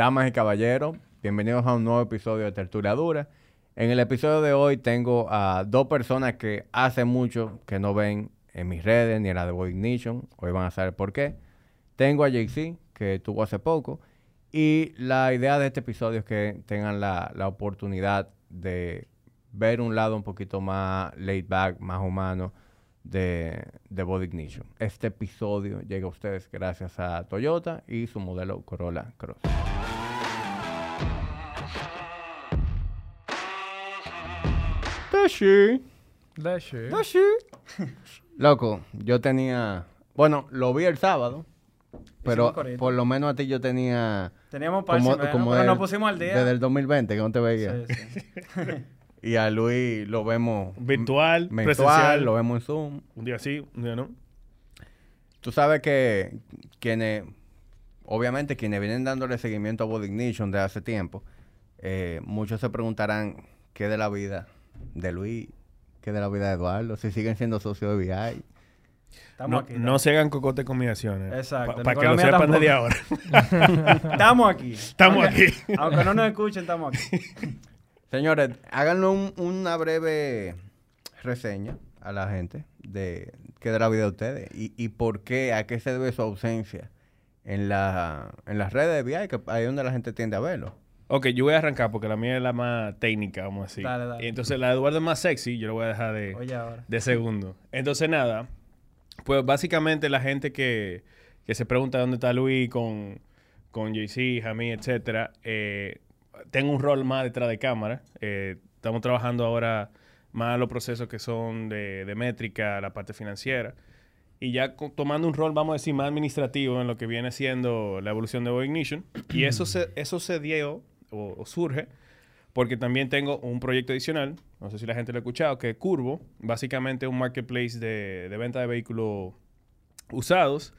damas y caballeros, bienvenidos a un nuevo episodio de Tertulia Dura. En el episodio de hoy tengo a dos personas que hace mucho que no ven en mis redes ni en la de Boy Ignition. Hoy van a saber por qué. Tengo a JC, que tuvo hace poco. Y la idea de este episodio es que tengan la, la oportunidad de ver un lado un poquito más laid back, más humano de, de Body Ignition. Este episodio llega a ustedes gracias a Toyota y su modelo Corolla Cross. Dashi. Dashi. Dashi. Loco, yo tenía... Bueno, lo vi el sábado. Pero por lo menos a ti yo tenía... Teníamos par Como, semanas, como pero del- nos pusimos al día. Desde el 2020, que no te veía. Sí, sí. Y a Luis lo vemos Virtual, mensual, presencial. lo vemos en Zoom. Un día sí, un día no. Tú sabes que quienes, obviamente quienes vienen dándole seguimiento a Body Ignition de hace tiempo, eh, muchos se preguntarán qué de la vida de Luis, qué de la vida de Eduardo, si siguen siendo socios de VI. Estamos No, aquí. no se hagan cocote con. Exacto, Para que lo sepan desde tampoco. ahora. Estamos aquí. Estamos Aunque- aquí. Aunque no nos escuchen, estamos aquí. Señores, háganle un- una breve reseña a la gente de qué de la vida de ustedes y, y por qué, a qué se debe su ausencia en, la, en las redes de VI, que ahí es donde la gente tiende a verlo. Ok, yo voy a arrancar porque la mía es la más técnica, vamos a decir. Dale, dale. Y entonces la de Eduardo es más sexy, yo lo voy a dejar de, Oye, ahora. de segundo. Entonces, nada, pues básicamente la gente que, que se pregunta dónde está Luis con, con JC, Jamí, etcétera, eh, tengo un rol más detrás de cámara. Eh, estamos trabajando ahora más los procesos que son de, de métrica, la parte financiera. Y ya tomando un rol, vamos a decir, más administrativo en lo que viene siendo la evolución de Boy Ignition. Y eso se, eso se dio o, o surge porque también tengo un proyecto adicional, no sé si la gente lo ha escuchado, que es Curvo, básicamente un marketplace de, de venta de vehículos usados,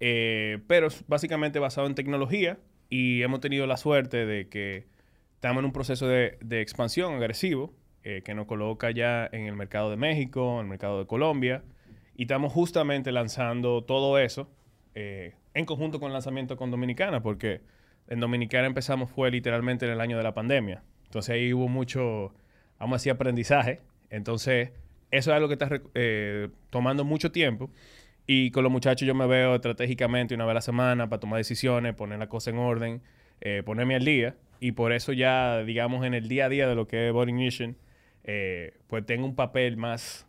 eh, pero básicamente basado en tecnología y hemos tenido la suerte de que estamos en un proceso de, de expansión agresivo eh, que nos coloca ya en el mercado de México, en el mercado de Colombia y estamos justamente lanzando todo eso eh, en conjunto con el lanzamiento con Dominicana, porque en Dominicana empezamos fue literalmente en el año de la pandemia. Entonces ahí hubo mucho, vamos a decir, aprendizaje. Entonces, eso es algo que está eh, tomando mucho tiempo. Y con los muchachos yo me veo estratégicamente una vez a la semana para tomar decisiones, poner la cosa en orden, eh, ponerme al día. Y por eso ya, digamos, en el día a día de lo que es Body Ignition, eh, pues tengo un papel más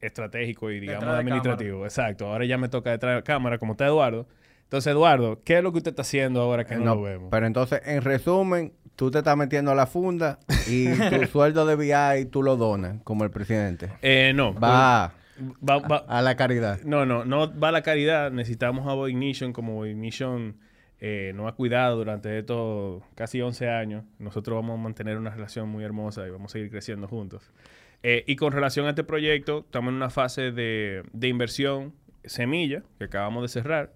estratégico y, digamos, de administrativo. Exacto. Ahora ya me toca detrás de cámara, como está Eduardo. Entonces, Eduardo, ¿qué es lo que usted está haciendo ahora que no, No, lo vemos? Pero entonces, en resumen, tú te estás metiendo a la funda y tu sueldo de VI tú lo donas como el presidente. Eh, no. Va Va- va- a la caridad. No, no, no va a la caridad. Necesitamos a Boy Ignition como Boy Ignition eh, nos ha cuidado durante estos casi 11 años. Nosotros vamos a mantener una relación muy hermosa y vamos a seguir creciendo juntos. Eh, y con relación a este proyecto, estamos en una fase de, de inversión semilla que acabamos de cerrar.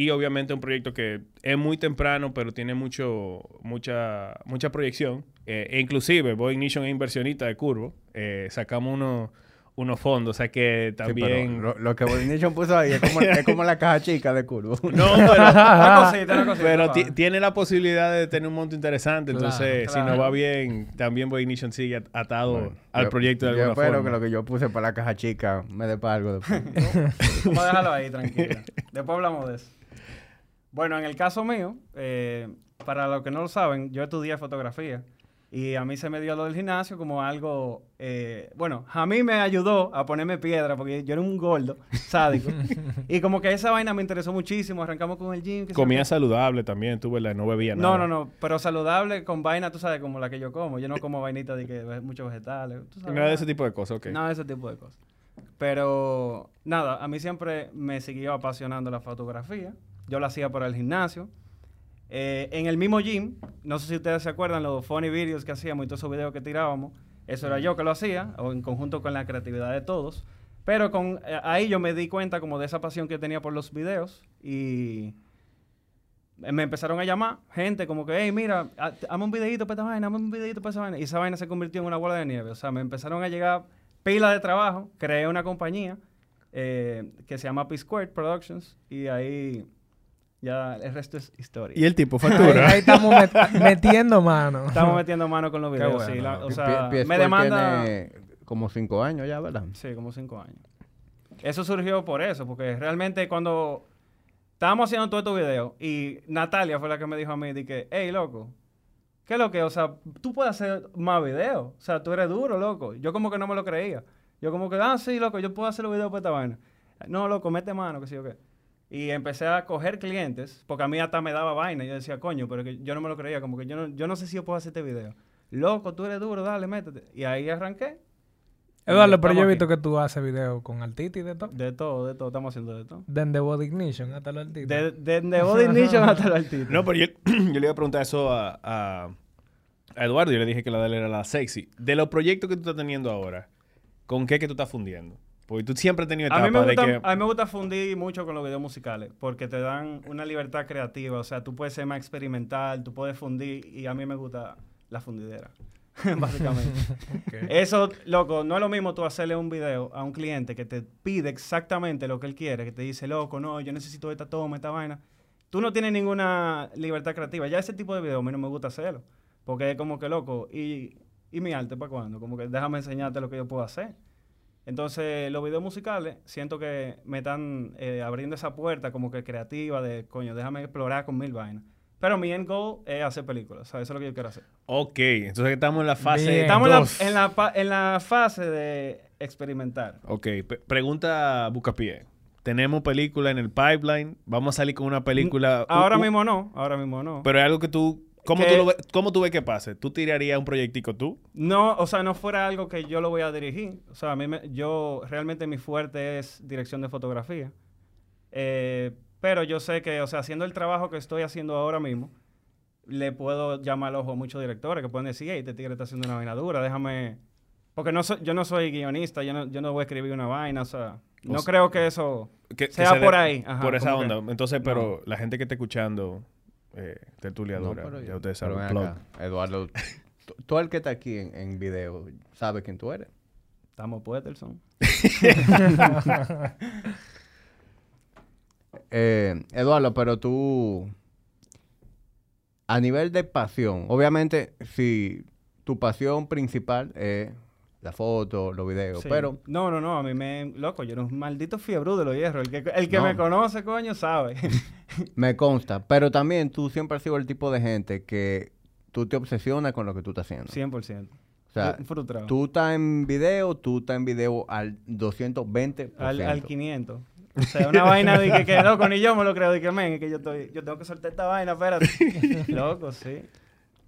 Y obviamente un proyecto que es muy temprano, pero tiene mucho, mucha, mucha proyección. Eh, e inclusive, Boy Ignition es inversionista de Curvo. Eh, sacamos unos, unos fondos, o sea que Sí, pero también... lo, lo que Bonition puso ahí es como, es como la caja chica de curvo. No, pero, Una cosita, una cosita. pero tiene la posibilidad de tener un monto interesante. Entonces, Claro, si nos va bien, también Boy Ignition sigue at- atado Bueno, al yo- proyecto de yo alguna espero forma. que lo que yo puse para la caja chica me dé para algo después. Vamos a dejarlo ahí, tranquila. Después hablamos de eso. Bueno, en el caso mío, eh, para los que no lo saben, yo estudié fotografía y a mí se me dio lo del gimnasio como algo... eh, bueno, a mí me ayudó a ponerme piedra porque yo era un gordo, sádico. y como que esa vaina me interesó muchísimo. Arrancamos con el gym. qué. saludable también, tú, ¿verdad? No bebía No, nada. no, no, pero saludable con vaina, tú sabes, como la que yo como. Yo no como vainita de que muchos vegetales. tú sabes, Nada de ese tipo de cosas, ok. Nada de ese tipo de cosas. Pero nada, a mí siempre me siguió apasionando la fotografía. Yo la hacía por el gimnasio. Eh, en el mismo gym, no sé si ustedes se acuerdan los funny videos que hacíamos y todos esos videos que tirábamos. Eso era yo que lo hacía, o en conjunto con la creatividad de todos. Pero con, eh, ahí yo me di cuenta como de esa pasión que tenía por los videos y me empezaron a llamar gente como que, hey, mira, ha- hazme un videito para esta vaina, hazme un videito para esa vaina. Y esa vaina se convirtió en una bola de nieve. O sea, me empezaron a llegar pila de trabajo. Creé una compañía eh, que se llama P Squared Productions y ahí Ya el resto es historia. Y el tipo factura. ahí estamos met- metiendo mano. Estamos metiendo mano con los videos, bueno, sí. la- o me demanda... tiene como cinco años ya, ¿verdad? Sí, como cinco años. Eso surgió por eso, porque realmente cuando estábamos haciendo todos estos videos y Natalia fue la que me dijo a mí, de que, hey, loco, ¿qué es lo que? O sea, tú puedes hacer más videos. O sea, tú eres duro, loco. Yo como que no me lo creía. Yo como que, ah, sí, loco, yo puedo hacer los videos para esta vaina. No, loco, mete mano, que sí o qué. Y empecé a coger clientes, porque a mí hasta me daba vaina. Yo decía, coño, pero que yo no me lo creía, como que yo no, yo no sé si yo puedo hacer este video. Loco, tú eres duro, dale, métete. Y ahí arranqué. Eduardo, pero yo he visto aquí. que tú haces videos con artistas y de todo. De todo, de todo, estamos haciendo de todo. Desde Body Ignition hasta los artistas. De, de, de Body Ignition hasta el artista. No, pero yo, yo le iba a preguntar eso a, a, a Eduardo. Yo le dije que la de él era la sexy. De los proyectos que tú estás teniendo ahora, ¿con qué que tú estás fundiendo? Porque tú siempre has tenido A etapa mí, me de que... a mí me gusta fundir mucho con los videos musicales porque te dan una libertad creativa. O sea, tú puedes ser más experimental, tú puedes fundir y a mí me gusta la fundidera, básicamente. Eso, loco, no es lo mismo tú hacerle un video a un cliente que te pide exactamente lo que él quiere, que te dice, loco, no, yo necesito esta toma, esta vaina. Tú no tienes ninguna libertad creativa. Ya ese tipo de video a mí no me gusta hacerlo. Porque es como que, loco, ¿y, y mi arte para cuándo? Como que déjame enseñarte lo que yo puedo hacer. Entonces, los videos musicales, siento que me están eh, abriendo esa puerta como que creativa de, coño, déjame explorar con mil vainas. Pero mi end goal es hacer películas. Sea, eso es lo que yo quiero hacer. Ok, entonces estamos en la fase Bien. Estamos en la, en, la, pa- en la fase de experimentar. Ok, pe- pregunta a Bucapié. Tenemos película en el pipeline. Vamos a salir con una película... Ahora mismo no, ahora mismo no. Pero es algo que tú... ¿Cómo, Que- tú, lo ves, ¿Cómo tú ves que pase? ¿Tú tirarías un proyectico tú? No, o sea, no fuera algo que yo lo voy a dirigir. O sea, a mí me- yo realmente mi fuerte es dirección de fotografía. Eh, pero yo sé que, o sea, haciendo el trabajo que estoy haciendo ahora mismo, le puedo llamar al ojo a muchos directores que pueden decir, hey, este tigre está haciendo una vaina dura, déjame... Porque no soy, yo no soy guionista, yo no, yo no voy a escribir una vaina, o sea, O no sea, creo que eso... Que, que Sea se dé por ahí, ajá, por esa como que- onda. Entonces, pero la gente que está escuchando eh, No, tertuliadora, pero ya ustedes saben. Eduardo, tú- el que está aquí en, en video, ¿sabes quién tú eres? Estamos Peterson. Eh, Eduardo, pero tú, a nivel de pasión, obviamente, si tu pasión principal es la foto, los videos, Sí. pero No, no, no, a mí me... Loco, yo era un maldito fiebre de los hierros. El que, el que No. me conoce, coño, sabe. me consta, pero también tú siempre has sido el tipo de gente que tú te obsesionas con lo que tú estás haciendo. 100%. O sea, Fru- frustrado. tú estás en video, tú estás en video al 220%. al, al 500. O sea, una vaina de que, que loco, ni yo me lo creo. De que, men, es que yo, estoy, yo tengo que soltar esta vaina, espérate. loco, sí.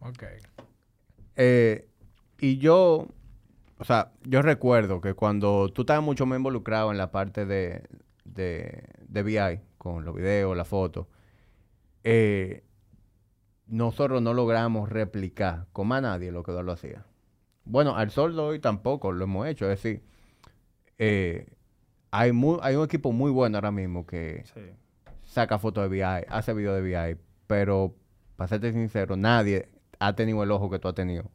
Ok. Eh, y yo, o sea, yo recuerdo que cuando tú estabas mucho más involucrado en la parte de, de, de VI, con los videos, las fotos, eh, nosotros no logramos replicar con más nadie lo que Eduardo hacía. Bueno, al sol de hoy tampoco lo hemos hecho. Es decir, eh, hay, muy, hay un equipo muy bueno ahora mismo que sí. saca fotos de VI, hace video de VI, pero para serte sincero, nadie ha tenido el ojo que tú has tenido.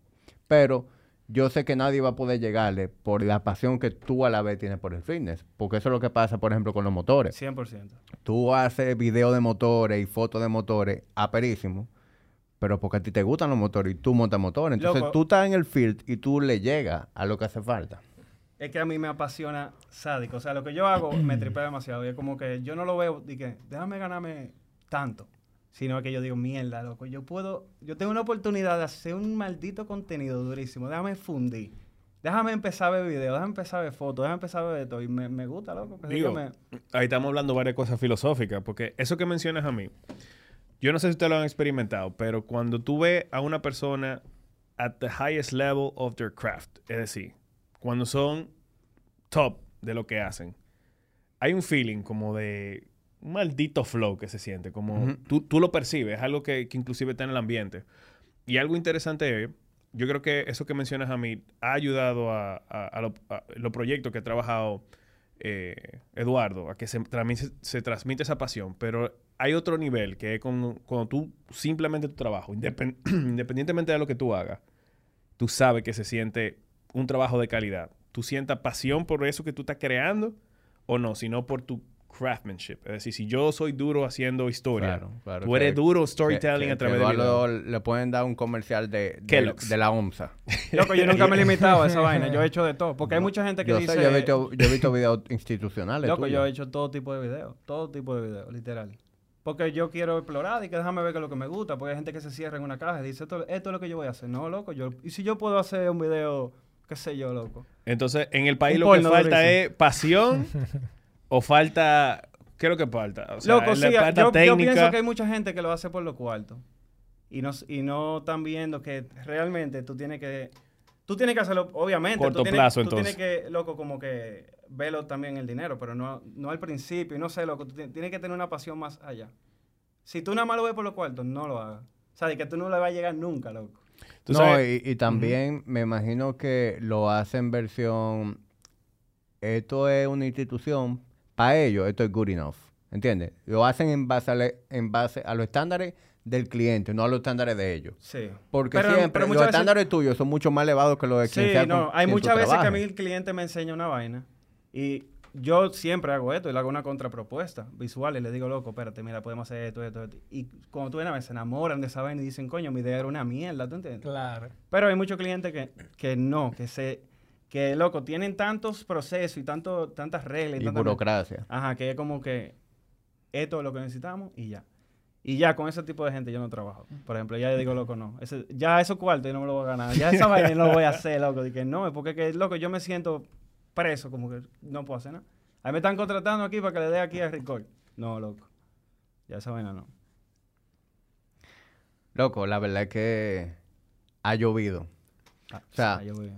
Pero yo sé que nadie va a poder llegarle por la pasión que tú a la vez tienes por el fitness, porque eso es lo que pasa, por ejemplo, con los motores. 100%. Tú haces video de motores y fotos de motores aperísimo, pero porque a ti te gustan los motores y tú montas motores. Entonces Loco. tú estás en el field y tú le llegas a lo que hace falta. Es que a mí me apasiona sádico. O sea, lo que yo hago me tripea demasiado. Y es como que yo no lo veo que déjame ganarme tanto. Sino que yo digo, mierda, loco, yo puedo, yo tengo una oportunidad de hacer un maldito contenido durísimo. Déjame fundir. Déjame empezar a ver videos, déjame empezar a ver fotos, déjame empezar a ver esto. Y me, me gusta, loco. Digo, me- Ahí estamos hablando varias cosas filosóficas, porque eso que mencionas a mí, yo no sé si ustedes lo han experimentado, pero cuando tú ves a una persona at the highest level of their craft, es decir, cuando son top de lo que hacen, hay un feeling como de un maldito flow que se siente, como Ujú. tú, tú lo percibes, es algo que, que inclusive está en el ambiente. Y algo interesante es, yo creo que eso que mencionas a mí ha ayudado a, a- a lo- a los proyectos que ha trabajado eh, Eduardo, a que se, transmi- se transmite esa pasión. Pero hay otro nivel que es cuando, cuando tú simplemente tu trabajo, independ- independientemente de lo que tú hagas, tú sabes que se siente un trabajo de calidad. Tú sientas pasión por eso que tú estás creando o no, sino por tu craftsmanship. Es decir, si yo soy duro haciendo historia, Claro, claro, tú eres que- duro storytelling que- a través que de Eduardo video. le pueden dar un comercial de, de, Kellogg's. de la OMSA. Loco, yo nunca me he limitado a esa vaina. Yo he hecho de todo. Porque hay mucha gente que Yo dice... sé, yo he visto, yo he visto videos institucionales. Loco, tuyos. yo he hecho todo tipo de videos. Todo tipo de videos, literal. Porque yo quiero explorar y que déjame ver qué es lo que me gusta. Porque hay gente que se cierra en una caja y dice, esto, esto es lo que yo voy a hacer. No, loco. Yo, y si yo puedo hacer un video, qué sé yo, loco. Entonces, en el país Un lo que falta durísimo. es pasión o falta... ¿Qué es lo que falta? O sea, Loco, sí, yo, falta yo pienso técnica. que hay mucha gente que lo hace por los cuartos. Y no, y no están viendo que realmente tú tienes que... Tú tienes que hacerlo, obviamente. Corto tú tienes, plazo, tú tienes entonces. que, loco, como que verlo también el dinero, pero no, no al principio. Y no sé, loco, tú ti- tienes que tener una pasión más allá. Si tú nada más lo ves por los cuartos, no lo hagas. O sea, de que tú no le vas a llegar nunca, loco. Tú no, sabes- y, y también me imagino que lo hacen versión. Esto es una institución. Para ellos, esto es good enough. ¿Entiendes? Lo hacen en base, a, le- en base a los estándares del cliente, no a los estándares de ellos. Sí. Porque Pero- siempre pero los veces- estándares tuyos son mucho más elevados que los de quien Sí, sea no, con hay muchas veces que a mí el cliente me enseña una vaina y yo siempre hago esto y le hago una contrapropuesta visual y le digo, loco, espérate, mira, podemos hacer esto, esto, esto. Y cuando tú ven a veces se enamoran de esa vaina y dicen, coño, mi idea era una mierda, ¿tú entiendes? Claro. Pero hay muchos clientes que, que no, que se, que loco, tienen tantos procesos y tanto, tantas reglas. Y tantas- burocracia. Ajá, que es como que esto es lo que necesitamos y ya. Y ya con ese tipo de gente yo no trabajo. Por ejemplo, ya yo digo, loco, no. Ese, ya esos cuartos yo no me lo voy a ganar. Ya esa vaina no lo voy a hacer, loco. Que no, es porque, que, loco, yo me siento preso, como que no puedo hacer nada. Ahí me están contratando aquí para que le dé aquí a record. No, loco. Ya esa vaina no. Loco, la verdad es que ha llovido. Ah, O sea, yo voy a-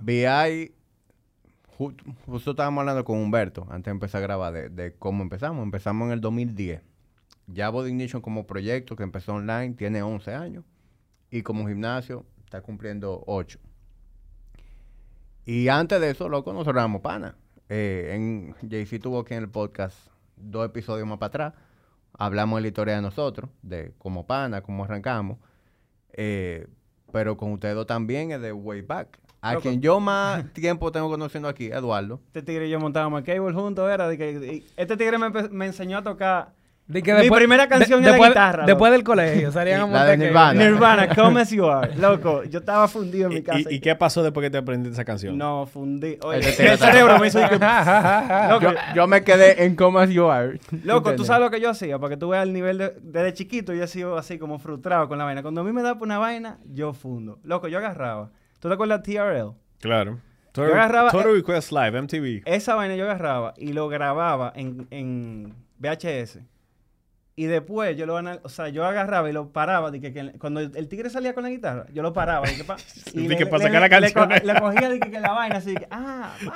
VI, ju- justo estábamos hablando con Humberto antes de empezar a grabar de, de cómo empezamos. Empezamos en el 2010. Ya Body Ignition como proyecto que empezó online tiene 11 años y como gimnasio está cumpliendo 8. Y antes de eso, loco, nosotros éramos pana. Eh, en JC tuvo aquí en el podcast dos episodios más para atrás. Hablamos de la historia de nosotros, de cómo pana, cómo arrancamos. Eh, pero con ustedes también es de way back. A Loco. quien yo más tiempo tengo conociendo aquí, Eduardo. Este tigre y yo montábamos el cable juntos, era de que este tigre me, me enseñó a tocar Di que Mi primera canción de después, guitarra, Después del colegio salían a La de montar que- Nirvana. Nirvana, Come As You Are. Loco, yo estaba fundido en mi ¿Y, casa. y- y qué pasó después que te aprendiste esa canción? No, fundí. Oye, el cerebro me hizo de que- Loco, Yo, yo me quedé en Come As You Are. Loco, tú sabes lo que yo hacía, para que tú veas el nivel de, desde chiquito, yo he sido así como frustrado con la vaina. Cuando a mí me da por una vaina, yo fundo. Loco, yo agarraba. ¿Tú te acuerdas de TRL? Claro. Yo agarraba- Total Request Live, MTV. Esa vaina yo agarraba y lo grababa en, en VHS. Y después yo lo anal- o sea, yo agarraba y lo paraba. de que, que cuando el, tigre salía con la guitarra, yo lo paraba. de que pa- y De que pa' sacar la le, canción. co- le cogía de que, que la vaina así, de que, ah, pa,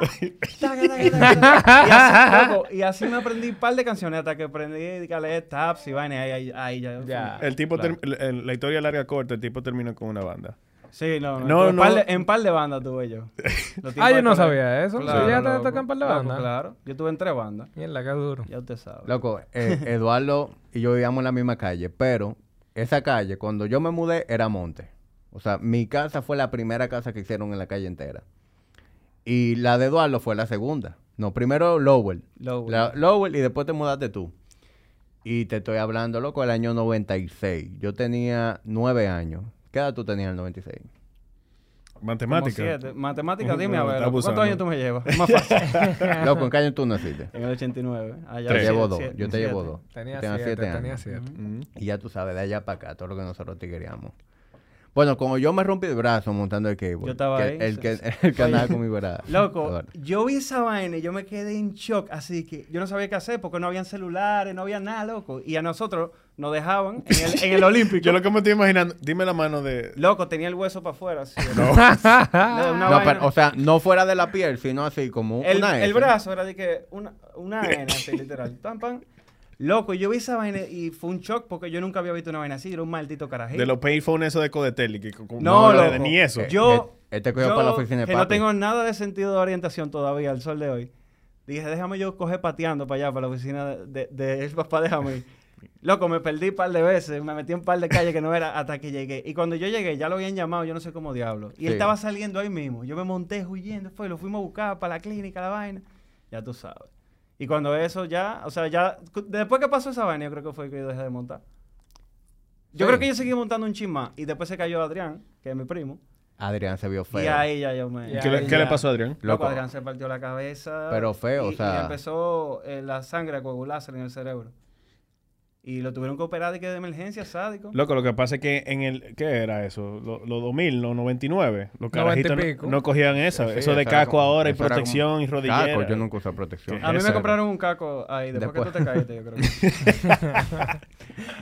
taca, taca, taca, taca. y, así, loco, y así me aprendí un par de canciones hasta que aprendí a leer taps y vaina. Ahí, ahí, ahí ya. Ya. El tipo, Claro. el- la historia larga corta, el tipo terminó con una banda. Sí, no, no. No, tuve no. par de- en par de bandas tuve yo. Ah, yo no sabía eso. Claro, ¿Sí ya te tocan par de bandas? Claro. Yo tuve en tres bandas. Mierda, qué duro. Ya usted sabe. Loco, eh, Eduardo y yo vivíamos en la misma calle, pero esa calle, cuando yo me mudé, era monte. O sea, mi casa fue la primera casa que hicieron en la calle entera. Y la de Eduardo fue la segunda. No, primero Lowell. Lowell. La- Lowell y después te mudaste tú. Y te estoy hablando, loco, del año 96. Yo tenía nueve años. ¿Qué edad tú tenías en el 96? Matemática. Como siete. Matemáticas, dime a ver. ¿Cuántos años tú me llevas? Es más fácil. Loco, ¿en qué año tú naciste? en el 89. Ah, ya Te llevo siete, dos. siete, Yo te siete. llevo dos. Tenía Tenía siete, siete tenía años. siete. Ujú. Y ya tú sabes, de allá para acá, todo lo que nosotros te queríamos. Bueno, como yo me rompí el brazo montando el cable. Yo estaba que- ahí, El que, el andaba conmigo era... Loco, yo vi esa vaina y yo me quedé en shock. Así que yo no sabía qué hacer porque no habían celulares, no había nada, loco. Y a nosotros nos dejaban en el, en el Olímpico. Yo lo que me estoy imaginando, dime la mano de... Loco, tenía el hueso para afuera. Así, no. No, pero, o sea, no fuera de la piel, sino así como el, una el brazo era de que una, una N, así literal. Pam, pam. Loco, yo vi esa vaina y fue un shock porque yo nunca había visto una vaina así. Era un maldito carajito. De los payphones esos de Codetel. que- No, de- loco. Ni eso. Eh, Yo, eh, este yo, para la oficina de que no tengo nada de sentido de orientación todavía al sol de hoy. Dije, déjame yo coger pateando para allá, para la oficina de, de, de el papá, déjame ir. Loco, me perdí un par de veces, me metí en un par de calles que no era hasta que llegué. Y cuando yo llegué, ya lo habían llamado, yo no sé cómo diablo. Y él estaba saliendo ahí mismo. Yo me monté huyendo, fue, lo fuimos a buscar para la clínica, la vaina. Ya tú sabes. Y cuando eso ya, o sea, ya, después que pasó esa vaina, yo creo que fue que yo dejé de montar. Yo Sí. creo que yo seguí montando un chin más. Y después se cayó Adrián, que es mi primo. Adrián se vio feo. Y ahí ya yo me... ¿Qué, le, ahí qué le ya. pasó a Adrián? Loco, Loco. Adrián se partió la cabeza. Pero feo, y- o sea- Y empezó eh, la sangre a coagularse en el cerebro. Y lo tuvieron que operar de que de emergencia, sádico. Loco, lo que pasa es que en el... ¿Qué era eso? Los 2000, los 99. Los 90 y carajitos no, pico. no cogían eso. Sí, eso de como- ahora y protección como- y rodillera. Caco, yo nunca usé protección. A mí me era. compraron un caco ahí, después, Después. que tú te caíste, yo creo. que-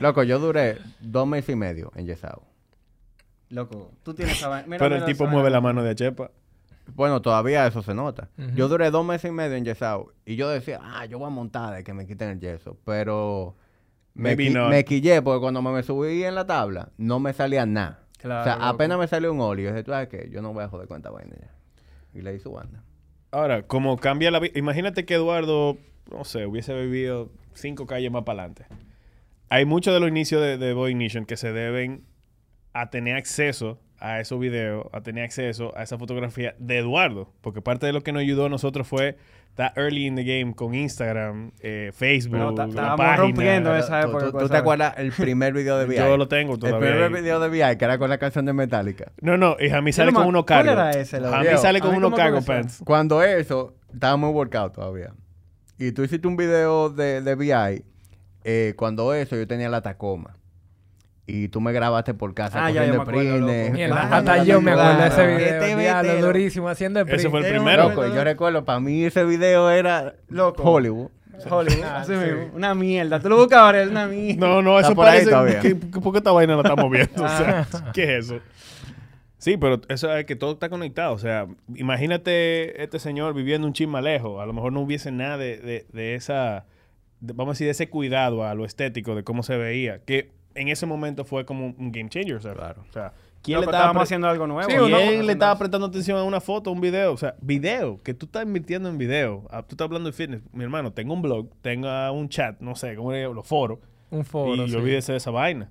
Loco, yo duré dos meses y medio en Yesao. Loco, tú tienes esa. Mira, Pero el tipo mueve la mano de Chepa. Bueno, todavía eso se nota. Yo duré dos meses y medio en Yesao. Y yo decía, ah, yo voy a montar de que me quiten el yeso. Pero me, qui- quillé porque cuando me, me subí en la tabla, no me salía nada. Claro, o sea, apenas me salió un óleo. Y dije, tú sabes qué, yo no voy a joder con esta vaina ya. Y le di su banda. Ahora, como cambia la vida... Imagínate que Eduardo, no sé, hubiese vivido cinco calles más para adelante. Hay muchos de los inicios de, de Boy Nation que se deben a tener acceso a esos videos, a tener acceso a esa fotografía de Eduardo. Porque parte de lo que nos ayudó a nosotros fue estar early in the game con Instagram, eh, Facebook, No, la estábamos página. rompiendo esa tú- época tú, te acuerdas el primer video de VI? Yo lo tengo El todavía. primer ahí. video de VI, que era con la canción de Metallica. No, no, y a mí sale con me- unos ¿cuál cargos. era ese? A mí sale a con que cargo pants. Cuando eso, estaba muy workout todavía. Y tú hiciste un video de, de VI. eh, cuando eso, yo tenía la Tacoma. Y tú me grabaste por casa Ah, ya, cogiendo yo me acuerdo, sprines, loco. Mierda, bajando hasta yo me acuerdo de ese video. Este video. durísimo, haciendo Ese fue el primero. Loco, yo recuerdo, para mí ese video era Loco. Hollywood. Hollywood, Ah, así sí. mismo. Una mierda. Tú lo buscabas, era una mierda. No, no, eso por ahí parece... que- que- ¿Por qué esta vaina la estamos viendo? O sea, Ah. ¿qué es eso? Sí, pero eso es que todo está conectado. O sea, imagínate este señor viviendo un chisme lejos. A lo mejor no hubiese nada de, de- de esa, de- vamos a decir, de ese cuidado a lo estético de cómo se veía. Que en ese momento fue como un game changer. O sea, Claro. o sea ¿quién le estaba haciendo algo nuevo. Sí, ¿Quién uno- le estaba prestando atención a una foto, un video? O sea, video, que tú estás invirtiendo en video. Ah, tú estás hablando de fitness. Mi hermano, tengo un blog, tengo un chat, no sé, como le digo, los foros. Un foro, y sí. olvídese de esa vaina.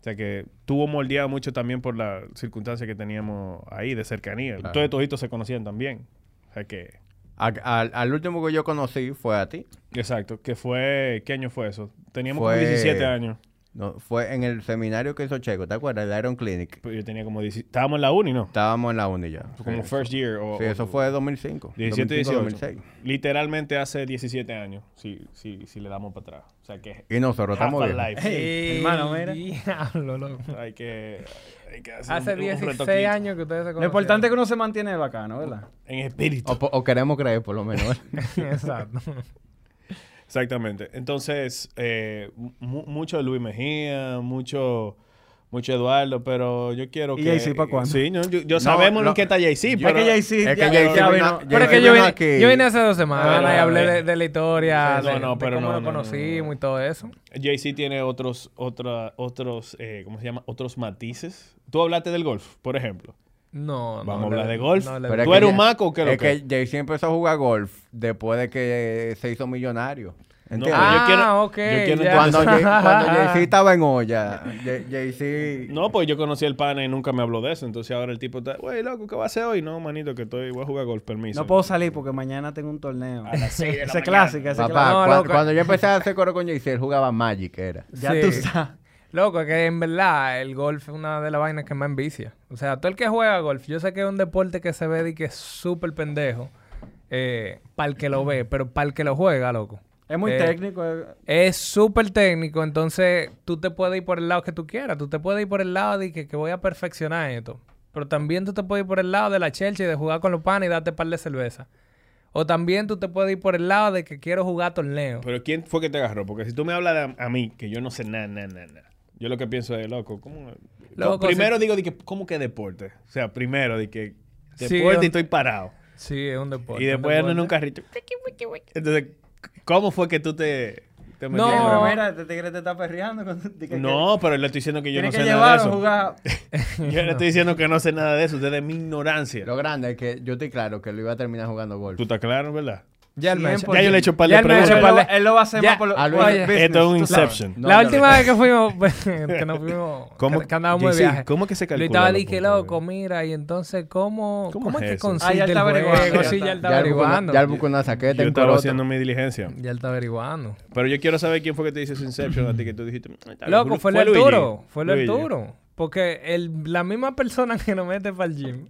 O sea que tuvo moldeado mucho también por la circunstancia que teníamos ahí de cercanía. Claro. Todos toditos se conocían también. O sea que, A- al, al último que yo conocí fue a ti. exacto, que fue, ¿qué año fue eso? Teníamos Fue- como 17 años. No, fue en el seminario que hizo Checo, ¿te acuerdas? El Iron Clinic. Pues yo tenía como 17. Estábamos en la uni, ¿no? Estábamos en la uni ya. Como Sí, first year. O, Sí, eso o- fue 2005. 17, 2005, 18. 2006. Literalmente hace 17 años, si, si, si le damos para atrás. O sea que Y nosotros estamos bien. Half-Life. Ey, hermano, mira. Diablo, loco. hay que, hay que hacer Hace un- un 16 retoquito. años que ustedes se conocen. Lo importante es que uno se mantiene bacano, ¿verdad? En espíritu. O, o queremos creer, por lo menos. Exacto. Exactamente. Entonces, eh, mu- mucho Luis Mejía, mucho, mucho Eduardo, pero yo quiero ¿Y que... Jay-Z pa' cuándo? Sí, no, yo, yo sabemos lo- en qué está Jay-Z, yo- pero... es que Jay-Z es que Jay-Z vino- Pero es que yo vine, aquí. yo vine hace dos semanas y hablé eh, de, de la historia, sí, no, de, no, de pero cómo no, lo no, no, conocimos no. y todo eso. Jay-Z tiene otros, otra, otros, eh, ¿cómo se llama? Otros matices. Tú hablaste del golf, por ejemplo. No, no. Vamos a le- hablar de golf. no Pero ¿Tú eres ya- un maco o qué lo Es que? que Jay-Z empezó a jugar golf después de que se hizo millonario. ¿Entiendes? pero yo Ah, quiero- ok. yo quiero cuando Jay- cuando Jay-Z estaba en olla, Jay- Jay-Z... No, pues yo conocí al pana y nunca me habló de eso. Entonces ahora el tipo está, güey, loco, ¿qué va a hacer hoy? No, manito, que estoy, voy a jugar golf, permiso. No puedo salir porque mañana tengo un torneo. A las seis de la Ese mañana. clásico, ese Papá. No, cuando yo empecé a hacer coro con Jay-Z, él jugaba Magic, era. Ya Sí. tú sabes. Loco, es que en verdad el golf es una de las vainas que más envicia. O sea, todo el que juega golf, yo sé que es un deporte que se ve de que es súper pendejo para el que lo ve, pero para el que lo juega, loco. Es muy Eh, técnico. eh. Es súper técnico, entonces tú te puedes ir por el lado que tú quieras. Tú te puedes ir por el lado de que, que voy a perfeccionar esto. Pero también tú te puedes ir por el lado de la chelcha y de jugar con los panes y darte par de cerveza. O también tú te puedes ir por el lado de que quiero jugar torneo. Pero ¿quién fue que te agarró? Porque si tú me hablas de a, a mí, que yo no sé nada, nada, nada, nada. Yo lo que pienso es, loco, ¿cómo? Loco, primero digo, de que, ¿cómo que deporte? O sea, primero de que Sí, deporte un- y estoy parado. Sí, es un deporte. y después ando en un deporte. carrito. Entonces, ¿cómo fue que tú te, te No. mira, este tigre te está perreando. con- de que- No, pero le estoy diciendo que yo no que sé nada de eso. jugar. Yo le estoy diciendo que no sé nada de eso, desde mi ignorancia. Lo grande es que yo estoy claro que él iba a terminar jugando golf. ¿Tú estás claro, verdad? Ya el mes. 100%. Ya yo le he hecho un par de preguntas. Él, lo, de- él lo va a hacer Ya. más por, lo- Luis, Esto es un. Inception. No, la no, última vez que fuimos, que nos fuimos, ¿Cómo- que, que andábamos de JC, viaje. ¿cómo que se calcula estaba los di que puntos, loco, mira, y entonces, ¿cómo, ¿Cómo cómo, es es que consiste Ah, ya está averiguando, juego? ya Sí, está. ya él está Ya él buscó una- averiguando. Ya él buscó una saqueta Yo estaba haciendo mi diligencia. Ya él está averiguando. Pero yo quiero saber quién fue que te dice ese Inception a ti que tú dijiste. "Ah, está bien, Loco, fue el Luigi". Arturo. Fue el. Arturo. Porque el, la misma persona que nos mete para el gym.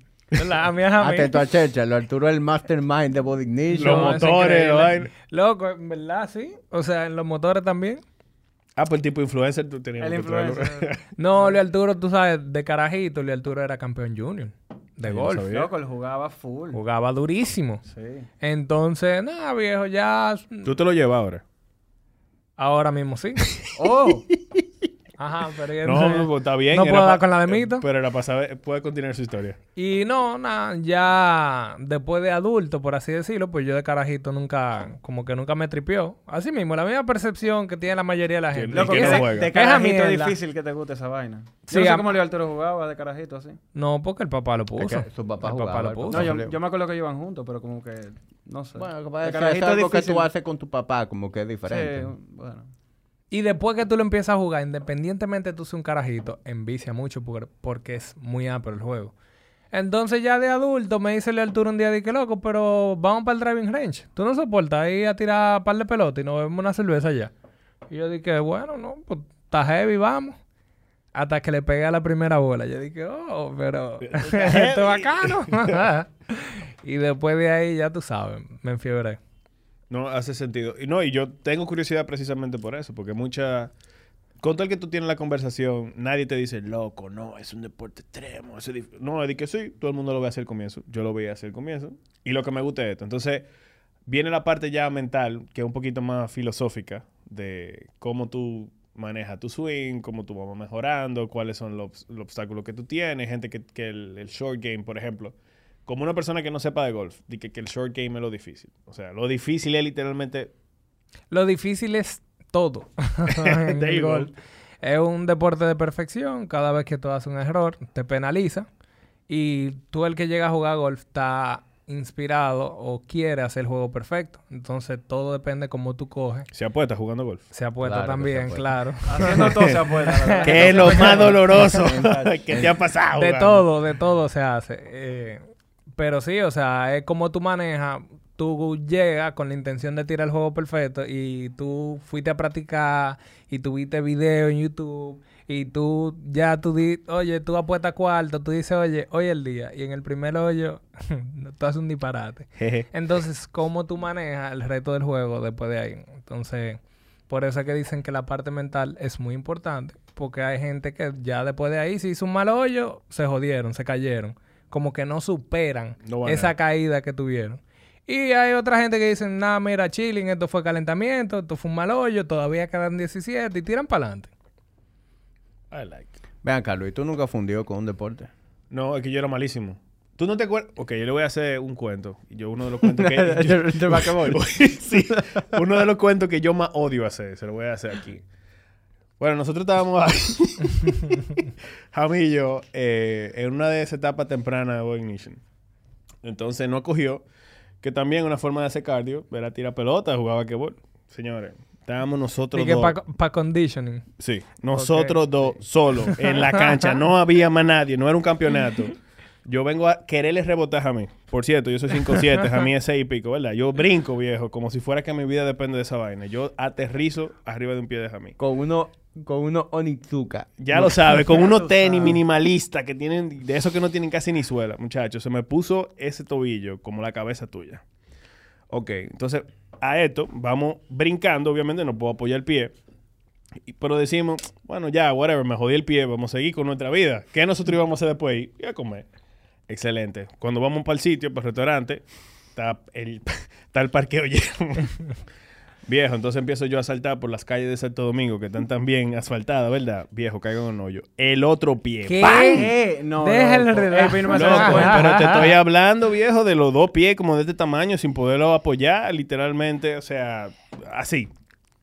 A mí es a mí. Atento a Churchill. Arturo es el mastermind de Body Ignition. Los No, es motores, increíble. vaina. Loco, en verdad, sí. O sea, en los motores también. Ah, pues el tipo influencer tú tenías El que traerlo. influencer. No, Luis Arturo, tú sabes, de carajito, Luis Arturo era campeón junior de no golf. sabía. Loco, él jugaba full. Jugaba durísimo. Sí. Entonces, nada, viejo, ya. Tú te lo llevas ahora. Ahora mismo sí. Oh, Ajá, pero ya No, no, pues, está bien. No puedo dar con la de mito. Pero era para saber, puede continuar su historia. Y no, nada, ya después de adulto, por así decirlo, pues yo de carajito nunca, como que nunca me tripió. Así mismo, la misma percepción que tiene la mayoría de la gente. loco, que no juega. de carajito es difícil que te guste esa vaina. Sí, Yo no sé a- cómo Leo Arturo jugaba de carajito así. No, porque el papá lo puso. que su papá el jugaba, papá lo puso. No, yo, yo me acuerdo que iban juntos, pero como que, no sé. Bueno, lo que De pasa es que es tú haces con tu papá, como que es Sí, diferente. bueno. Y después que tú lo empiezas a jugar, independientemente de tú seas un carajito, envicia mucho por- porque es muy amplio el juego. Entonces ya de adulto me dice el Arturo un día, dije, loco, pero vamos para el driving range. Tú no soportas ir a tirar par de pelota y nos bebemos una cerveza allá. Y yo dije, bueno, no, pues está heavy, vamos. Hasta que le pegué a la primera bola. Yo dije, oh, pero esto es bacano. y después de ahí, ya tú sabes, me enfiebré. No hace sentido. Y no, y yo tengo curiosidad precisamente por eso, porque mucha. Con tal que tú tienes la conversación, nadie te dice, loco, no, es un deporte extremo. es dif-". no, es de que sí, todo el mundo lo ve hacia el comienzo. Yo lo veía hacia el comienzo. Y lo que me gusta es esto. Entonces, viene la parte ya mental, que es un poquito más filosófica, de cómo tú manejas tu swing, cómo tú vas mejorando, cuáles son los, los obstáculos que tú tienes. Gente que, el short game, por ejemplo, como una persona que no sepa de golf, de que, que el short game es lo difícil. O sea, lo difícil es literalmente Lo difícil es todo. go. golf. Es un deporte de perfección. Cada vez que tú haces un error, te penaliza. Y tú, el que llega a jugar golf, está inspirado o quiere hacer el juego perfecto. Entonces, todo depende cómo tú coges. se apuesta jugando golf. Se apuesta Claro que se también, apuesta. claro. Haciendo todo se apuesta. ¿Qué es lo más doloroso que te ha pasado? de jugando? todo, de todo se hace. Eh, pero sí, o sea, es como tú manejas. Tú llegas con la intención de tirar el juego perfecto y tú fuiste a practicar y tuviste video en YouTube y tú ya tú di, oye, tú apuestas cuarto, tú dices, oye, hoy es el día y en el primer hoyo tú haces un disparate. Entonces, ¿cómo tú manejas el reto del juego después de ahí? Entonces, por eso es que dicen que la parte mental es muy importante. Porque hay gente que ya después de ahí, si hizo un mal hoyo, se jodieron, se cayeron. Como que no superan No esa caída que tuvieron. Y hay otra gente que dicen, nada, mira, chilling, esto fue calentamiento, esto fue un mal hoyo, todavía quedan 17 y tiran para adelante. I like. Vean, Carlos, ¿y tú nunca fundió con un deporte? No, es que yo era malísimo. ¿Tú no te acuerdas? Ok, yo le voy a hacer un cuento. Yo uno de los cuentos que... uno de los cuentos que yo más odio hacer. Se lo voy a hacer aquí. Bueno, nosotros estábamos ahí, Jamie y yo, eh, en una de esas etapas tempranas de Boy Ignition. Entonces no cogió, que también una forma de hacer cardio era tirar pelota, jugar basquetbol. Señores, estábamos nosotros Y que dos. para conditioning. Sí, nosotros dos solos en la cancha, no había más nadie, no era un campeonato. Yo vengo a quererle rebotar a mí. Por cierto, yo soy 5'7, a mí es 6 y pico, ¿verdad? Yo brinco, viejo, como si fuera que mi vida depende de esa vaina. Yo aterrizo arriba de un pie de Jamí. Con uno, con uno Onitsuka. Ya lo sabes, con unos tenis minimalistas que tienen, de esos que no tienen casi ni suela, muchachos. Se me puso ese tobillo como la cabeza tuya. Ok, entonces a esto vamos brincando, obviamente no puedo apoyar el pie. Pero decimos, bueno, ya, whatever, me jodí el pie, vamos a seguir con nuestra vida. ¿Qué nosotros íbamos a hacer después? Ir a comer. Excelente. Cuando vamos para el sitio, para el restaurante, está el, está el parqueo lleno. Viejo, entonces empiezo yo a saltar por las calles de Santo Domingo, que están tan bien asfaltadas, ¿verdad? Viejo, caigo en un hoyo. El otro pie. ¿Qué? ¡pam! ¿Qué? No, loco. relajo. Pero no Loco, dado cuenta. pero te estoy hablando, viejo, de los dos pies como de este tamaño, sin poderlo apoyar, literalmente, o sea, así.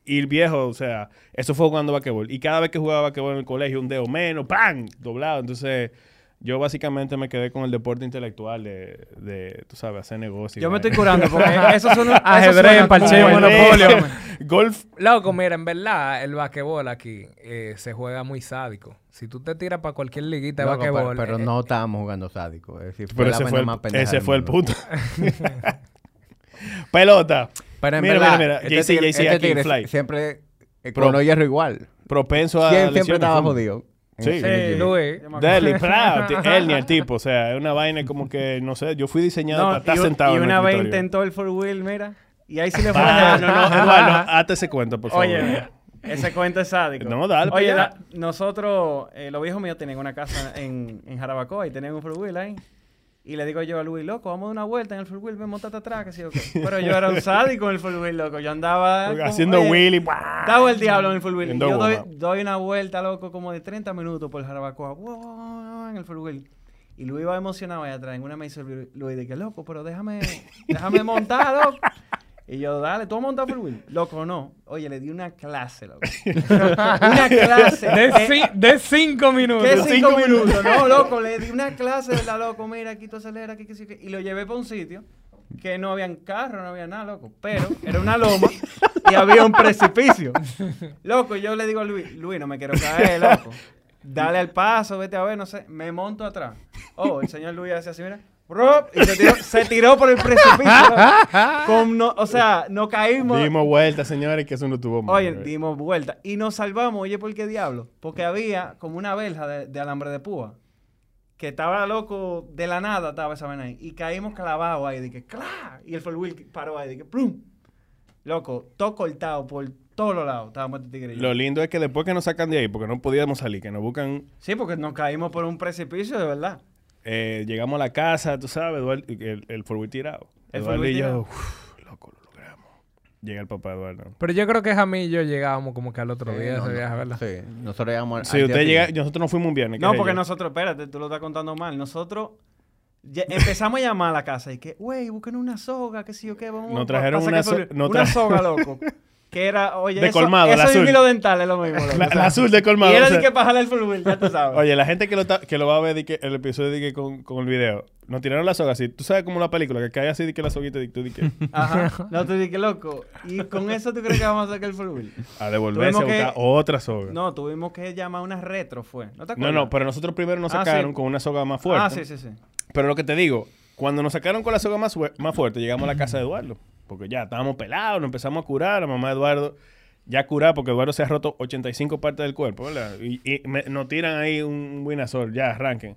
Y el viejo, o sea, eso fue jugando basquetbol. Y cada vez que jugaba basquetbol en el colegio, un dedo menos, ¡pam! Doblado. Entonces, Yo básicamente me quedé con el deporte intelectual de, de tú sabes, hacer negocios. Yo me estoy curando porque eso son Ajedrez, parche, como- monopolio. Golf. Loco, mira, en verdad, el basquetbol aquí eh, se juega muy sádico. Si tú te tiras para cualquier liguita de Loco, pero, basquetbol... pero eh, no estábamos jugando sádico. Es decir, fue Pero la ese fue el, más ese fue el punto. Pelota. Pero en Mira, verdad, mira, mira, este JC, JC este aquí, fly. siempre eh, con los hierro igual. Propenso a. ¿Quién siempre estaba ¿cómo? jodido? Sí. Sí. Yo me acuerdo. Deli, el tipo. O sea, es una vaina como que, no sé, yo fui diseñado No, para estar sentado y en el una vez escritorio. intentó el four wheel, mira. Y ahí sí le fue. Ah, no, no, Eduardo, hazte ese cuento, por favor. Oye, ese cuento es sádico. No, dale pa' Oye, da- nosotros, eh, los viejos míos tenían una casa en, en Jarabacoa y tenían un four wheel ahí. Y le digo yo a Luis, loco, vamos a dar una vuelta en el four wheel, ven, montate atrás, que sí. Pero yo era un sádico en el four wheel, loco. Yo andaba... como, Haciendo Willy. ¡buah! Estaba el diablo en el four wheel. Y yo doy, una vuelta, loco, como de 30 minutos por Jarabacoa. ¡Wow! En el four wheel. Y Luis iba emocionado allá atrás. En una me dice Luis, de que loco, pero déjame, déjame montar, loco. Y yo, dale, tú vas a montar four wheel. Loco, no. Oye, le di una clase, loco. una clase. De, ci- de cinco minutos. ¿Qué cinco, minutos? No, loco, le di una clase de la loco, mira, aquí tú aceleras, aquí que sí, que... Y lo llevé para un sitio que no habían carro, no había nada, loco. Pero era una loma y había un precipicio. Loco, yo le digo a Luis, Luis, no me quiero caer, loco. Dale al paso, vete a ver, no sé. Me monto atrás. Oh, el señor Luis hace así, mira. ¡Rup! Y se tiró, se tiró por el precipicio. Con no, o sea, no caímos. Dimos vuelta, señores, que eso no tuvo Oye, madre. dimos vuelta. Y nos salvamos, oye, ¿por qué diablo? Porque había como una verja de, de alambre de púa. Que estaba loco, de la nada estaba esa vaina ahí. Y caímos clavados ahí, de que ¡clá! Y el four wheel paró ahí, de que ¡plum! Loco, todo cortado por todos los lados. Estábamos tigre. Lo lindo es que después que nos sacan de ahí, porque no podíamos salir, que nos buscan, Sí, porque nos caímos por un precipicio, de verdad. Eh, llegamos a la casa, tú sabes, Eduardo, el, el forward tirado. El Eduardo y yo, "Uf, loco, lo logramos. Llega el papá Eduardo. Pero yo creo que Jamie y yo llegábamos como que al otro Sí, día de no, ese no, viaje, ¿verdad? Sí, nosotros llegamos al Si día usted llega, nosotros no fuimos un viernes. ¿qué No, es porque nosotros, espérate, tú lo estás contando mal. Nosotros ya- empezamos a llamar a la casa y que, güey, busquen una soga, qué sé yo qué, vamos Nos pa- trajeron una so- una soga, loco. Que era, oye, De eso, colmado, eso la y un azul. hilo dental es lo mismo. loco, La, la azul de colmado. Y era o sea, de que jalar el full wheel, ya tú sabes. Oye, la gente que lo, que lo va a ver de que el episodio de que con, con el video, nos tiraron la soga así. Tú sabes como una película que cae así de que la soguita de, tú de que Ajá. No, tú dices, loco. Y con eso tú crees que vamos a sacar el full wheel. a devolverse a buscar otra soga. No, No, tuvimos que llamar una retro, fue. ¿No te no, acuerdas? pero nosotros primero nos Ah, sacaron sí. con una soga más fuerte. Ah, sí, sí, sí. Pero lo que te digo, cuando nos sacaron con la soga más, fue- más fuerte, llegamos a la casa de Eduardo. Porque ya estábamos pelados, nos empezamos a curar. La mamá de Eduardo ya curada porque Eduardo se ha roto 85 partes del cuerpo, ¿verdad? Y, y me- nos tiran ahí un buenazor, ya arranquen.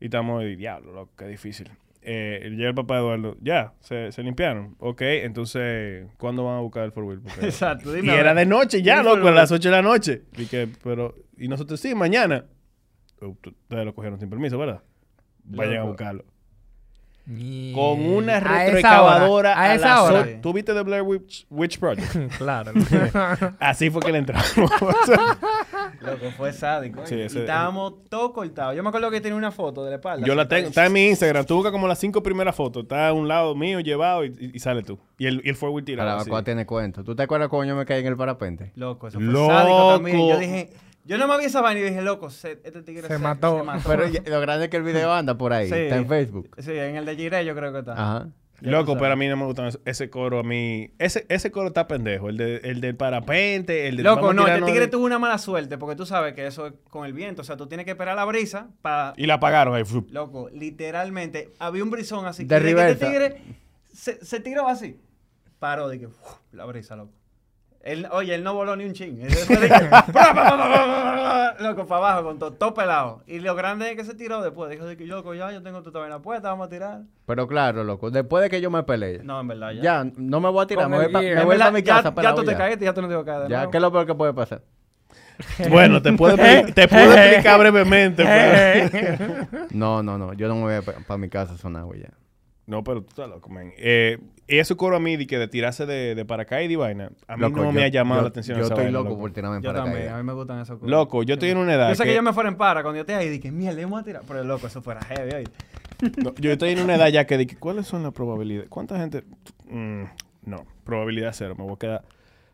Y estamos de diablo, loco, qué difícil. Eh, llega el papá de Eduardo, ya, se, se limpiaron. Ok, entonces, ¿cuándo van a buscar el four Exacto. y Dime. a era de noche ya, loco, a las 8 de la noche. Y, que, pero, y nosotros, sí, mañana. Ustedes lo cogieron sin permiso, ¿verdad? Vayan a buscarlo. Con una A esa hora, retroexcavadora A esa hora. ¿Tú viste The Blair Witch, Witch Project? claro. Así fue que le entramos. Loco, fue sádico. Sí, y ese- estábamos todos cortados. Yo me acuerdo que tenía una foto de la espalda. Yo la tengo, está en mi Instagram. Tú buscas como las cinco primeras fotos. Está a un lado mío llevado y, y- y sale tú. Y el, y el four wheel tirado. tiene cuento. ¿Tú te acuerdas cuando yo me caí en el parapente? Loco, eso fue Loco. sádico también. Yo dije, yo no me vi esa vaina y dije, loco, se- este tigre Se mató. Pero lo grande es que el video anda por ahí. Sí. Está en Facebook. Sí, en el de Jiré yo creo que está. Ajá. Ya Loco, pero a mí no me gusta eso. ese coro. A mí. Ese, ese coro está pendejo. El, de, el del parapente. El de. Loco, no, este tirarnos tigre de- tuvo una mala suerte porque tú sabes que eso es con el viento. O sea, tú tienes que esperar la brisa para. Y la apagaron ahí. Loco, literalmente, había un brisón así. De que este tigre se, se tiró así. Paró de que, uf, la brisa, loco. Él, oye, él no voló ni un ching. Loco, para abajo, con todo, todo pelado. Y lo grande es que se tiró después. Dijo de que, loco, ya yo tengo tu vaina puesta, vamos a tirar. Pero claro, loco. Después de que yo me peleé. No, en verdad, ya. Ya, no me voy a tirar. Con Me voy, pa- me En voy verdad, para mi ya- casa. ya, pelado tú te caíste, ya tú no te vas a caer Ya, nuevo. ¿qué es lo peor que puede pasar? Bueno, te puedo, expli- te puedo explicar brevemente. pero- No, no, no. Yo no me voy para mi casa a sonar, güey. Ya. No, pero tú estás loco, man. Eh, ese coro a mí de que de tirarse de, de paracaídas y vaina, a mí Loco, no yo- me ha llamado yo- la atención Yo esa estoy vaina, loco loco. por tirarme en Yo también, a mí me gustan esos cosas. Loco, yo estoy en una edad Yo sé que, que- yo me fuera en para cuando yo te ahí y dije, mierda, le vamos a tirar. Pero loco, eso fuera heavy, oye. No, yo estoy en una edad ya que que, ¿cuáles son las probabilidades? ¿Cuánta gente? Mm, no, probabilidad cero. Me voy a quedar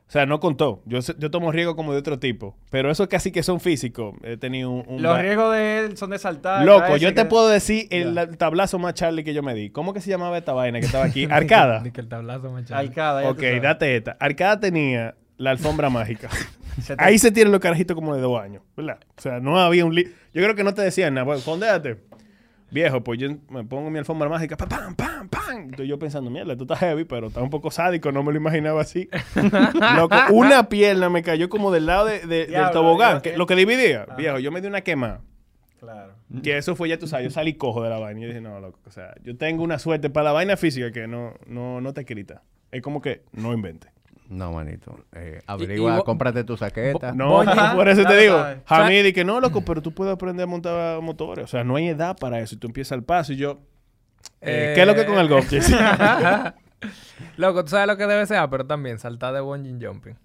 O sea, no contó. Yo, yo tomo riesgo como de otro tipo. Pero eso casi que son físicos. He tenido un... un Los ba- riesgos de él son de saltar. Loco, yo te que- puedo decir el, tablazo más Charlie que yo me di. ¿Cómo que se llamaba esta vaina que estaba aquí? Arcada. Que el tablazo me echaba. Alcada, ya ok, date esta. Arcada tenía la alfombra mágica. Se te- Ahí se tienen los carajitos como de dos años, ¿verdad? O sea, no había un... li- Yo creo que no te decían nada. Bueno, fondéate. Viejo, pues yo me pongo mi alfombra mágica, pam, pam, pam, pam. Estoy yo pensando, mierda, esto está heavy, pero está un poco sádico, no me lo imaginaba así. Loco, una pierna me cayó como del lado de- de- del tobogán, que, lo que dividía. Ajá. Viejo, yo me di una quema. Claro. Que eso fue, ya tú sabes, yo salí cojo de la vaina. Y yo dije, no, loco, o sea, yo tengo una suerte para la vaina física que no, no, no te quita. Es como que no invente. No, manito. Eh, averigua, y cómprate tu saqueta. No, por eso te digo. Hamid, y que no, loco, pero tú puedes aprender a montar motores. O sea, no hay edad para eso. Y tú empiezas el paso y yo, eh, ¿qué es lo que con el golf? Jesse? Loco, tú sabes lo que debe ser, pero también saltar de bungee jumping.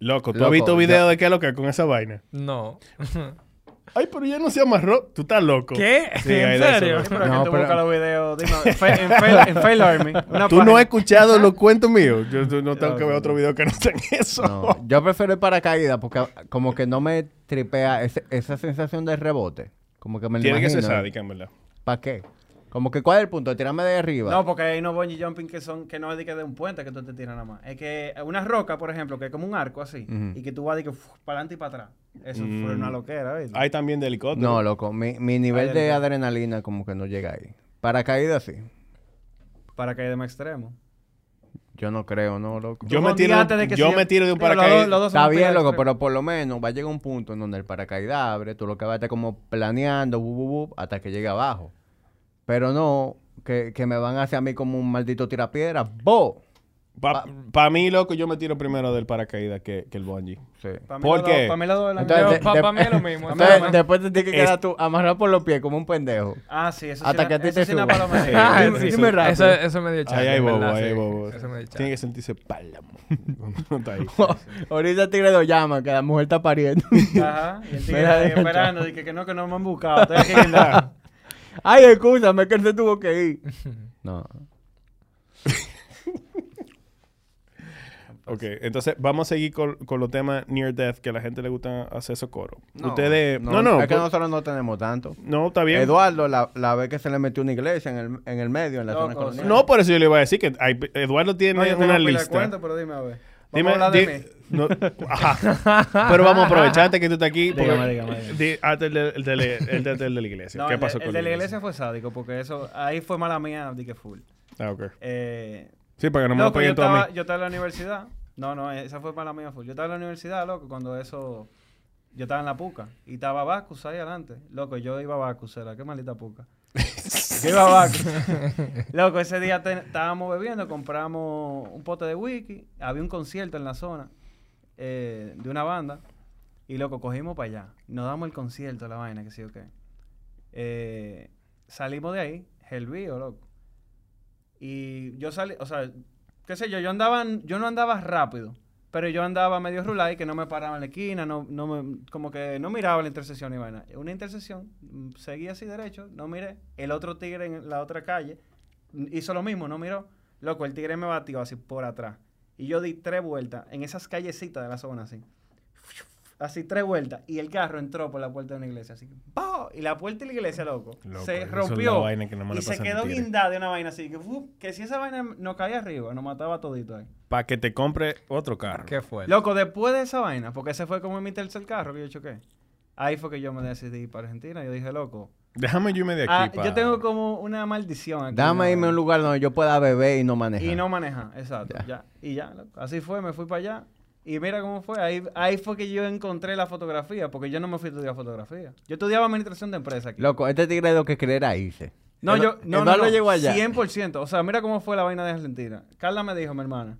loco, ¿tú Loco, has visto ya- video de qué es lo que es con esa vaina? No. Ay, pero ya no se amarró. Tú estás loco. ¿Qué? Sí, ¿En hay de eso, serio? No, que tú pero- buscas los videos. Dime, en, fail, en Fail Army. una Tú no has escuchado los cuentos míos. Yo no tengo que ver otro video que no sean eso. No, yo prefiero el paracaídas porque como que no me tripea ese- esa sensación de rebote. Como que me lo Tiene que ser imagino. sádica, en verdad. ¿Para qué? Como que ¿cuál es el punto? Tirarme de arriba. No, porque hay unos bungee jumping que son que no es de que de un puente que tú te tiras nada más. Es que una roca, por ejemplo, que es como un arco así, y que tú vas de que para adelante y para atrás. Eso Mm. fue una loquera, ¿viste? Hay también de helicóptero. No, loco. Mi, mi nivel Hay de adrenalina como que no llega ahí. Paracaídas sí. Para que de más extremo. Yo no creo, no, loco. Yo me tiro, de que yo si- me tiro de un los paracaídas. los Está bien, loco, extremo. pero por lo menos va a llegar un punto en donde el paracaídas abre, tú lo que vas a estar como planeando, bu, bu, bu, hasta que llegue abajo. Pero no que, que me van a hacer a mí como un maldito tirapiedra. ¡Bo! Para mí, loco, yo me tiro primero del paracaídas que, que el bungee. Sí. Mí dos- Para mí los dos de la Entonces, de- pa- pa' mí es lo mismo. Entonces, después te tienes que quedar tú amarrado por los pies como un pendejo. Ah, sí, eso Hasta sí. que a ti te Dime- sí, dime sí. rápido. Eso, eso me dio chance. Ahí hay bobo, ahí hay bobo. Tiene que sentirse pálamo. está. Ahorita Tigre lo llama, que la mujer está pariendo. Ajá. Y el tigre deja esperando. Dije que no, que no me han buscado. Ay, escúchame, que él se tuvo que ir. No. Ok, entonces vamos a seguir con, con los temas near death que a la gente le gusta hacer socorro. No, Ustedes. No, no. Es que pues- nosotros no tenemos tanto. no, está bien. Eduardo, la, la vez que se le metió una iglesia en el, en el medio, en la Loco, zona colonial. No, por eso yo le iba a decir que hay- Eduardo tiene No, yo tengo una de lista. cuentos, pero dime a ver. Vamos Dime, a hablar de di- mí. no, ajá. Pero vamos a aprovecharte que tú estás aquí. porque- Dígame, dígame, di- hazte el, de- el de, la- el de- el de la iglesia. No, ¿Qué el, pasó de, con el de la iglesia fue sádico porque eso ahí fue mala mía di que full. Ah, ok. Eh, Sí, para que no me lo loco, yo peguen todo a estaba, mí. yo estaba en la universidad. No, no, esa fue mala mía full. Yo estaba en la universidad, loco, cuando eso yo estaba en la puca y estaba Bacus ahí adelante. Loco, yo iba a Bacus, era qué maldita puca. yo iba a Bacus. loco, ese día estábamos bebiendo, compramos un pote de whisky, había un concierto en la zona eh, de una banda y loco, cogimos para allá. Nos damos el concierto, la vaina, que sí o qué. Eh, salimos de ahí, Helvío, loco. Y yo salí, o sea, qué sé yo, yo andaba, yo no andaba rápido, pero yo andaba medio rulay, que no me paraba en la esquina, no, no me, como que no miraba la intersección y vaina. Una intersección, mm, seguí así derecho, no miré. El otro tigre en la otra calle mm, hizo lo mismo, no miró. Loco, el tigre me batió así por atrás. Y yo di tres vueltas en esas callecitas de la zona así. Así tres vueltas. Y el carro entró por la puerta de una iglesia. Así que ¡pau! Y la puerta de la iglesia, loco, Loco, se es rompió. que no y se quedó guindada de una vaina así. Que, ¡fup! que si esa vaina no caía arriba, nos mataba todito ahí. Para que te compre otro carro. ¿Qué fue? Loco, después de esa vaina, porque ese fue como mi tercer carro que yo choqué. Ahí fue que yo me decidí ir para Argentina. Yo dije, loco. Déjame yo irme de aquí. ah, pa- yo tengo como una maldición aquí. Dame ¿no? irme a un lugar donde yo pueda beber y no manejar. Y no manejar, exacto. Ya. Ya. Y ya, loco. así fue, me fui para allá. Y mira cómo fue. Ahí, ahí fue que yo encontré la fotografía, porque yo no me fui a estudiar fotografía. Yo estudiaba administración de empresa aquí. Loco, este tigre lo que era irse. No, yo, no, no, Eduardo no, llegó allá. 100%. O sea, mira cómo fue la vaina de Argentina. Carla me dijo, mi hermana,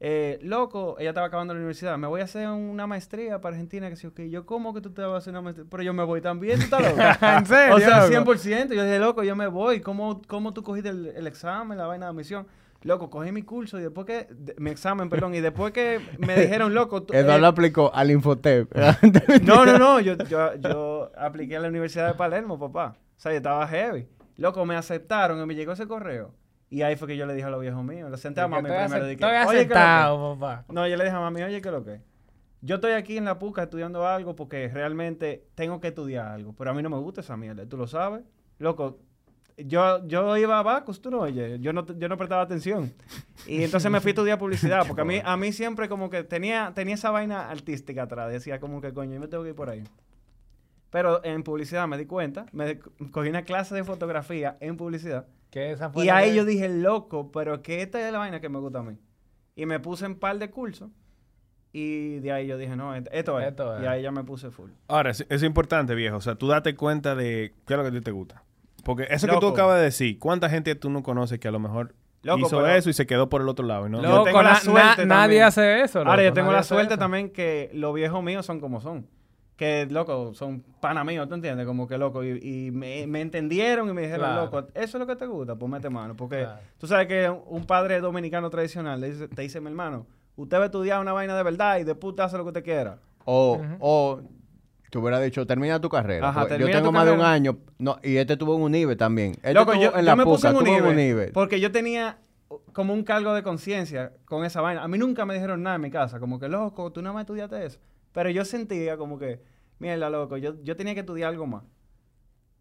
eh, loco, ella estaba acabando la universidad, me voy a hacer una maestría para Argentina, que sí, ok. Yo, ¿cómo que tú te vas a hacer una maestría? Pero yo me voy también, ¿tú estás loco? ¿En serio, O sea, loco? 100%. Yo dije, loco, yo me voy. ¿Cómo, cómo tú cogiste el, el examen, la vaina de admisión? Loco, cogí mi curso y después que... de- mi examen, perdón. Y después que me dijeron, loco... tú- Eduardo eh, aplicó al Infotep. no, no, no. Yo, yo, yo apliqué a la Universidad de Palermo, papá. O sea, yo estaba heavy. Loco, me aceptaron y me llegó ese correo. Y ahí fue que yo le dije a los viejos míos, le senté a mami primero. ace- dije, Estoy "Oye, ¿qué es lo que?". aceptado, papá. No, yo le dije a mami, oye, ¿qué es lo que? Yo estoy aquí en la PUCA estudiando algo porque realmente tengo que estudiar algo, pero a mí no me gusta esa mierda, tú lo sabes. Loco, yo, yo iba a Bacus, tú no oye, yo no, yo no prestaba atención. Y entonces me fui a estudiar publicidad, porque a mí, a mí siempre como que tenía, tenía esa vaina artística atrás, decía como que coño, yo me tengo que ir por ahí. Pero en publicidad me di cuenta, me cogí una clase de fotografía en publicidad. Que esa fue Y ahí yo dije, loco, pero que esta es la vaina que me gusta a mí. Y me puse en par de cursos. Y de ahí yo dije, no, et- esto es. Esto es. Y ahí ya me puse full. Ahora, es, es importante, viejo. O sea, tú date cuenta de qué es lo que a ti te gusta. Porque eso que tú Loco. acabas de decir, ¿cuánta gente tú no conoces que a lo mejor Loco, hizo pero- eso y se quedó por el otro lado? ¿no? Yo Loco, tengo la suerte na- nadie hace eso. Ahora, yo loco, tengo nadie la suerte también que los viejos míos son como son. Que, loco, son pana míos, ¿tú entiendes? Como que, loco, y, y me, me entendieron y me dijeron, Claro. loco, eso es lo que te gusta, pues mete mano. Porque Claro. tú sabes que un padre dominicano tradicional le dice- te dice, mi hermano, usted va a estudiar una vaina de verdad y de puta hace lo que usted quiera. O, o te hubiera dicho, termina tu carrera. Ajá, yo termina tengo tu más de un año. No, y este tuvo en UNIBE también. Este Loco, yo, en yo la me puse PUCA, en un nivel porque yo tenía como un cargo de conciencia con esa vaina. A mí nunca me dijeron nada en mi casa, como que loco, tú no me estudiaste eso. Pero yo sentía como que, mierda, loco, yo, yo tenía que estudiar algo más.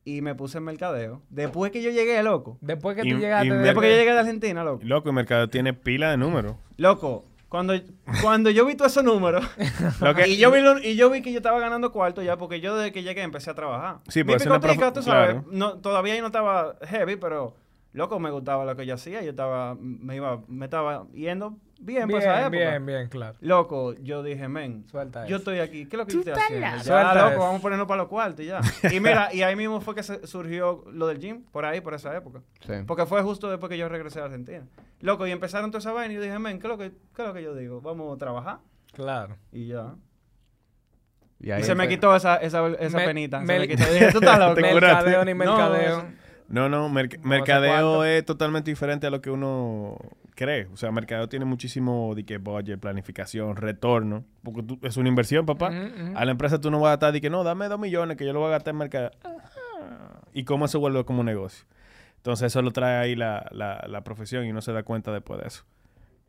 Y me puse en mercadeo. Después que yo llegué, loco. Después que Y- tú y llegaste... Después que yo llegué de Argentina, loco. Loco, el mercado tiene pila de números. Loco, cuando, cuando yo vi todos esos números Lo que- y, yo vi lo- y yo vi que yo estaba ganando cuarto ya, porque yo desde que llegué empecé a trabajar. Sí, Mi es una picotica, tú sabes, claro. no, todavía yo no estaba heavy, pero loco, me gustaba lo que yo hacía. Yo estaba, me iba, me estaba yendo bien, por esa Bien, época. bien, bien, claro. Loco, yo dije, men, Suelta yo eso. estoy aquí, ¿qué es lo que estoy haciendo? Ya, Suelta loco, eso. vamos a ponernos para los cuartos y ya. Y mira, y ahí mismo fue que se- surgió lo del gym, por ahí, por esa época. Sí. Porque fue justo después que yo regresé a Argentina. Loco, y empezaron toda esa vaina y yo dije, men, ¿qué es lo que, qué es lo que yo digo? Vamos a trabajar Claro. y ya. Y, se me quitó esa, esa, esa Me- penita. me- se me quitó. Dije, tú estás loco. Mercadeo ni No, mercadeo. No, no, merc- No, mercadeo es totalmente diferente a lo que uno cree. O sea, mercadeo tiene muchísimo de que budget, planificación, retorno. Porque tú- es una inversión, papá. A la empresa tú no vas a estar de que no, dame dos millones que yo lo voy a gastar en mercadeo. Ajá. Y cómo se vuelve como un negocio. Entonces eso lo trae ahí la, la, la profesión y uno se da cuenta después de eso.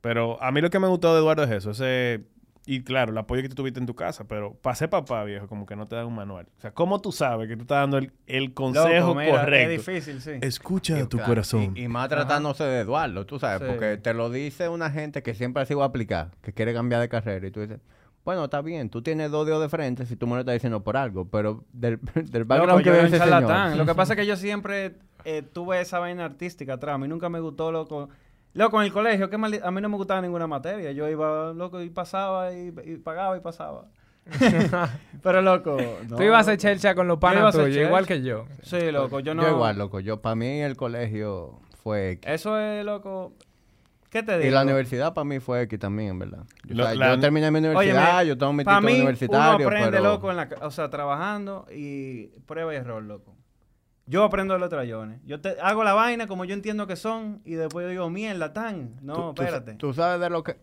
Pero a mí lo que me gustó de Eduardo es eso. Ese, y claro, el apoyo que tú tuviste en tu casa. Pero para ser papá, viejo, como que no te dan un manual. O sea, ¿cómo tú sabes que tú estás dando el, el consejo Loco, mira, correcto? Es difícil, sí. Escucha Y, tu claro, corazón. Y, y más tratándose de Eduardo, tú sabes, Sí. porque te lo dice una gente que siempre ha sido aplicar, que quiere cambiar de carrera, y tú dices, bueno, está bien, tú tienes dos dedos de frente si tú me lo estás diciendo por algo, pero del, del Loco, background que ese señor. Lo que pasa es que yo siempre eh, tuve esa vaina artística atrás. A mí nunca me gustó, loco. Loco, en el colegio, qué maldi- a mí no me gustaba ninguna materia. Yo iba, loco, y pasaba, y, y pagaba y pasaba. Pero, loco. no, Tú ibas a hacer chelcha con los panas tuyos, igual que yo. Sí, loco, yo no. Yo igual, loco, yo para mí el colegio fue X. Eso es, loco. ¿Qué te digo? Y la universidad para mí fue X también, en verdad. Yo, Lo- o sea, la- yo terminé mi universidad, yo tengo mi título mí, universitario, uno aprende, pero... loco, en la, ca- o sea, trabajando y prueba y error, loco. Yo aprendo de los trayones. Yo te, hago la vaina como yo entiendo que son y después yo digo, mierda, tan. No, tú, tú- espérate. Tú, sabes de lo que...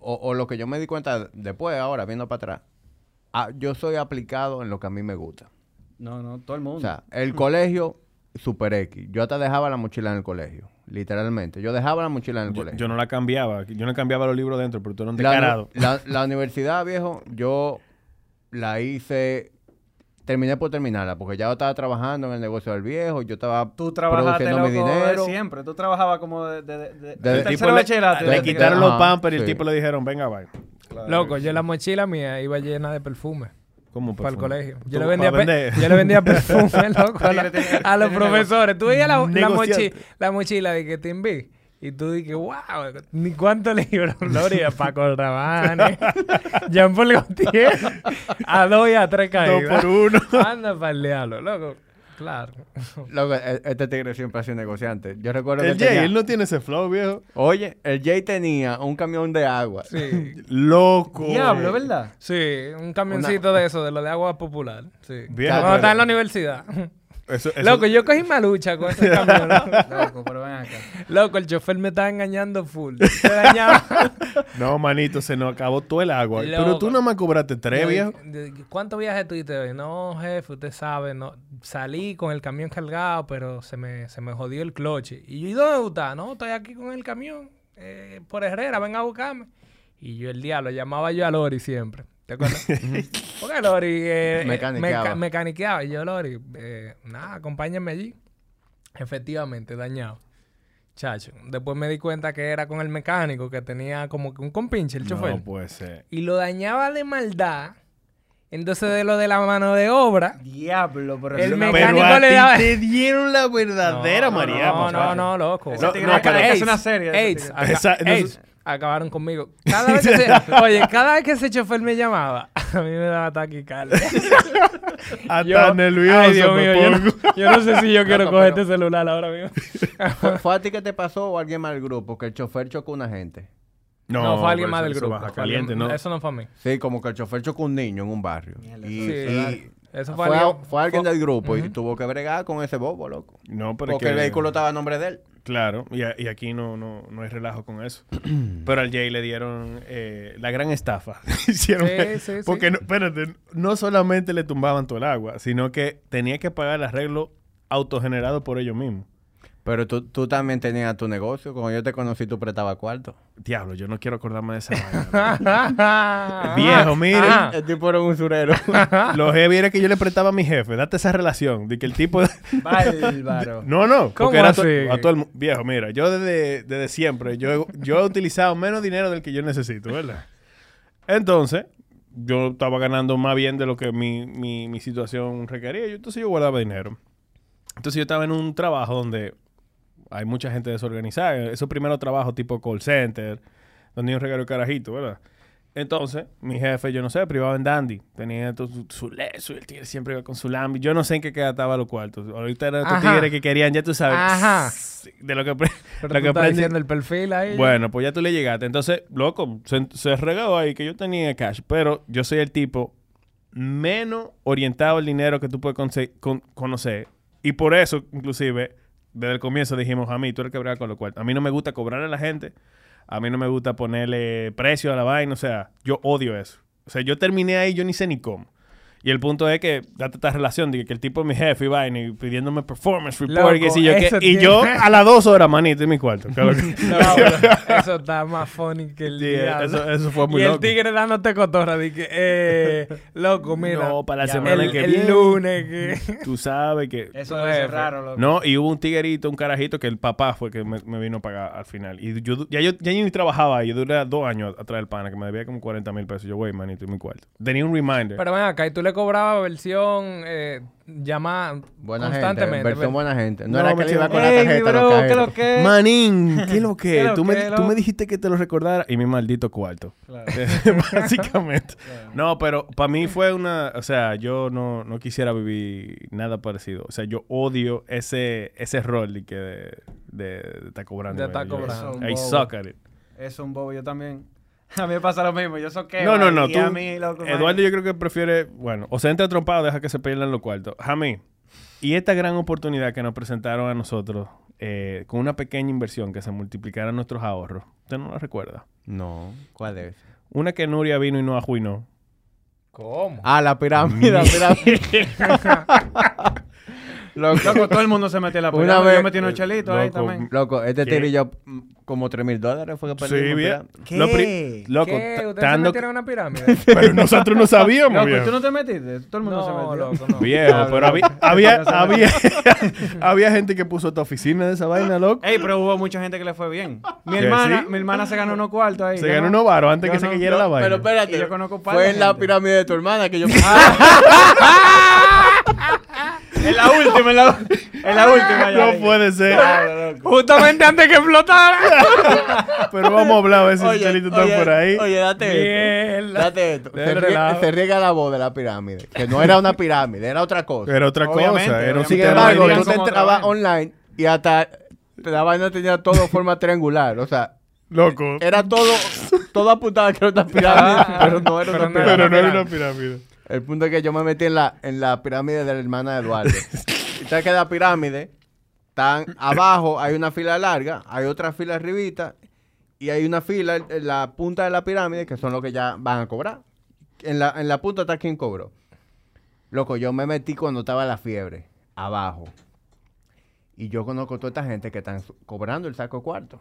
O, o lo que yo me di cuenta después, ahora, viendo para atrás. Ah, yo soy aplicado en lo que a mí me gusta. No, no, todo el mundo. O sea, el colegio, super X. Yo hasta dejaba la mochila en el colegio. Literalmente. Yo dejaba la mochila en el Yo, colegio. yo no la cambiaba. Yo no cambiaba los libros dentro, pero tú eras un la, descarado. la, la universidad, viejo, yo la hice... Terminé por terminarla, porque ya yo estaba trabajando en el negocio del viejo, yo estaba Tú produciendo mi de dinero. siempre. Tú trabajabas como de... de, de, de- el tipo le- Le de- quitaron los pampers y el sí. tipo le dijeron, venga, bye. Loco, yo la mochila mía iba llena de perfume. ¿Cómo Para el colegio. Yo le, vendía yo le vendía perfume, loco, a, la- los profesores. Tú veías la, la, Negociante. mochi- la mochila de que te enví. Y tú dices, wow, ni cuántos libros. Gloria, Paco Rabanne, Jean Paul Gaultier, a dos y a tres Dos caídas. por uno. Anda para el diablo, loco. Claro. Loco, e- este tigre siempre ha sido negociante. Yo recuerdo El que Jay, tenía- él no tiene ese flow, viejo. Oye, el Jay tenía un camión de agua. Sí. Loco. Diablo, ¿verdad? Sí, un camioncito de eso, de lo de agua popular. Sí. Bien, Cuando pero- estaba en la universidad. Eso, eso- Loco, yo cogí malucha con ese camión. loco. Loco, pero ven acá. Loco, el chofer me estaba engañando full. Se dañaba. No, manito, se nos acabó todo el agua. Pero tú nomás cobraste tres, viejo. ¿Cuántos viajes tuviste hoy? No, jefe, usted sabe, no. Salí con el camión cargado, pero se me, se me jodió el cloche. Y yo, ¿y dónde tú estás? No, estoy aquí con el camión. eh, por Herrera, ven a buscarme. Y yo, el diablo, llamaba yo a Lori siempre. ¿Te acuerdas? Porque Lori eh, Mecaniqueaba. meca- mecaniqueaba. Y yo, Lori, eh, nada, acompáñame allí. Efectivamente, dañado. Chacho. Después me di cuenta que era con el mecánico que tenía como que un compinche el chofer No puede ser. y lo dañaba de maldad. Entonces, de lo de la mano de obra, Diablo, pero El Pero mecánico a le daba- te dieron la verdadera no, María. No, no, no, loco. No, pero- hacer una serie. AIDS, AIDS, acabaron conmigo. Cada vez que se, oye, cada vez que ese chofer me llamaba, a mí me daba taquicardia. Hasta Yo- nervioso Ay, Dios me mío, yo no, yo no sé si yo quiero coger pero- este celular ahora mismo. ¿Fue, fue a ti que te pasó o alguien más del grupo? Que el chofer chocó a una gente. No, fue alguien más del grupo. baja Fue alguien- caliente, ¿no? Eso no fue a mí. Sí, como que el chofer chocó a un niño en un barrio. Y, Sí, y Eso fue, fue, a- alguien- fue alguien fue- del grupo y tuvo que bregar con ese bobo, loco. No, pero Porque que- el vehículo estaba a nombre de él. Claro, y, a- y aquí no, no, no hay relajo con eso. Pero al Jay le dieron eh, la gran estafa. Hicieron Sí, sí, sí. Porque, no, espérate, no solamente le tumbaban todo el agua, sino que tenía que pagar el arreglo autogenerado por ellos mismos. Pero tú, tú también tenías tu negocio. Cuando yo te conocí, tú prestabas cuarto. Diablo, yo no quiero acordarme de esa vaina. Viejo, mire. Ajá. El tipo era un usurero. Lo heavy era que yo le prestaba a mi jefe. Date esa relación. De que el tipo... Bárbaro. No, no. ¿Cómo porque era to- así? a todo el mu- Viejo, mira, yo desde, desde siempre, yo, yo he utilizado menos dinero del que yo necesito, ¿verdad? Entonces, yo estaba ganando más bien de lo que mi, mi, mi situación requería. Yo, entonces yo guardaba dinero. Entonces yo estaba en un trabajo donde hay mucha gente desorganizada. Esos primeros trabajos tipo call center, donde hay un regalo de carajito, ¿verdad? Entonces, mi jefe, yo no sé, privado en Dandy. Tenía todo su, su leso y el tigre siempre iba con su lambi. Yo no sé en qué estaba los cuartos. Ahorita eran estos Ajá. tigres que querían, ya tú sabes. Ajá. De lo que, Pero lo tú que estás aprendí- diciendo el perfil ahí. Bueno, pues ya tú le llegaste. Entonces, loco, se, se regó ahí que yo tenía cash. Pero yo soy el tipo menos orientado al dinero que tú puedes con- conocer. Y por eso, inclusive, desde el comienzo dijimos, a mí, tú eres que brega con lo cual. A mí no me gusta cobrar a la gente. A mí no me gusta ponerle precio a la vaina. O sea, yo odio eso. O sea, yo terminé ahí, yo ni sé ni cómo. Y el punto es que, date esta relación de que el tipo es mi jefe y vaina y pidiéndome performance report y Loco, qué sé yo Y a las dos horas, manito, en mi cuarto. Claro que- No, eso está más funny que el Sí, diablo. eso, eso fue muy y el tigre dándote cotorra. de que, eh, loco, mira. No, para la Ya, semana el, que el viene. lunes que... Tú sabes que... Eso jefe. raro, loco. No, y hubo un tiguerito, un carajito que el papá fue que me, me vino a pagar al final. Y yo, ya yo, ya yo ni trabajaba ahí. Yo duré dos años atrás del pana que me debía como 40 mil pesos. Yo, güey, manito, en mi cuarto. Tenía un reminder. Pero ven acá, y tú le cobrabas versión eh, llamada Buena gente. constantemente. Versión ¿verdad? buena gente. No, No, era que le iba versión- con la tarjeta bro, ¿qué lo que? Manín, ¿qué lo que? ¿Qué lo tú, me, que, tú me lo? dijiste que te lo recordara y mi maldito cuarto. Claro. Básicamente. No, pero para mí fue una... O sea, yo no, no quisiera vivir nada parecido. O sea, yo odio ese, ese rol de que de, de, de estar cobrando. De estar cobrando. Eso I suck at it. Es un bobo, yo también. A mí me pasa lo mismo, yo soy No, no, no. Tú, a mí, loco, Eduardo yo creo que prefiere... Bueno, o se entra trompado, deja que se pierdan los cuartos. Jamí. Y esta gran oportunidad que nos presentaron a nosotros, eh, con una pequeña inversión que se multiplicaran nuestros ahorros. ¿Usted no la recuerda? No, ¿cuál es? Una que Nuria vino y no ajuinó. ¿Cómo? Ah, la pirámide, la pirámide. loco, Loco, todo el mundo se metió en la Una pirámide. vez- Yo metí unos chelitos ahí Loco, también. loco, este ¿Qué? y yo, como 3 mil dólares fue que Sí, perdimos. bien. pirámide. ¿Qué? Lo pri- Loco, ¿Qué? ¿Ustedes se metieron en una pirámide? Pero nosotros no sabíamos, Loco, viejo. ¿tú no te metiste? Todo el mundo se no, metió. loco, no. Viejo, pero había, había, había, había gente que puso esta oficina de esa vaina, loco. Ey, pero hubo mucha gente que le fue bien. Mi ¿Que hermana, sí? mi hermana se ganó unos cuartos ahí. Se ganó no. unos varos antes yo que se cayera la vaina. Pero espérate, yo conozco fue en la pirámide de tu hermana que yo... En la última, en la, en la última. ya. no puede ser. Claro, loco. Justamente antes que explotara. pero vamos a hablar a ver si Oye, chelitos están oye, por ahí. Oye, date esto. Date esto. Se, rie- relajo. se riega la voz de la pirámide. Que no era una pirámide, era otra cosa. Era otra Obviamente, cosa. Era un obviamente. Sin embargo, tú te entrabas online y hasta la vaina tenía todo forma triangular. O sea, Loco. era todo, todo apuntado a que era otra pirámide, pero no era Pero una pirámide. Pero no era una pirámide. El punto es que yo me metí en la, en la pirámide de la hermana de Eduardo. y sabes que la pirámide están abajo, hay una fila larga, hay otra fila arribita y hay una fila en la punta de la pirámide que son los que ya van a cobrar. En la, en la punta está quien cobró. Loco, yo me metí cuando estaba la fiebre, abajo. Y yo conozco toda esta gente que están cobrando el saco cuarto.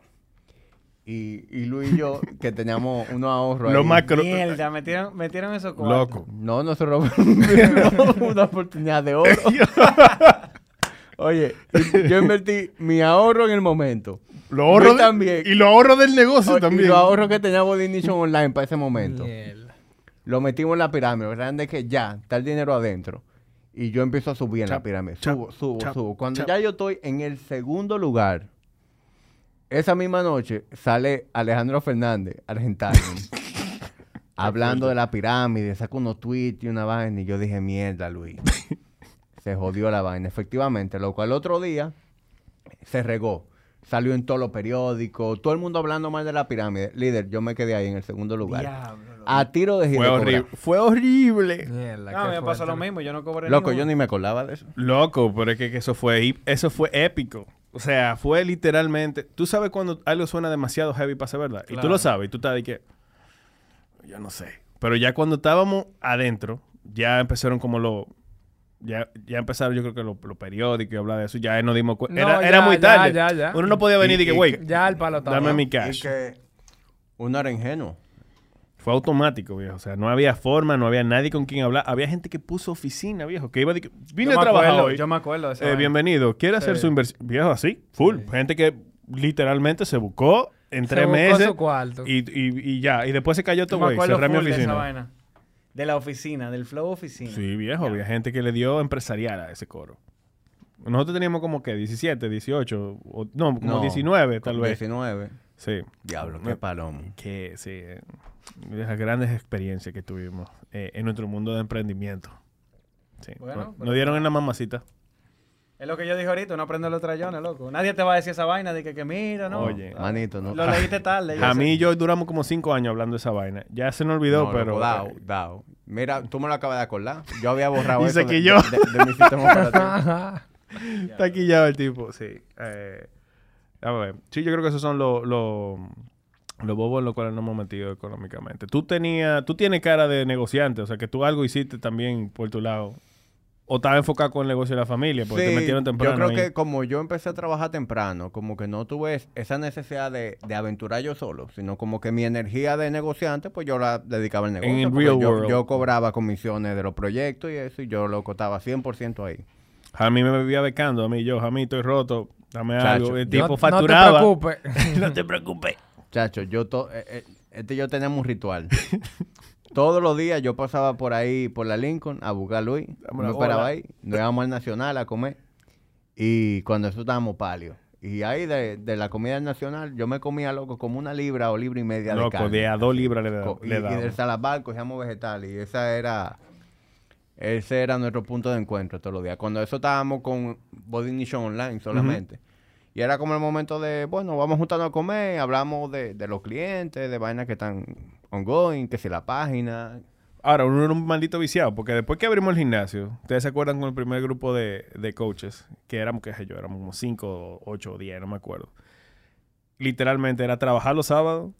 Y, y Luis y yo, que teníamos unos ahorros Lo ahí. más cro- Mierda, metieron, metieron esos cuartos. Loco. No, nosotros una oportunidad de oro. Oye, yo invertí mi ahorro en el momento. Lo ahorro de- también. Y lo ahorro del negocio también. Y los ahorros que tenía Body Nation online para ese momento. Mierda. Lo metimos en la pirámide. Lo grande es que ya está el dinero adentro. Y yo empiezo a subir en la pirámide. chap, Subo, subo, chap, subo. Cuando chap. ya yo estoy en el segundo lugar, esa misma noche sale Alejandro Fernández, argentino, hablando de la pirámide, saca unos tweets y una vaina. Y yo dije, mierda, Luis. se jodió la vaina. Efectivamente, lo cual el otro día se regó. Salió en todos los periódicos, todo el mundo hablando mal de la pirámide. Líder, yo me quedé ahí en el segundo lugar. Diablo, loco. A tiro de Fue horrible. Fue horrible. Mierda, No, qué me pasó fuerte. lo mismo, yo no cobré Loco, ninguno. yo ni me acordaba de eso. Loco, pero es que, que eso fue hip- eso fue épico. O sea, fue literalmente. Tú sabes cuando algo suena demasiado heavy para ser verdad. Y tú lo sabes. Y tú estás de que. Yo no sé. Pero ya cuando estábamos adentro, ya empezaron como los. Ya, ya empezaron, yo creo que los los periódicos y hablar de eso. Ya nos dimos cuenta. No, era, era muy tarde. ya, ya. Uno no podía venir y, Y- que, y güey, Ya el palo estaba. dame mi Y cash. que uno era ingenuo. Fue automático, viejo. O sea, no había forma, no había nadie con quien hablar. Había gente que puso oficina, viejo. Que iba de que, vine Yo a trabajar acuerdo, hoy. Yo me acuerdo de Eh, bienvenido. ¿Quiere hacer su inversión? Viejo, así, full. Gente que literalmente se buscó en Se tres buscó meses su cuarto. y, y- y ya. Y después se cayó todo, güey. Cerré mi full de esa oficina. vaina. De la oficina, del flow oficina. Sí, viejo. Había gente que le dio empresarial a ese coro. Nosotros teníamos como que 17, 18, o, no, como No, 19 tal vez. 19. Sí. Diablo, qué palomo. Que sí, eh, de las grandes experiencias que tuvimos eh, en nuestro mundo de emprendimiento. Sí. Bueno, Nos- pero- Nos dieron en la mamacita. Es lo que yo dije ahorita, no aprende los trayones, loco. Nadie te va a decir esa vaina de que, que mira, ¿no? Oye. Ah, Manito, no. Lo leíste tarde. A mí y yo duramos como cinco años hablando de esa vaina. Ya se nos olvidó, No, pero... loco, dao, dao. Mira, tú me lo acabas de acordar. Yo había borrado Dice eso que de, yo. de- de- de mi sistema operativo. Está aquí ya el tipo, sí. Eh, a ver. Sí, yo creo que esos son los los los bobos en los cuales nos hemos metido económicamente. Tú tenías, tú tienes cara de negociante, o sea que tú algo hiciste también por tu lado. O estaba enfocado con el negocio de la familia, porque te Sí, metieron temprano. Yo creo ahí. que como yo empecé a trabajar temprano, como que no tuve es- esa necesidad de, de aventurar yo solo, sino como que mi energía de negociante, pues yo la dedicaba al negocio. el porque real yo, world. yo cobraba comisiones de los proyectos y eso, y yo lo costaba 100% ahí. A mí me vivía becando, a mí yo, a mí estoy roto, dame Chacho, algo. El tipo no, facturaba. No te preocupes. no te preocupes. Chacho, yo to- eh, eh, este y yo teníamos un ritual. Todos los días yo pasaba por ahí, por la Lincoln, a buscar a Luis. Dame Me esperaba ahí. Nos íbamos al Nacional a comer. Y cuando eso estábamos palio. Y ahí de, de la comida nacional, yo me comía, loco, como una libra o libra y media de Loco, carne. de a dos libras le, da- y, le y daba. del salabar cogíamos vegetales. Y esa era... Ese era nuestro punto de encuentro todos los días. Cuando eso estábamos con Body Nation Online solamente. Y era como el momento de, bueno, vamos juntando a comer, hablamos de, de los clientes, de vainas que están ongoing, que si la página. Ahora, uno era un maldito viciado, porque después que abrimos el gimnasio, ustedes se acuerdan con el primer grupo de, de coaches, que éramos, qué sé yo, éramos como 5, 8 o 10, no me acuerdo. Literalmente era trabajar los sábados,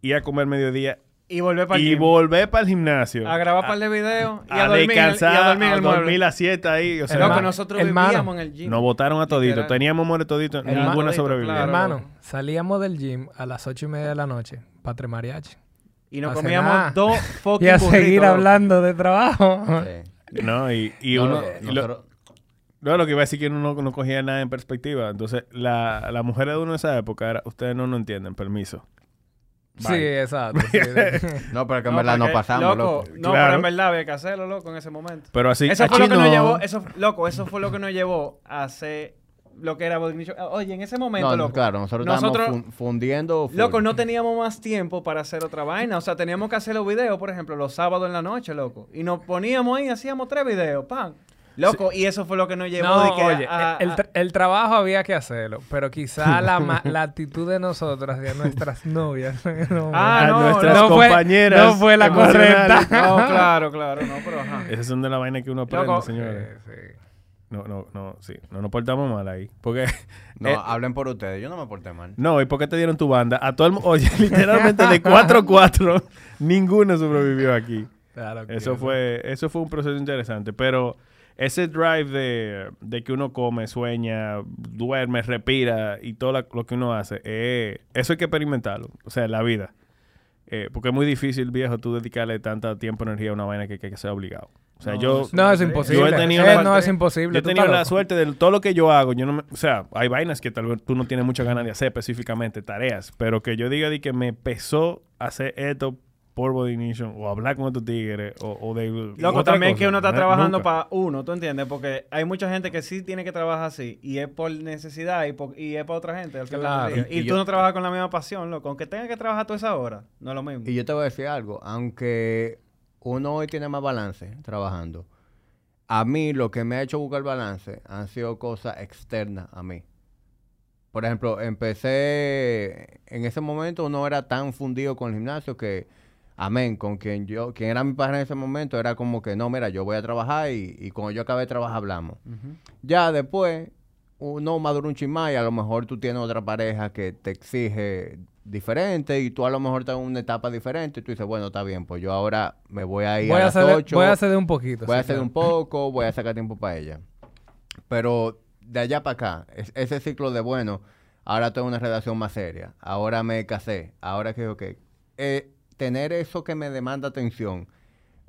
ir a comer mediodía Y volver para y volver para el gimnasio. A grabar par de videos y a, a dormir, el- y descansar, a dormir en a el dormir mueble. la siesta ahí. O sea, Loco, Hermano, nosotros hermano, vivíamos en el gym. nos botaron a todito. Literal. Teníamos muerto todito, Hermano, ninguna todito, sobrevivió. claro. Hermano, salíamos del gym a las ocho y media de la noche para tres mariachi. Y nos a comíamos cenar. dos fucking Y a burritos, seguir hablando de trabajo. Sí. No, y, y No, uno... lo- y lo- nosotros- No, lo que iba a decir que uno no, no cogía nada en perspectiva. Entonces, la, la mujer de uno en esa época era, ustedes no lo entienden, permiso. Sí, exacto. sí. No, pero que en No, verdad no pasamos, loco. loco. No, Claro. pero en verdad había que hacerlo, loco, en ese momento. Pero así, eso fue lo que nos no. llevó, eso, loco, eso fue lo que nos llevó a hacer lo que era. Oye, en ese momento, No, loco. claro, nosotros, Nosotros- estábamos fun- fundiendo. full. Loco, no teníamos más tiempo para hacer otra vaina. O sea, teníamos que hacer los videos, por ejemplo, los sábados en la noche, loco. Y nos poníamos ahí, hacíamos tres videos, pan. Loco, y eso fue lo que nos llevó No, de que oye, a- el, a- tra- el trabajo había que hacerlo, pero quizá la, ma- la actitud de nosotras y de nuestras novias Ah, a no, nuestras no fue- compañeras. no fue la correcta. No, claro, claro, no, pero ajá. Esas son de la vaina que uno aprende, Loco, señores. Sí, sí. No, no, no, sí. No nos portamos mal ahí. Porque... No, eh, hablen por ustedes. Yo no me porté mal. no, ¿y por qué te dieron tu banda? A todo el Oye, literalmente de 4-4, ninguno sobrevivió aquí. Claro que Eso fue, eso fue un proceso interesante. Pero ese drive de, de que uno come, sueña, duerme, respira y todo la- lo que uno hace, eh, eso hay que experimentarlo. O sea, la vida. Eh, porque es muy difícil, viejo, tú dedicarle tanta tiempo, energía a una vaina que, que, que sea obligado. O sea, No, yo... No, es Yo he imposible. tenido Eh, la- no, es imposible. Yo he tenido la loco. suerte de todo lo que yo hago. Yo no me- o sea, hay vainas que tal vez tú no tienes muchas ganas de hacer específicamente, tareas, pero que yo diga de que me pesó hacer esto por Body Nation o hablar con estos tigres o, o de. Loco, también cosa. que uno está trabajando nunca. para uno, ¿tú entiendes? Porque hay mucha gente que sí tiene que trabajar así y es por necesidad y, por- y es para otra gente. Claro. Y- Y, y tú yo- no trabajas con la misma pasión, loco. Aunque tengas que trabajar toda esa hora, no es lo mismo. Y yo te voy a decir algo, aunque uno hoy tiene más balance trabajando, a mí lo que me ha hecho buscar balance han sido cosas externas a mí. Por ejemplo, empecé, en ese momento uno era tan fundido con el gimnasio que, amén, con quien yo, quien era mi padre en ese momento, era como que, no, mira, yo voy a trabajar y, y cuando yo acabe de trabajar hablamos. Ya después, uno madura un chismay, a lo mejor tú tienes otra pareja que te exige diferente y tú a lo mejor estás en una etapa diferente y tú dices, bueno, está bien, pues yo ahora me voy a ir Voy a a, las hacer, 8, voy a hacer de un poquito. voy a claro. un poco, voy a sacar tiempo para ella. Pero de allá para acá, es- ese ciclo de, bueno, ahora tengo una relación más seria, ahora me casé, ahora que, ok, eh, tener eso que me demanda atención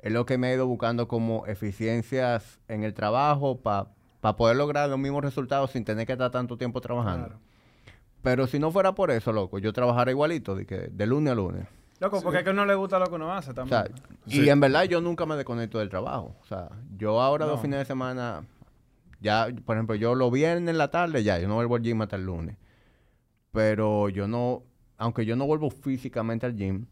es lo que me he ido buscando como eficiencias en el trabajo para poder lograr los mismos resultados sin tener que estar tanto tiempo trabajando. Claro. Pero si no fuera por eso, loco, yo trabajara igualito, de, que, de lunes a lunes. Loco, porque es que a uno le gusta lo que uno hace O también. y en verdad yo nunca me desconecto del trabajo. O sea, yo ahora dos No. fines de semana, ya, por ejemplo, yo lo viernes en la tarde, ya, yo no vuelvo al gym hasta el lunes. Pero yo no, aunque yo no vuelvo físicamente al gym,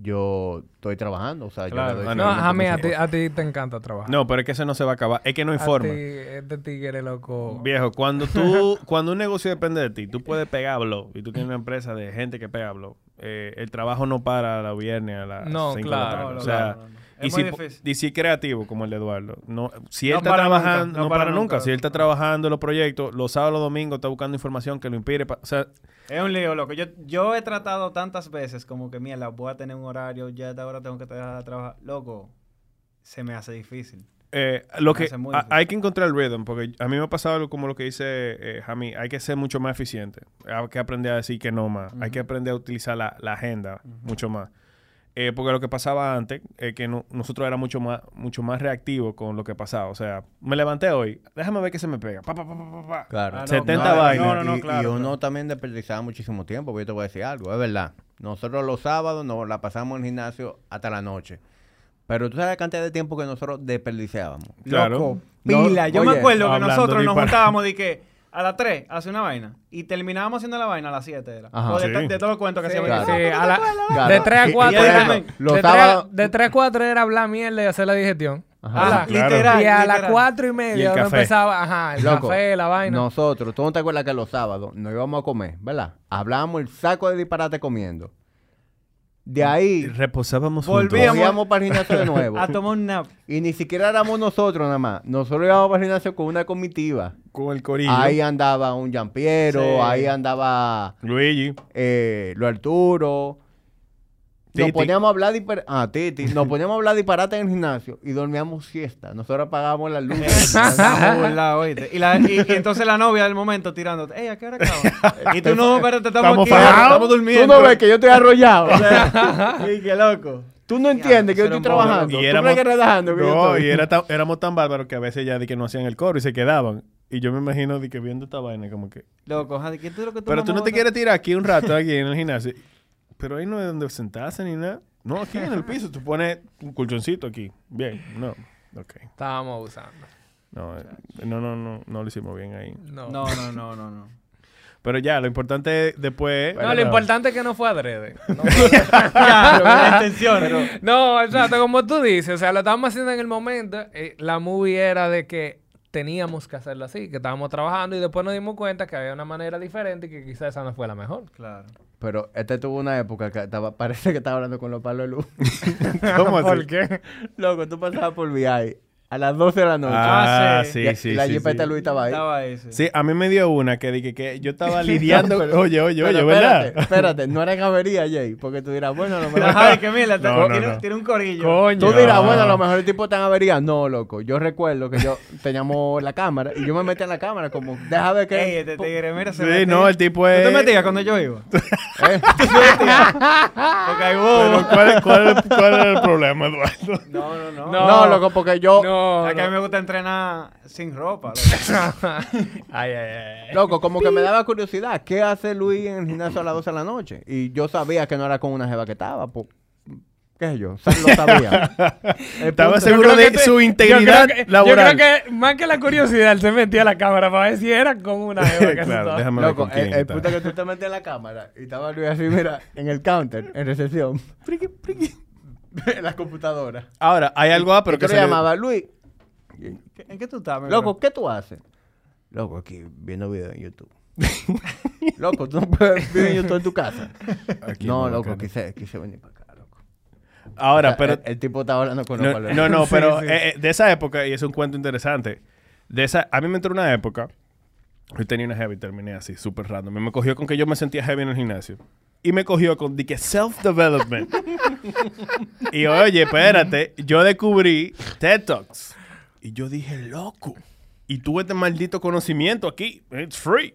yo estoy trabajando. O sea, Claro. yo le doy No, a mí, a ti, a ti te encanta trabajar. No, pero es que eso no se va a acabar. Es que no hay A forma. ti, este tigre loco. Viejo, cuando tú, cuando un negocio depende de ti, tú puedes pegar blog y tú tienes una empresa de gente que pega blog. eh, el trabajo no para a la viernes a las No, 5 de la claro, tarde. no, o sea, no, y si, muy difícil. y si creativo como el de Eduardo, no, si él No está para nunca, trabajando, no no, para para nunca. nunca. Si él está trabajando en los proyectos, los sábados, los domingos está buscando información que lo pa- o sea, Es un lío, loco. Yo, yo he tratado tantas veces como que, mierda, voy a tener un horario, ya a esta hora tengo que dejar de trabajar. Loco, se me hace difícil. Eh, lo que a- hay que encontrar el rhythm, porque a mí me ha pasado algo como lo que dice eh, Jami, hay que ser mucho más eficiente, hay que aprender a decir que no más, hay que aprender a utilizar la, la agenda mucho más. Eh, porque lo que pasaba antes es que no- nosotros éramos mucho más, mucho más reactivos con lo que pasaba. O sea, me levanté hoy, déjame ver qué se me pega. Pa, pa, pa, pa, pa, pa. Claro. Ah, no, 70 claro, vainas. no, no, no, y, claro, y uno claro. también desperdiciaba muchísimo tiempo, porque yo te voy a decir algo, es verdad. Nosotros los sábados nos la pasamos en el gimnasio hasta la noche. Pero tú sabes la cantidad de tiempo que nosotros desperdiciábamos. Claro. Loco, No, pila. Yo me acuerdo que nosotros nos juntábamos de que a las 3 hace una vaina y terminábamos haciendo la vaina a las 7 era. Ajá. o de, Sí. ta- de todos los cuentos que Sí, hacíamos. claro. y sí, "No, a la- ¿tú te acuerdas, Claro. De 3 a Y- y 4 por era, ejemplo, los de, tres- sábados- de 3 a 4 era hablar mierda y hacer la digestión. Ajá. Claro. literal. y a las literal. 4 y Y media café. empezaba, ajá, el Loco, café, la vaina. Nosotros, ¿tú no te acuerdas que los sábados nos íbamos a comer, verdad? Hablábamos el saco de disparate comiendo. De ahí reposábamos Volvíamos- juntos. volvíamos para el gimnasio de nuevo. A tomar un nap. y ni siquiera éramos nosotros nada más. Nosotros íbamos para el gimnasio con una comitiva. Con el corillo. Ahí andaba un Jampiero, Sí. ahí andaba Luigi. eh, lo Arturo. Nos poníamos a hablar disparate. Ah, Titi. Nos poníamos a hablar disparate en el gimnasio y dormíamos siesta. Nosotros apagábamos las luces. Y, la- y- y entonces la novia del momento tirándote, ey, ¿a qué hora acaba? y tú no, espérate, estamos, Estamos aquí, estamos durmiendo. Tú no ves que yo estoy arrollado. Y qué loco. Tú no entiendes que yo estoy trabajando. Y Tú éramos, que relajando. que yo no, estoy? y era tan- éramos tan bárbaros que a veces ya de que no hacían el coro y se quedaban. Y yo me imagino de que viendo esta vaina como que... Loco, ¿qué tú lo que tú Pero tú no te quieres tirar aquí un rato, aquí en el gimnasio. Pero ahí no es donde sentarse ni nada. No, aquí en el piso. Tú pones un colchoncito aquí. Bien, no. Ok. Estábamos abusando. No, eh, no, no, no, no lo hicimos bien ahí. No. No, no, no, no, no. Pero ya, lo importante es después... No, lo importante es que no fue adrede. No, Claro, la intención. no, exacto, como tú dices, o sea, lo estábamos haciendo en el momento. eh, la movie era de que teníamos que hacerlo así, que estábamos trabajando y después nos dimos cuenta que había una manera diferente y que quizás esa no fue la mejor. Claro. Pero este tuvo una época que estaba, parece que estaba hablando con los palos de luz. ¿Cómo así? ¿Por qué? Loco, tú pasabas por VI A las 12 de la noche. Ah, Ah, sí, Y- sí, y la sí, jipeta sí. Luis estaba ahí. Estaba ahí, sí. Sí, a mí me dio una que dije que yo estaba lidiando. pero- oye, oye, Pero oye, ¿verdad? espérate, espérate, no era en avería, Jay, porque tú dirás, bueno, a lo mejor... Ay, qué mierda. No, no, tiene, no. tiene un corillo. Coño. Tú dirás, No. bueno, a lo mejor el tipo está en avería. No, loco. Yo recuerdo que yo teníamos la cámara y yo me metí en la cámara como, deja ver Ey, qué... este tigre, mira, se Sí, no, el tipo ¿Tú es. te metías cuando yo iba? ¿Eh? Porque hay bobo. Pero, ¿cuál, cuál, ¿Cuál es el problema, Eduardo? No, no, no. No. No, loco, porque yo... No, Es que a mí me gusta entrenar sin ropa. loco. Ay, ay, ay. Loco, como que me daba curiosidad. ¿Qué hace Luis en el gimnasio a las 12 de la noche? Y yo sabía que no era con una jeva que estaba. Pues, ¿Qué sé yo? Lo sabía. Estaba seguro de te- su yo integridad creo que- laboral. Yo creo que más que la curiosidad, él se metía a la cámara para ver si era con una jeva que se claro, estaba- déjame Loco, el, el es que tú te metes en la cámara y estaba Luis así, mira, en el counter, en recepción, la computadora. Ahora, hay algo ah, pero que se le llamaba Luis. ¿Qué- ¿En qué tú estás, mi Loco, bro? ¿qué tú haces? Loco, aquí viendo videos en YouTube. loco, tú no puedes ver en YouTube en tu casa. Aquí no, en loco, Bacana. quise, quise venir para acá, loco. Ahora, O sea, pero. el, el tipo estaba hablando con No, no, no, pero sí. eh, eh, de esa época, y es un cuento interesante. De esa, a mí me entró una época. Yo tenía una heavy, terminé así, súper random. Me cogió con que yo me sentía heavy en el gimnasio. Y me cogió con de que self-development. y oye, espérate, yo descubrí TED Talks. Y yo dije, loco. Y tuve este maldito conocimiento aquí. It's free.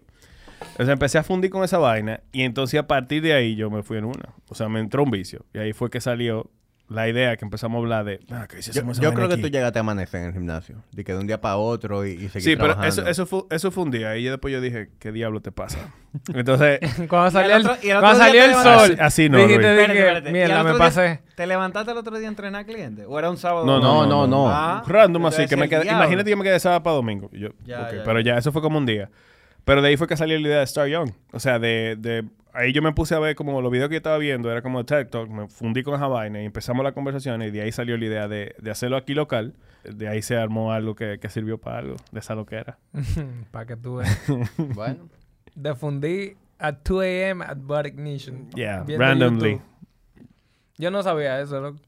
Entonces empecé a fundir con esa vaina. Y entonces a partir de ahí yo me fui en una. O sea, me entró un vicio. Y ahí fue que salió la idea que empezamos a hablar de. Ah, ¿qué si Yo, creo que tú llegaste a amanecer en el gimnasio. De que de un día para otro y, y seguir Sí, pero trabajando. eso, eso, fue, eso fue un día. Y yo después yo dije, ¿qué diablo te pasa? Entonces, Cuando salió el otro- cuando salió el sol, Así- así no, dijiste Luis. ¿Y mierda, me pasé. ¿Te levantaste el otro día a entrenar clientes? ¿O era un sábado? no, no, No, no, no. Ah, random así. Que me quedé, imagínate que yo me quedé sábado para domingo. Yo, Ya, ok, ya, pero ya. ya, eso fue como un día. Pero de ahí fue que salió la idea de Star Young. O sea, de, de ahí yo me puse a ver como los videos que yo estaba viendo, era como TikTok, Talk, me fundí con esa vaina y empezamos la conversación y de ahí salió la idea de, de hacerlo aquí local. De ahí se armó algo que, que sirvió para algo, de esa loquera. Para que tú veas. Bueno. Defundí at 2 a.m. at Bud Ignition. Yeah, randomly. YouTube. Yo no sabía eso, loco.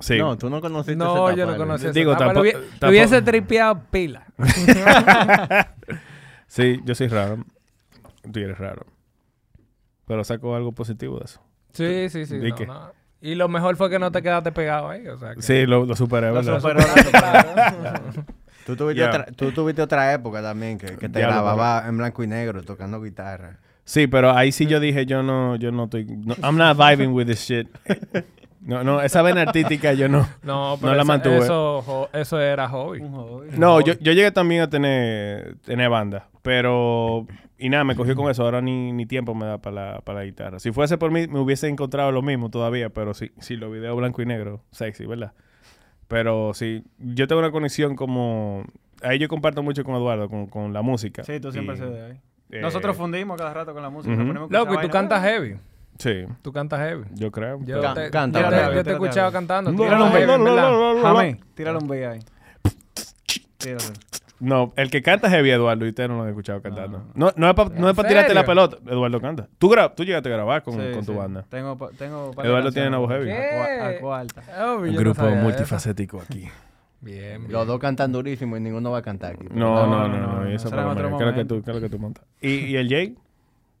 Sí. No, tú no conociste No, esa yo no conocía eso. Digo, tampoco- hubie- tampoco- lo hubiese tripeado pila. Sí, yo soy raro. Tú eres raro. Pero saco algo positivo de eso. Sí, sí, sí. ¿Y no, qué? no. Y lo mejor fue que no te quedaste pegado ahí. O sea, que- Sí, lo, lo superé, Lo superó, lo superó. Tú tuviste, otra, tú tuviste otra época también que, que te Diablo, grababa en blanco y negro tocando guitarra. Sí, pero ahí sí yo dije, yo no, yo no estoy... no- I'm not vibing with this shit. No, no, esa vena artística yo no... No, pero la eso, mantuve. Eso, eso era hobby. Un hobby. No, yo, yo llegué también a tener, tener banda, pero... Y nada, me cogió con eso. Ahora ni, ni tiempo me da para la, para la guitarra. Si fuese por mí, me hubiese encontrado lo mismo todavía, pero sí, sí, los videos blanco y negro, sexy, ¿verdad? Pero sí, yo tengo una conexión como... Ahí yo comparto mucho con Eduardo, con, con la música. Sí, tú siempre Y, se de ahí. eh, Tú fundimos cada rato con la música. Ponemos a Loco, y tú cantas heavy. Sí, Tú cantas heavy. yo creo. Yo Can- te, canta, yo te- canta. yo te he escuchado cantando. tú Tírale un. Jamé, tírale un ahí. No, el que canta heavy, Eduardo, y usted no lo he escuchado cantando. No, no es para no es pa ¿En tirarte la pelota. Eduardo canta. Tú, gra- tú llegaste a grabar con, Sí, con tu sí. banda. Tengo, tengo Eduardo tiene una voz heavy. A, cua- a cuarta. Oh, Un no grupo eso. multifacético aquí. Bien, bien. Los dos cantan durísimo y ninguno va a cantar aquí. No, no, no, no, no. no, y eso será en para otro mí. ¿Qué es lo que momento. tú, qué es lo que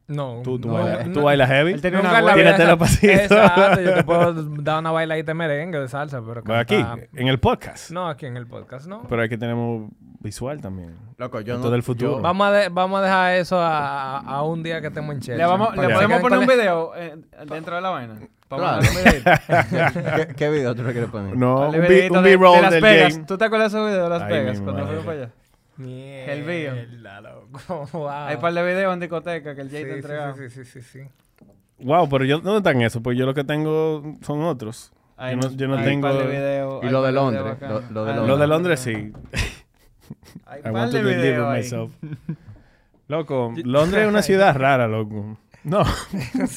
No. ¿Tú, tú, no, bailas, no, ¿tú no. bailas heavy? Él tiene Nunca una Tírate los pasitos. Exacto, yo te puedo dar una bailadita de merengue, de salsa, pero aquí, en el podcast. No, aquí en el podcast, no. Pero aquí tenemos visual también. Loco, yo Esto no. del futuro. yo- Vamos a, de- vamos a dejar eso a, un día que estemos en Chelsea. Le, vamos, le podemos poner un video eh, dentro de la vaina. Para Claro. ¿Qué, qué video tú le quieres poner? No, un, de- B-roll de Las del Vegas. Jay. ¿Tú te acuerdas de ese video de Las Ay, Vegas mi cuando fuimos para allá? El video. Mierda, loco. Wow. Hay un par de videos en discoteca que el Jay Sí, te entregaba. sí, sí, sí, sí, sí. Wow, pero yo, ¿dónde están esos? Pues yo lo que tengo son otros. Hay Yo no- un- yo no hay un tengo- par de videos, Y lo de Londres, lo- de Ah, Londres. Lo de Londres sí. Hay un par want to de deliver videos ahí. myself. Loco, Londres es una ciudad rara, loco. No.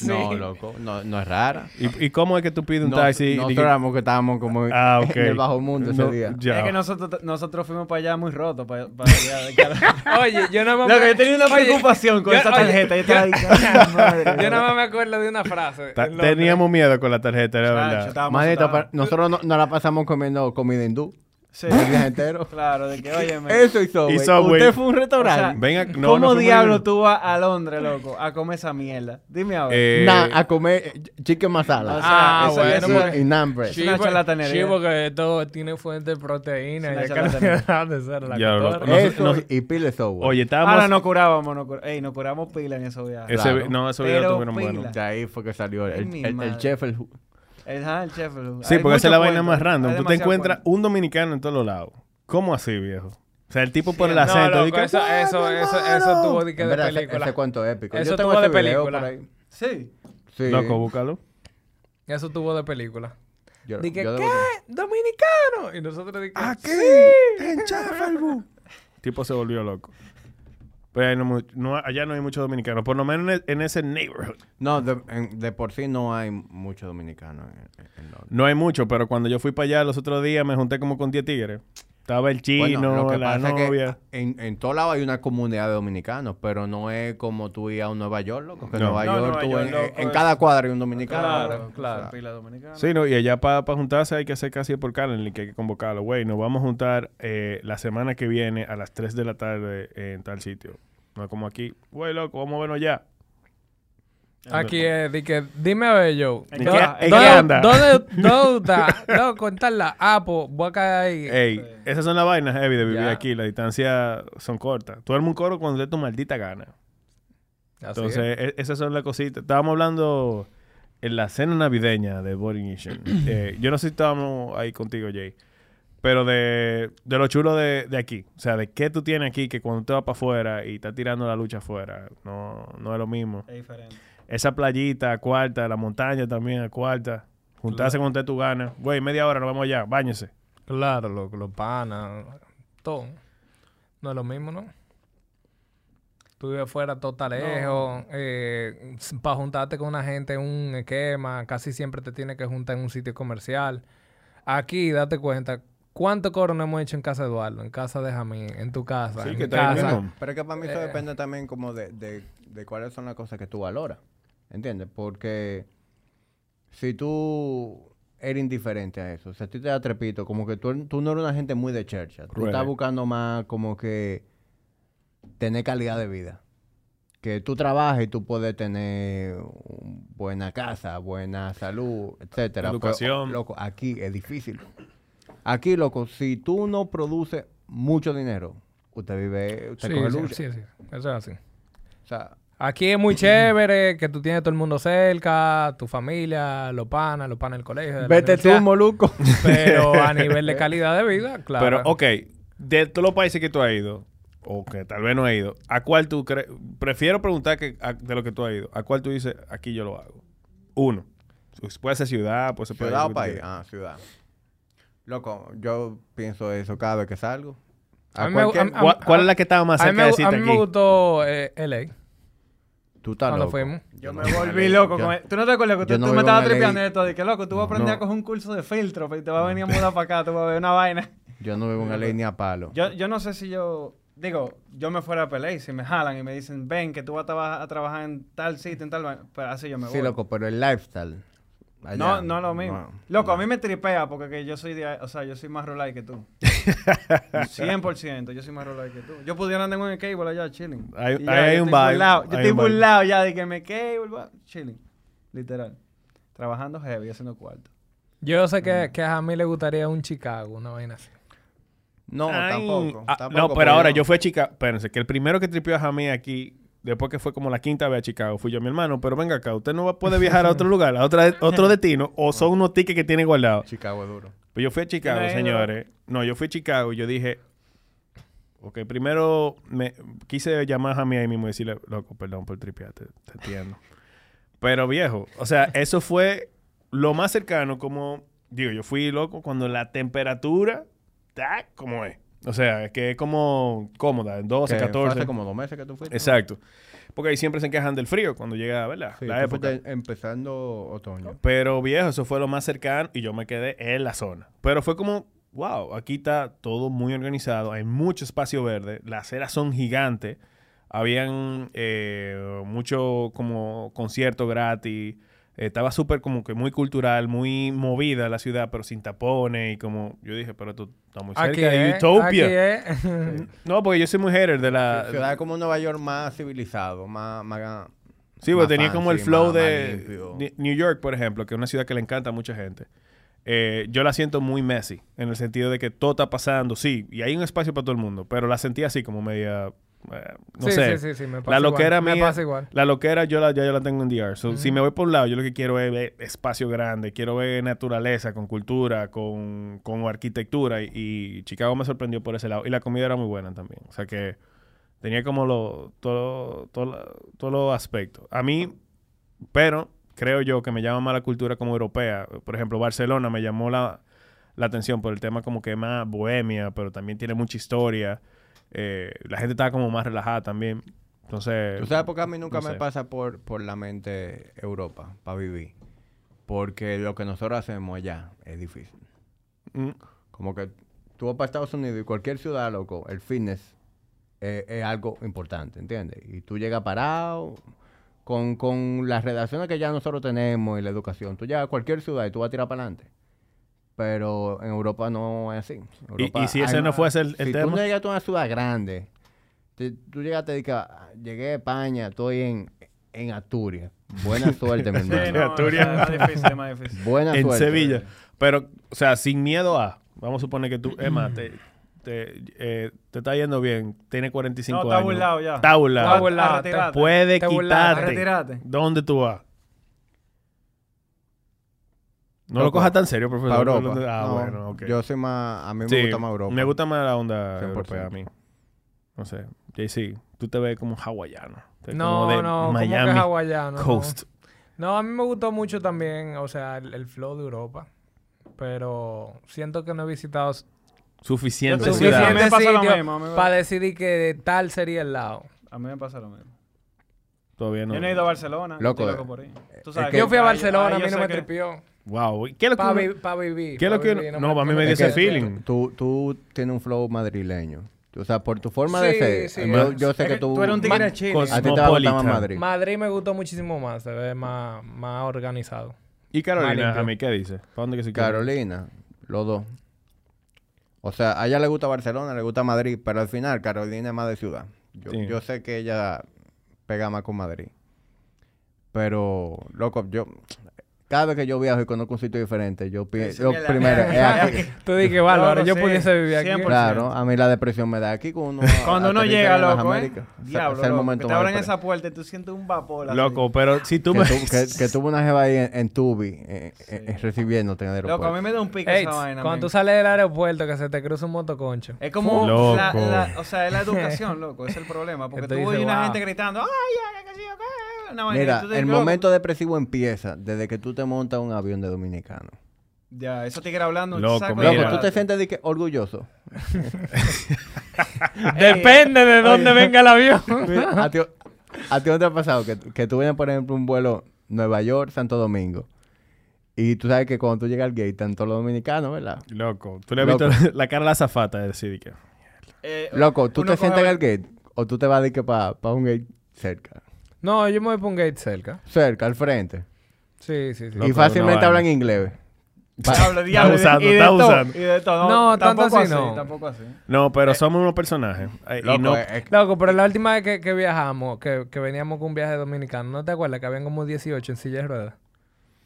No, loco, no, no es rara. ¿Y, y cómo es que tú pides un No, taxi? nosotros éramos que estábamos como Ah, ok. en el bajo mundo ese No, día. ya. Es que nosotros, nosotros fuimos para allá muy rotos. Para, para allá. Oye, yo nada más. Loco, me- yo tenía una Oye, preocupación con yo- esa oye, tarjeta. Yo yo- estaba madre, Yo nada más me acuerdo de una frase. Ta-. Teníamos miedo con la tarjeta, Chacho, verdad. Manito, nosotros no, no la pasamos comiendo comida hindú. Sí. El viaje entero. Claro, de que, oye. Eso y Subway. Y Subway. Usted fue a un restaurante. O sea, Venga, no, ¿Cómo no diablo tú vas a Londres, loco, a comer esa mierda? Dime ahora. Eh, Nah, a comer chicken masala. O sea, Ah, bueno, y naan bread. Sí. una charlatanería. Sí, porque esto tiene fuente de proteína. Y de ser la Ya, loco. No Eso no y pile Subway. Oye, estábamos... Ahora nos curábamos, nos, cur... Ey, nos curamos pila en esos viajes. ese, Claro. No, esos estuvieron pila. buenos. De ahí fue que salió el, el, chef. El, ajá, el chef. Sí, hay porque esa es la vaina más random. hay Tú te encuentras cuento. un dominicano en todos lados. ¿Cómo así, viejo? O sea, el tipo por el no, acento. loco, dice, eso, "Bueno, eso, eso, hermano". eso tuvo de, que en de película. ese cuento épico. Eso Yo tengo tuvo de película. por ahí. Sí. Sí. Loco, búscalo. Eso tuvo de película. Yo- Dije, yo ¿qué? ¿Dominicano? Y nosotros dijimos, Aquí, en Chafelbu. El tipo se volvió loco. Pero ahí no allá no hay muchos dominicanos. Por lo menos en, e- en ese neighborhood. No, de, en- de por sí no hay muchos dominicanos en, en- en Londres. No hay mucho, pero cuando yo fui para allá los otros días me junté como con 10 tigres. Estaba el chino, Bueno, lo que la pasa es que novia. en, en todo lado hay una comunidad de dominicanos, pero no es como tú ir a un Nueva York, loco. Que No. Nueva No, York, Nueva tú York, en, loco, en es- cada cuadra hay un dominicano. Claro, claro. Esa Pila dominicana. Sí, no, y allá para juntarse hay que hacer casi por Calendly, que hay que convocarlo. Güey, nos vamos a juntar eh, la semana que viene a las 3 de la tarde en tal sitio. No es como aquí. Güey, loco, vamos a vernos ya. Aquí es, di que, dime a ver, Joe. ¿En ¿dó- qué- ¿Dónde, anda? ¿Dónde, dónde está? Loco, en tal la- Ah, pues voy a caer ahí. Ey, esas son las vainas heavy de vivir Ya. aquí. Las distancias son cortas. Tú armas un coro cuando dé tu maldita gana. Así Entonces, e- esas son las cositas. Estábamos hablando en la cena navideña de Boring Nation. Eh, yo no sé si estábamos ahí contigo, Jay. Pero de, de lo chulo de, de aquí. O sea, de qué tú tienes aquí que cuando te vas para afuera y estás tirando la lucha afuera, no, no es lo mismo. Es diferente. Esa playita a cuarta, la montaña también a cuarta. Juntarse cuando te tu gana. Güey, media hora nos vamos allá. Báñese. Claro, los panas, todo. No es lo mismo, ¿no? Tú vives fuera todo está lejos. para juntarte con una gente en un esquema, casi siempre te tienes que juntar en un sitio comercial. Aquí, date cuenta, ¿cuánto coro no hemos hecho en casa de Eduardo? En casa de Jamín, en tu casa, Sí, en que casa. mismo. Pero es que para mí eso Eh. depende también como de, de, de cuáles son las cosas que tú valoras. ¿Entiendes? Porque si tú eres indiferente a eso, si a ti te da trepito, como que tú, tú no eres una gente muy de chercha. Tú estás buscando más como que tener calidad de vida. Que tú trabajes y tú puedes tener buena casa, buena salud, etcétera. Pero, Educación. loco, aquí es difícil. Aquí, loco, si tú no produces mucho dinero, usted vive, usted Sí, coge sí, lucha. sí, sí, eso es así. O sea, Aquí es muy chévere que tú tienes todo el mundo cerca, tu familia, los panas, los panas del colegio. de vete tú, moluco. Pero a nivel de calidad de vida, claro. Pero, ok, de todos los países que tú has ido, o que tal vez no has ido, ¿a cuál tú crees? Prefiero preguntar que a- de lo que tú has ido. ¿A cuál tú dices, aquí yo lo hago? Uno. Puede ser ciudad, puede ser ¿Ciudad o lo que tú país? Ah, ciudad. Loco, yo pienso eso cada vez que salgo. A A mí me- cualquier- a- ¿Cuál, cuál es la que estaba más cerca de a mí me gustó eh, LA. Tú estás cuando loco. fuimos. Yo me volví loco yo- con él. ¿Tú no te acuerdas que tú, no me estabas tripeando esto de que loco, tú vas a aprender No. a coger un curso de filtro y te vas a venir a mudar para acá, tú vas a ver una vaina. Yo no vivo en la ni a palo. Yo, yo no sé si yo, digo, yo me fuera a pelear y si me jalan y me dicen, ven, que tú vas a, traba- a trabajar en tal sitio, en tal vaina, pero así yo me voy. sí, loco, pero el lifestyle. Allá, no, no es lo mismo. no, loco, a mí me tripea porque que yo soy de, o sea, yo soy más rolay que tú. 100%, yo soy más rolay que tú. Yo pudiera andar en un cable allá chilling. Hay- ya, hay yo un estoy vibe. Yo estoy burlado ya de que me cable, va, chilling. Literal. Trabajando heavy, haciendo cuarto. Yo sé Mm. que, que a mí le gustaría un Chicago, una vaina así. No, Ay, tampoco, ah, tampoco, no, pero ahora yo fui a Chicago. Espérense, que el primero que tripió a Jamie aquí, después que fue como la quinta vez a Chicago, fui yo, mi hermano. Pero venga acá, usted no va a poder viajar a otro lugar, a otra, otro destino, o son unos tickets que tiene guardados. Chicago es duro. Pues yo fui a Chicago, no señores. No, yo fui a Chicago y yo dije, ok, primero me quise llamar a mí ahí mismo y decirle, loco, perdón por tripearte, te entiendo. Pero viejo, o sea, eso fue lo más cercano como, digo, yo fui loco cuando la temperatura está como es. O sea, es que es como cómoda, en 12, Que fue 14. Hace como dos meses que tú fuiste. Exacto. Porque ahí siempre se quejan del frío cuando llega, ¿verdad? Sí, la época. empezando otoño. Pero viejo, eso fue lo más cercano y yo me quedé en la zona. Pero fue como, wow, aquí está todo muy organizado, hay mucho espacio verde, las aceras son gigantes, habían eh, mucho como concierto gratis, estaba súper como que muy cultural, muy movida la ciudad, pero sin tapones y como yo dije, pero esto está muy cerca Aquí de es, Utopia. aquí es. No, porque yo soy muy hater de la... Ciudad como Nueva York más civilizado, más... más Sí, porque tenía como el flow más- de más New York, por ejemplo, que es una ciudad que le encanta a mucha gente. Eh, yo la siento muy messy, en el sentido de que todo está pasando, sí, y hay un espacio para todo el mundo, pero la sentí así como media, no sí, sé. sí, sí, sí, me pasa la igual. loquera Me mía, pasa igual. la loquera yo la, ya yo la tengo en DR. So, Si me voy por un lado, yo lo que quiero es ver espacio grande, quiero ver naturaleza, con cultura, con, con arquitectura, y, y Chicago me sorprendió por ese lado. Y la comida era muy buena también, o sea que tenía como lo, todo, todo, todos los aspectos. A mí, pero creo yo que me llama más la cultura como europea. Por ejemplo, Barcelona me llamó la, la atención por el tema como que más bohemia, pero también tiene mucha historia. Eh, la gente estaba como más relajada también. Entonces, ¿Tú sabes por qué a mí nunca no me sé. pasa por, por la mente Europa para vivir? Porque lo que nosotros hacemos allá es difícil. mm, Como que tú vas para Estados Unidos y cualquier ciudad, loco, el fitness es algo importante, ¿entiendes? Y tú llegas parado con, con las redacciones que ya nosotros tenemos y la educación. Tú llegas a cualquier ciudad y tú vas a tirar para adelante. Pero en Europa no es así. Europa y si ese no fuese el- el si tema? tú llegas a una ciudad grande, te- tú llegaste y dices, "Ah, llegué a España, estoy en, en Asturias. Buena suerte, mi Sí, hermano. no, Asturias. es más difícil, es más difícil. Buena en suerte. Sevilla. Pero, o sea, sin miedo a. Vamos a suponer que tú, Emma, te, te, eh, te está yendo bien. Tiene 45 No, años. está burlado ya. Está burlado. Está burlado. Puede quitarte. ¿Dónde tú vas? No lo cojas tan serio, profesor. Europa. Ah, No, bueno, ok. Yo soy más... A mí me Sí, gusta más Europa. Me gusta más la onda 100%. europea a mí. No sé. JC, tú te ves como hawaiano. Te ves No, como de no, como que Miami hawaiano. no. Coast. No, a mí me gustó mucho también, o sea, el, el flow de Europa. Pero siento que no he visitado Suficiente Yo te- ciudad. A mí me suficiente pasa lo sitio mismo, a mí me- para decidir que tal sería el lado. A mí me pasa lo mismo. Todavía no. Yo no he ido a Barcelona. Loco, estoy loco por ahí. Tú es sabes que- que Yo fui a Barcelona, ahí a mí no me que- tripió. Wow. ¿Qué es lo que Para uno- vivir. ¿Qué es lo pa' que vivir, no, para mí me Es dice que feeling. Tú, tú tienes un flow madrileño. O sea, por tu forma de ser, sí, yo, es- yo sé es que que tú... tú eres un tigre chile. A ti te va a más. Madrid. Madrid me gustó muchísimo más, se ve más, más organizado. ¿Y Carolina, a mí qué dice? ¿Para dónde que se? Carolina, los dos. O sea, a ella le gusta Barcelona, le gusta Madrid, pero al final Carolina es más de ciudad. Yo, Sí. yo sé que ella pega más con Madrid. Pero, loco, yo... Cada vez que yo viajo y conozco un sitio diferente, yo pienso... Yo primero, es aquí. Tú dije, bárbaro, yo sí, pudiese vivir aquí. 100%. Claro, a mí la depresión me da aquí cuando uno... Cuando uno llega, loco, ¿eh? Diablo, el loco, momento te depre- esa puerta y tú sientes un vapor. así. Loco, pero si tú que, me... tu- que, que tuvo una jeva ahí en, en Tubi, eh, eh, eh, recibiéndote en el Loco, a aeropuerto. mí me da un pique esa vaina. cuando tú sales del aeropuerto que se te cruza un motoconcho. Es como Loco. la, la- o sea, es la educación, loco, es el problema, porque Que tú oyes dices, una gente gritando, ay, ay, qué sé yo, qué", una vaina, y Mira, te el momento depresivo empieza desde que tú te montas un avión de dominicano. Ya, eso tigre hablando, un Loco, saco mira. de Loco, tú te sientes de que orgulloso. Depende de dónde venga el avión. Mira, a ti, a ti no te ha pasado que, que tú vienes, por ejemplo, un vuelo Nueva York, Santo Domingo. Y tú sabes que cuando tú llegas al gate, están todos los dominicanos, ¿verdad? Loco, tú le has Loco. visto la cara a la zafata de decir que... Eh, Loco, ¿tú te sientas en el gate o tú te vas de que para un gate cerca? No, yo me voy por un gate cerca. Cerca, al frente. Sí, sí, sí. Y fácilmente hablan inglés. Pa- Diablo, diablo, y de- usando, y de está todo, usando. Y de todo. No, tanto tampoco así no. Tampoco así. No, pero somos unos personajes. Eh, y Loco, no... eh, eh, Loco, pero la última vez que, que viajamos, que, que veníamos con un viaje dominicano, ¿no te acuerdas que habían como 18 en silla de ruedas?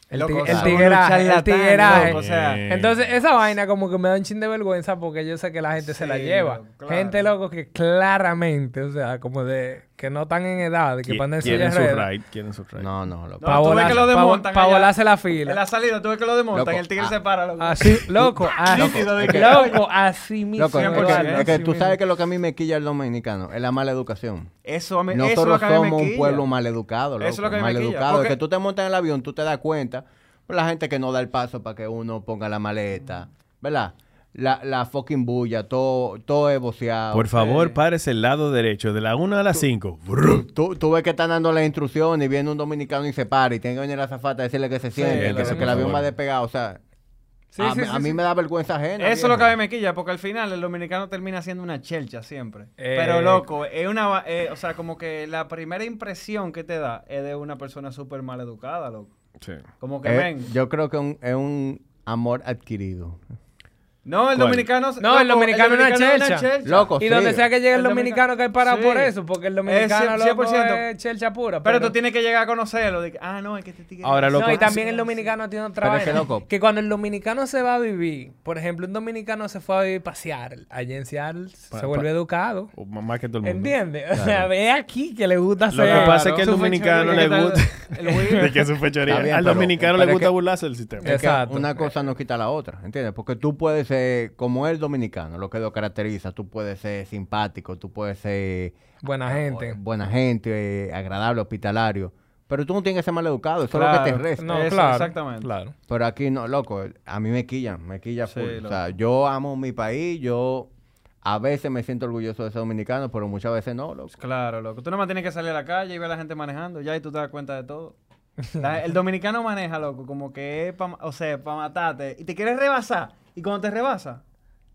El, Loco, el tigueraje, el tigueraje. loco, o sea, Eh, Entonces, esa vaina como que me da un chin de vergüenza porque yo sé que la gente se la Sí, lleva. claro. Gente, loco, que claramente, o sea, como de que no están en edad, que ponen en silla quieren de su ruedas. ride, quieren su ride. no, no, loco. No, Para tú ves que lo desmontan allá. volarse la En fila. la salida, tú ves que lo y el tigre ah, se para. Loco. Así, loco, loco, así mismo. Loco, es que, tú mismo. sabes que lo que a mí me quilla el dominicano es la mala educación. Eso, a mí, eso es lo Nosotros que a mí me somos un pueblo mal educado, loco. Eso es lo que me mal quilla, educado. porque- Que tú te montas en el avión, tú te das cuenta. La gente que no da el paso para que uno ponga la maleta, ¿verdad? La, la fucking bulla, todo, todo es boceado. Por favor, Eh. párese el lado derecho, de la 1 a las 5. Tú, tú ves que están dando las instrucciones y viene un dominicano y se para y tiene que venir la zafata a decirle que se siente, que, que el avión va despegado. O sea, Sí, a, sí, mí- sí, a mí sí. me da vergüenza ajena. Eso es lo que a mí me quilla, porque al final el dominicano termina siendo una chelcha siempre. Eh, Pero loco, es una, va- eh, o sea, como que la primera impresión que te da es de una persona súper mal educada, loco. Sí. Como que Eh, ven. yo creo que un- es un amor adquirido. No, el ¿Cuál? dominicano. No, el dominicano es una chelcha. Loco, Y sí. donde sea que llegue el, El dominicano que hay parado Sí. por eso, porque el dominicano Es loco 100%. es chelcha pura. Pero tú tienes que llegar a conocerlo. De que, ah, no, es que este tigre. Ahora, loco, No, y también el dominicano tiene otra Pero es vaina. que, loco. Que cuando el dominicano se va a vivir, por ejemplo, un dominicano se fue a vivir para Seattle. Allá en Seattle Pa- se vuelve pa- educado. O Más que todo el mundo. ¿Entiendes? O sea, ve aquí que le gusta Lo hacer. que pasa es que al Su dominicano le fechoría, ¿qué gusta. El de que es su fechoría. Está bien, al pero- dominicano pero le es gusta burlarse del sistema. Es Exacto. una cosa no quita la otra, ¿entiendes? Porque tú puedes ser, como el dominicano, lo que lo caracteriza, tú puedes ser simpático, tú puedes ser Buena gente. buena gente, eh, agradable, hospitalario, pero tú no tienes que ser mal educado, eso es lo que te resta. No, Eso, claro. exactamente. Claro. Pero aquí no, loco, a mí me quillan, me quilla Sí, full. o sea, yo amo mi país, yo a veces me siento orgulloso de ser dominicano, pero muchas veces no, loco. Claro, loco. Tú nomás tienes que salir a la calle y ver a la gente manejando. Ya y tú te das cuenta de todo. La- el dominicano maneja, loco, como que es para, o sea, para matarte. Y te quieres rebasar. Y cuando te rebasa,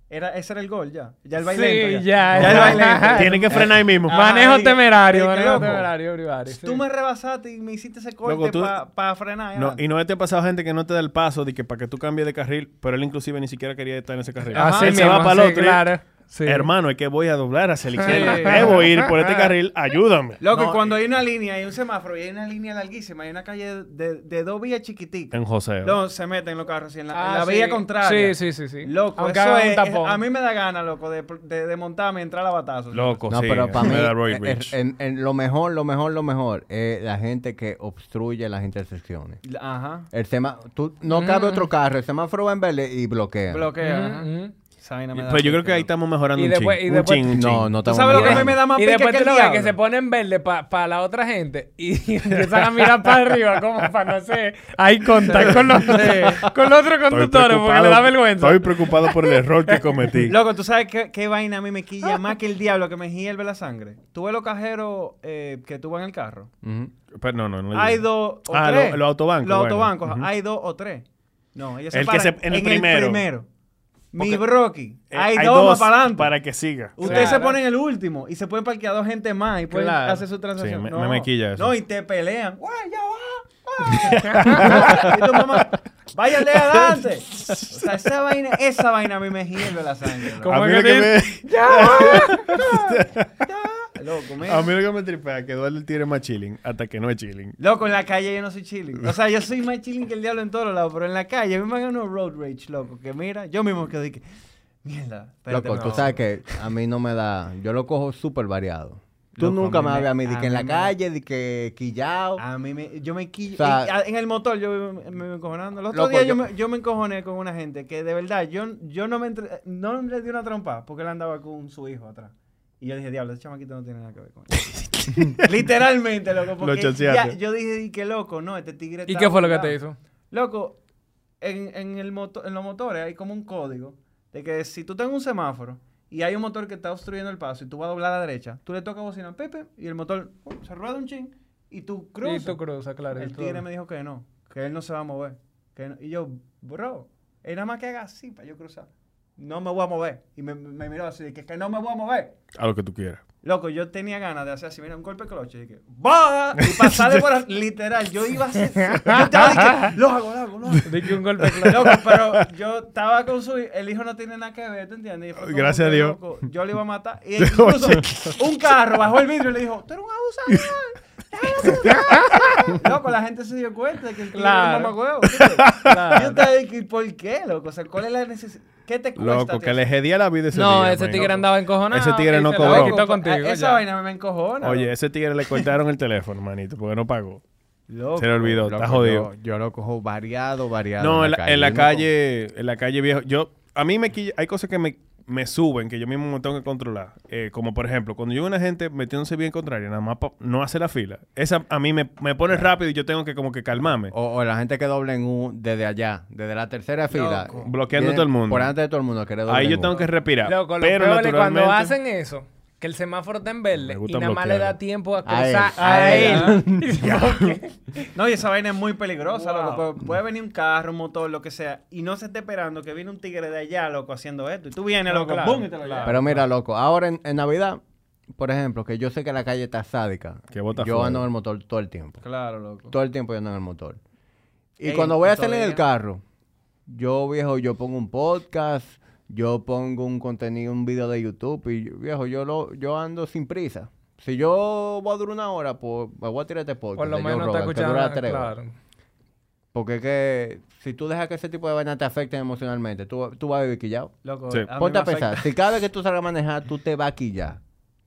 era, ese era el gol ya. Ya el Sí, baile. ya, Ya el ya. baile. Tiene que frenar ahí mismo. Ah, Manejo temerario, dije, manejo loco, temerario, sí. Tú me rebasaste y me hiciste ese corte para frenar. ya. No, y no te ha pasado gente que no te da el paso de que para que tú cambies de carril, pero él inclusive ni siquiera quería estar en ese carril. Ajá. Él se mismo, va para el sí, otro. y- claro. Sí. Hermano, es que voy a doblar hacia la Sí. izquierda. Debo ir por este carril, ayúdame. Loco, y No, cuando hay una línea, hay un semáforo y hay una línea larguísima, hay una calle de, de dos vías chiquititas. En José. No, se meten los carros así en la, en Ah, la sí. vía contraria. Sí, sí, sí, sí. Loco, Aunque eso haga un es, tapón. a mí me da gana, loco, de, de, de montarme y entrar a batazos. Loco, No, sí. pero para mí, me da Roy eh, eh, en, en lo mejor, lo mejor, lo mejor, es la gente que obstruye las intersecciones. Ajá. El sema, tú, no cabe otro carro, el semáforo va en verde y bloquea. Bloquea. Ujú, ajá. Esa vaina me da Pero yo creo que ahí estamos mejorando Y un después- chin. y Un después- chin, un No, chin. no ¿Tú estamos sabes lo que a mí me da más Y pique después que tú el lo ves que se pone en verde para la otra gente y empiezan a mirar para arriba como para no sé, hay contacto con los, con los otros conductores porque le da vergüenza. Estoy preocupado por el error que cometí. Loco, ¿tú sabes qué, qué vaina a mí me quilla más que el diablo que me hierve la sangre? ¿Tú ves los cajeros eh, que tú vas en el carro? Ujú. Pero no, no, no. le Hay digo. dos o Ah, tres. lo- los autobancos, Los bueno. autobancos, Ujú. hay dos o tres. No, ellos se El que paran se- en el primero. Porque- broki. Eh, hay, dos, más para adelante. para que siga. Ustedes se Claro. ponen el último y se pueden parquear dos gente más y pueden Claro. hacer su transacción. Sí, me- no, me quilla eso. No, y te pelean. ¡Guay, ya va! y tu mamá, váyanle adelante. O sea, esa vaina, esa vaina a mí me hierve la sangre. loco. ¿Cómo A mí, es lo que que dice? me, Loco, mira. a mí lo que me tripea es que Eduardo tiene más chilling hasta que no es chilling. Loco, en la calle yo no soy chilling. O sea, yo soy más chilling que el diablo en todos lados, pero en la calle a mí me hagan unos road rage, loco, que mira, yo mismo quedo y que, mierda, espérate, Loco, tú sabes que a mí no me da, yo lo cojo súper variado. Tú Loco, nunca me ves a mí, de que en la me- calle, de que quillao. A mí me, yo me quillo. O sea- en, el motor yo me, me, me encojonando. El otro Loco, día yo, yo- me, yo me encojoné con una gente que de verdad yo, yo no me entre- no le di una trompa porque él andaba con su hijo atrás. Y yo dije, diablo, ese chamaquito no tiene nada que ver con eso. Literalmente, loco. Porque ya, choceaste. yo dije, qué loco, no, este tigre ¿Y está qué fue lo que volado". te hizo? Loco, en, en, el moto- en los motores hay como un código de que si tú tengas un semáforo y hay un motor que está obstruyendo el paso y tú vas a doblar a la derecha, tú le tocas bocina Pepe y el motor uh, se rueda un chin y tú Y cruzas. tú cruzas, claro. y el tigre me dijo que no, que él no se va a mover. Que no- Y yo, bro, él nada más que haga así para yo cruzar. No me voy a mover. Y me, me miró así, de que, que no me voy a mover. A lo que tú quieras. Loco, yo tenía ganas de hacer así, mira, un golpe de cloche. Y que, ¡Bah! Y pasarle por... la- Literal, yo iba a hacer... Yo estaba de que, lo hago, lo hago, lo hago. Di que un golpe claro. Loco, pero yo estaba con su hijo, el hijo no tiene nada que ver, ¿te entiendes? Y fue como Gracias a Dios. loco, yo le iba a matar. Y incluso un carro bajó el vidrio y le dijo, tú eres un abusador. loco, la gente se dio cuenta de que el tío Claro. era un. Claro. Yo estaba de que, ¿por qué, loco? O sea, ¿cuál es la necesidad? ¿Qué te cuesta? Loco, tío, que le jedía la vida ese No, día. ese man. tigre andaba encojonado. Ese tigre no cobró. quitó contigo. esa ya. vaina me encojona. Oye, ese tigre le cortaron el teléfono, manito, porque no pagó. Loco. Se le olvidó, Loco, está jodido. Yo, yo lo cojo variado, variado. No, en la, en la calle, en la calle viejo, yo, a mí me quilla- hay cosas que me, me suben que yo mismo me tengo que controlar. Eh, como por ejemplo, cuando yo veo una gente metiéndose bien contraria, nada más no hace la fila. Esa a mí me, me pone rápido y yo tengo que como que calmarme. O, o la gente que doble en un, desde allá, desde la tercera fila. Loco. Bloqueando todo el mundo. Por antes de todo el mundo. doble Ahí yo U. tengo que respirar. Loco, lo pero peor es cuando hacen eso, que el semáforo está en verde y nada más le da tiempo a A él, cruzar a a él. No, y esa vaina es muy peligrosa, Wow. loco. Pu- Puede venir un carro, un motor, lo que sea, y no se esté esperando que viene un tigre de allá, loco, haciendo esto. Y tú vienes, loco, claro, y te lo claro. llevas. Pero mira, loco, ahora en, en Navidad, por ejemplo, que yo sé que la calle está sádica. Que bota yo fuego. ando en el motor todo el tiempo. Claro, loco. Todo el tiempo yo ando en el motor. Y Ey, cuando voy a salir en el días- carro, yo, viejo, yo pongo un podcast, yo pongo un contenido, un video de YouTube y, viejo, yo lo, yo ando sin prisa. Si yo voy a durar una hora, pues me voy a tirar este podcast Por lo menos Rogan, que escuchando. dura tres horas. Claro. Porque es que si tú dejas que ese tipo de vainas te afecten emocionalmente, tú, tú vas a vivir quillado. Loco, Sí. a Ponte a pensar, si cada vez que tú salgas a manejar, tú te vas a quillar,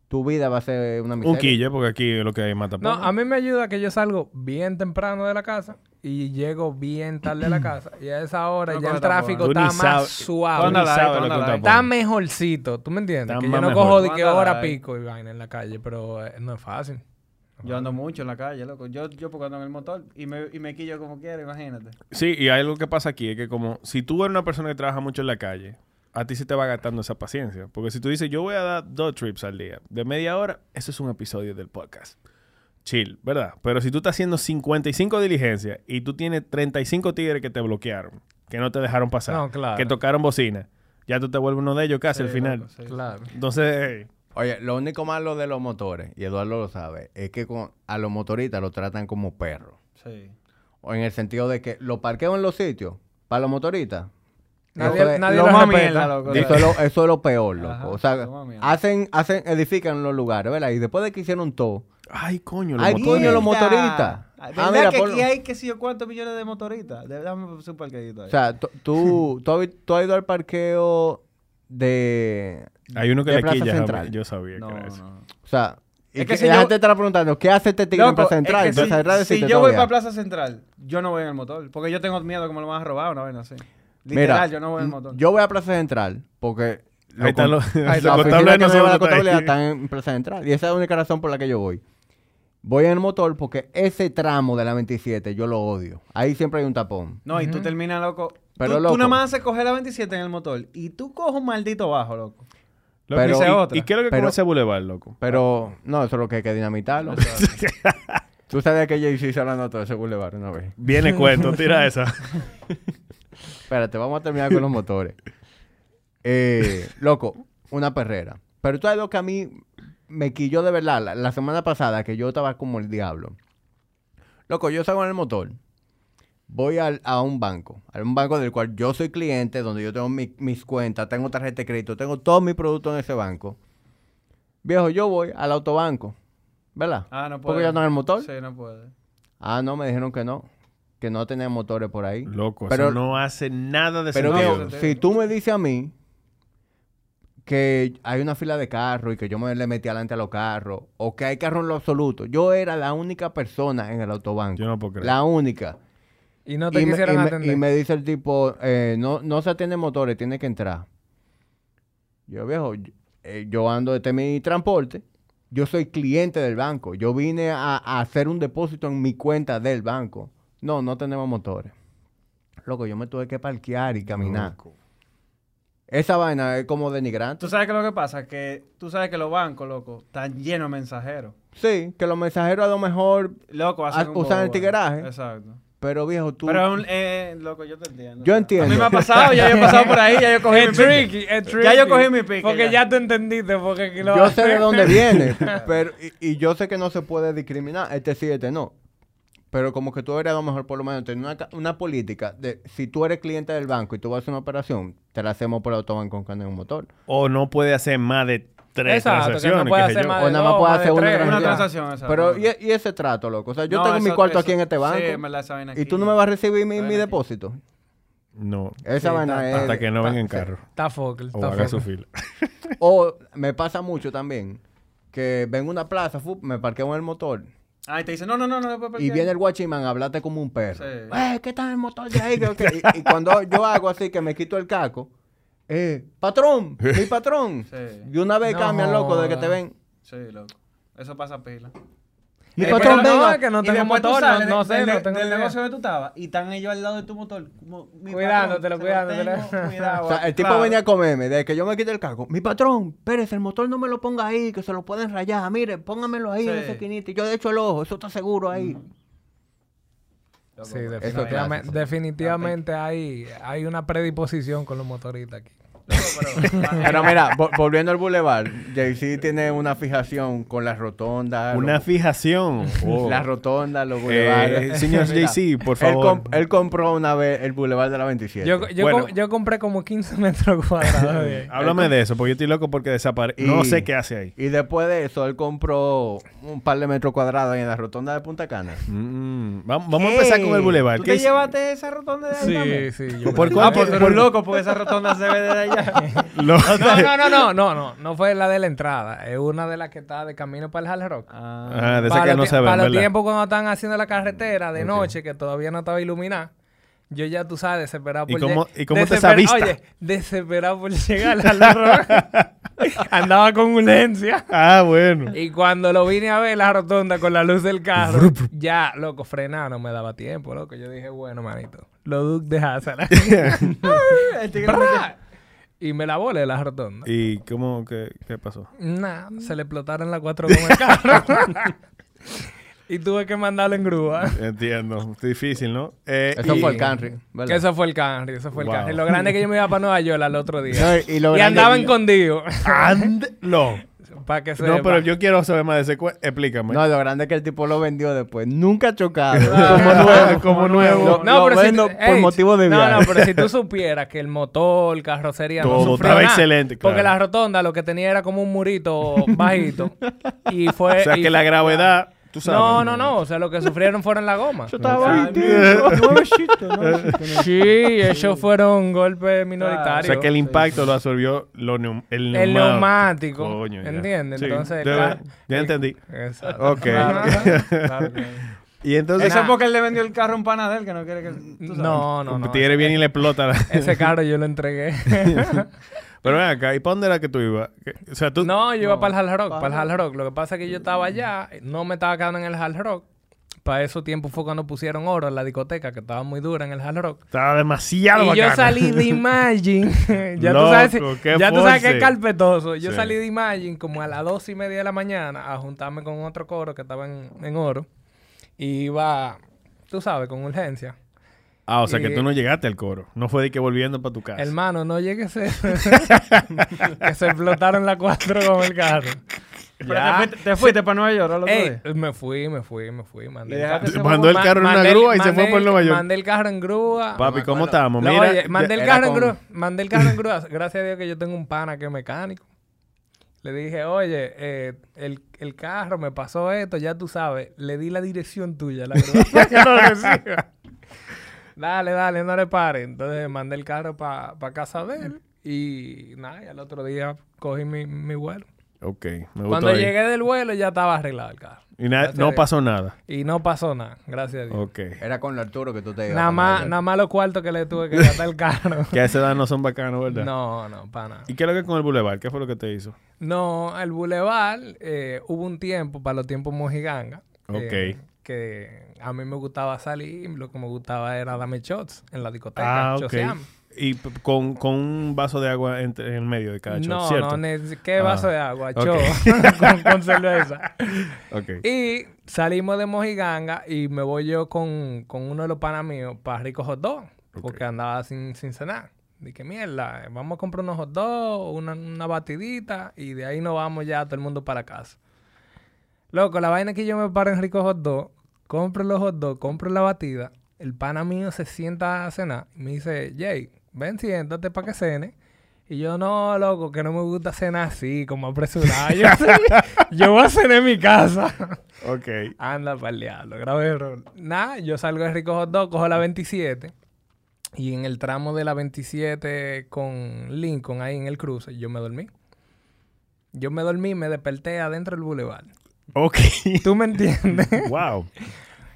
tu vida va a ser una miseria. Un quille, porque aquí es lo que hay mata No, a mí me ayuda que yo salgo bien temprano de la casa y llego bien tarde a la casa. Y a esa hora No ya el tráfico Tú está más suave. Está mejorcito, ¿tú me entiendes? Está que yo no mejor. cojo de que Mándala hora pico y vaina en la calle, pero eh, no es fácil. Yo ando mucho en la calle, loco. Yo, yo porque ando en el motor y me, y me quillo como quiera, imagínate. Sí, y hay algo que pasa aquí, es que como si tú eres una persona que trabaja mucho en la calle, a ti se te va gastando esa paciencia. Porque si tú dices, yo voy a dar dos trips al día, de media hora, eso es un episodio del podcast. Chill, ¿verdad? Pero si tú estás haciendo 55 diligencias y tú tienes 35 tigres que te bloquearon, que no te dejaron pasar, No, claro. que tocaron bocina, ya tú te vuelves uno de ellos casi Sí, al final. loco, sí. Claro. Entonces, hey, Oye, lo único malo de los motores, y Eduardo lo sabe, es que con- a los motoristas los tratan como perros. Sí. O en el sentido de que los parqueos en los sitios, para los motoristas. Nadie, eso es- nadie lo lo más respeta. mierda, loco. Eso es, lo, eso es lo peor, loco. Ajá, o sea, hacen, hacen, edifican los lugares, ¿verdad? Y después de que hicieron todo, ay, coño, los Ay, coño, los motoristas. Ah, Ah, ¿Verdad mira, que ponlo. aquí hay que sé yo cuántos millones de motoristas? Dame un parqueadito ahí. o sea, tú, tú, tú has, vi- tú has ido al parqueo de... Hay uno que de le Plaza quilla, Central. yo sabía no, que era eso. no. O sea, y Es que que si la yo- gente estará preguntando, ¿qué hace este tigre en Plaza Central? es que Plaza Central si, yo voy para Plaza Central, yo no voy en el motor. Porque yo tengo miedo que me lo van a robar una vez así. Mira, Literal, yo no voy en motor. yo voy a Plaza Central porque... Ahí están los, la que me nosotros la contabilidad están en Plaza Central. Y esa es la única razón por la que yo voy. Voy en el motor porque ese tramo de la 27 yo lo odio. Ahí siempre hay un tapón. No, y tú terminas, loco. Pero, tú, loco. tú nada más haces coger la 27 en el motor y tú coges un maldito bajo, loco. Pero- ¿y- Esa es otra. ¿Y qué es lo que Pero- come ese bulevar, loco? Pero no, eso es lo que hay que dinamitarlo. Tú sabías que Jay-Z se hablando todo ese boulevard una vez. Viene cuento, tira esa. Espérate, vamos a terminar con los motores. Eh, loco, una perrera. Pero tú sabes lo que a mí me quilló de verdad la, la semana pasada, que yo estaba como el diablo. Loco, yo salgo en el motor. Voy al- a un banco, a un banco del cual yo soy cliente, donde yo tengo mi- mis cuentas, tengo tarjeta de crédito, tengo todos mis productos en ese banco. Viejo, yo voy al autobanco, ¿verdad? Ah, no puede. Porque ya no en el motor. Sí, no puede. Ah, no, me dijeron que no, que no tenía motores por ahí. Loco, Pero- eso no hace nada de Pero sentido. viejo, sentido. si tú me dices a mí que hay una fila de carros y que yo me le metí adelante a los carros, o que hay carros en lo absoluto, yo era la única persona en el autobanco. Yo no puedo creer. La única. Y no te y, me, quisieron y me- atender. y me dice el tipo, eh, no, no se atiende motores, tiene que entrar. Yo, viejo, yo, eh, yo ando este mi transporte, yo soy cliente del banco, yo vine a, a hacer un depósito en mi cuenta del banco. No, no tenemos motores. Loco, yo me tuve que parquear y caminar. Loco. Esa vaina es como denigrante. Tú sabes que lo que pasa que tú sabes que los bancos, loco, están llenos de mensajeros. Sí, que los mensajeros a lo mejor, Loco, hacen un usan el tigueraje. Exacto. pero viejo, tú... Pero, es un- eh, loco, yo te entiendo. Yo entiendo. A mí me ha pasado, ya yo he pasado por ahí, ya yo cogí mi Es pique. tricky, es tricky. Ya yo cogí mi pique, Porque ya. ya, tú entendiste porque aquí lo yo sé de dónde viene, pero y, y yo sé que no se puede discriminar, este sí, este no. Pero como que tú eres a lo mejor por lo menos tener una, ca- una política de si tú eres cliente del banco y tú vas a hacer una operación, te la hacemos por autobanco con un motor. O no puede hacer más de tres Exacto, que no transacciones. puede hacer O nada más puede hacer una transacción. Pero y, y ese trato, loco, o sea, yo No, tengo mi cuarto eso- aquí en este banco Sí, en verdad, esa vaina y aquí- tú no me vas a recibir mi, mi aquí. depósito. No. Esa Sí, vaina está- es... Hasta que no venga en carro. Está focal, O está haga su focal. fila. O me pasa mucho también que vengo a una plaza, me parqueo en el motor Ah, y te dice, no, no, no, no puedes y viene el guachimán a hablarte como un perro. Sí. Eh, ¿qué está en el motor de ahí? Y, y cuando yo hago así, que me quito el caco, eh, patrón, mi patrón. Sí. Y una vez No cambian, loco, de que te ven. Sí, loco. Eso pasa pila. Mi Eh, patrón, pero no, venga. que no tengo motor, no, sales no sé, del, no tengo del negocio que tú estabas y están ellos al lado de tu motor. mi Cuidándotelo, patrón, cuidándotelo. tengo cuidado, O sea, el tipo claro. venía a comerme, de que yo me quité el caco. Mi patrón, espérese, el motor no me lo ponga ahí, que se lo pueden rayar. Mire, póngamelo ahí en Sí. esa esquinita. Y yo de hecho el ojo, eso está seguro ahí. Sí, definitivamente, definitivamente hay, hay una predisposición con los motoristas aquí. Pero... Pero mira, vo- volviendo al Boulevard, Jay-Z tiene una fijación con las rotondas. Una los- fijación. Oh. Las rotondas, los Eh, boulevards. señor Mira, Jay-Z, por Él, favor. comp- él compró una vez el Boulevard de la 27. Yo, yo, Bueno. com- yo compré como 15 metros cuadrados. Háblame de eso, porque yo estoy loco porque desaparece. Y- No sé qué hace ahí. Y después de eso, él compró un par de metros cuadrados en la rotonda de Punta Cana. Mm, Vamos, vamos a empezar con el Boulevard. ¿Tú ¿Qué te es- llevaste esa rotonda de ahí Sí, también? sí. yo ¿Por me- cuánto- Ah, por- eres loco porque esa rotonda se ve desde allá. No, no, no, no, no, no. No fue la de la entrada. Es una de las que está de camino para el Hard Rock. Ah, de esa para que no los, se ve, para los ¿verdad? tiempos cuando están haciendo la carretera de noche, que todavía no estaba iluminada. Yo ya, tú sabes, desesperado ¿Y por cómo- lleg- y cómo te vista? Oye, desesperado por llegar al Hard Rock. Andaba con urgencia. Ah, bueno. Y cuando lo vine a ver la rotonda con la luz del carro, ya, loco, frenar no me daba tiempo, loco. Yo dije, bueno, manito, lo Duke de Hazard. Y me la volé la rotonda. ¿Y cómo, qué, qué pasó? Nada, se le explotaron las cuatro con el carro. y tuve que mandarlo en grúa. Entiendo. Es difícil, ¿no? Eh, Eso y- fue el. Que eso fue el Camry, eso fue el Wow. Camry. Lo grande es que yo me iba para Nueva York al otro día. No, y lo y andaba escondido. ¡Ando! Para que se No, pero yo quiero saber más de ese Explícame. No, lo grande es que el tipo lo vendió después. Nunca chocado. Ah, como nuevo. como nuevo. Lo, No, lo pero si vendo por motivo de No, viaje. no, pero si tú supieras que el motor, carrocería, Todo estaba nada, excelente, claro. Porque la rotonda lo que tenía era como un murito bajito. y fue... o sea, y- que la gravedad, tú sabes. No, no, no. O sea, lo que sufrieron fueron la goma. Yo estaba Ah, nuevecito, nuevecito. Sí, esos fueron golpes O minoritarios. sea, que el impacto lo absorbió lo neum- el El neumático. neumático. Coño, ya. ¿Entiendes? Sí, Entonces, ya- claro. ya entendí. Exacto. Ok. Claro, Y entonces, Eso es porque él le vendió el carro a un pana de él que no quiere que... tú sabes. No, no, no. tigre viene y le explota. la- Ese carro yo lo entregué. Pero ven acá, ¿y para dónde era que tú ibas? Que- O sea, tú... No, yo iba No, para el Hard Rock, para para el Hard Rock. Lo que pasa es que yo estaba allá, no me estaba quedando en el Hard Rock. Para esos tiempos fue cuando pusieron oro en la discoteca, que estaba muy dura en el Hard Rock. Estaba demasiado Y yo salí de Imagine. ya Loco, tú sabes, qué ya tú sabes que es carpetoso. Yo Sí. salí de Imagine como a las dos y media de la mañana a juntarme con otro coro que estaba en, en oro. Y iba, tú sabes, con urgencia. Ah, o sea, que Y- tú no llegaste al coro. No fue de que volviendo para tu casa. Hermano, no llegue a ser que se explotaron las cuatro con el carro. Pero te fuiste, te fuiste para Nueva York al otro Ey, día. me fui, me fui, me fui. Mandé el carro. Mandó el carro en una grúa y se fue por Nueva York. Mandé el carro en grúa. Papi, ¿cómo estamos? Mira, oye, mandé el carro en grúa. Mandé el carro en grúa. Gracias a Dios que yo tengo un pana que es mecánico. Le dije, oye, eh, el, el carro me pasó esto, ya tú sabes. Le di la dirección tuya, a la grúa, para que lo reciba. Dale, dale, no le pare. Entonces mandé el carro para casa de él. Y nada, y al otro día cogí mi, mi vuelo. Ok, me gustó Cuando ahí. llegué del vuelo ya estaba arreglado el carro. Y na- no pasó nada. Y no pasó nada, gracias a Dios. Ok. Era con lo Arturo que tú te ibas Nada más, nada más los cuartos que le tuve que gastar el carro. Que a esa edad no son bacanos, ¿verdad? no, no, para nada. ¿Y qué es lo que con el Boulevard? ¿Qué fue lo que te hizo? No, el Boulevard eh, hubo un tiempo, para los tiempos mojiganga. eh, Ok. Que a mí me gustaba salir, lo que me gustaba era darme shots en la discoteca. Ah. Y con, con un vaso de agua entre, en el medio de cada shot, No, ¿cierto? no, ¿qué Ah, vaso de agua? ok. Cho, con, con cerveza. Y salimos de Mojiganga y me voy yo con, con uno de los panas míos para Rico Hot Dog, porque andaba sin, sin cenar. Dije, mierda, vamos a comprar unos hot dogs, una, una batidita y de ahí nos vamos ya todo el mundo para casa. Loco, la vaina es que yo me paro en Rico Hot Dog, compro los hot dogs, compro la batida, el pana mío se sienta a cenar y me dice, Jay, ven, siéntate para que cene. Y yo, no, loco, que no me gusta cenar así, como apresurado. Yo, yo voy a cenar en mi casa. Ok. Anda para el diablo, grave error. Nada, yo salgo de Rico Hot Dog, cojo la 27. Y en el tramo de la 27 con Lincoln, ahí en el cruce, yo me dormí. Yo me dormí, me desperté adentro del boulevard. Ok. ¿Tú me entiendes? wow.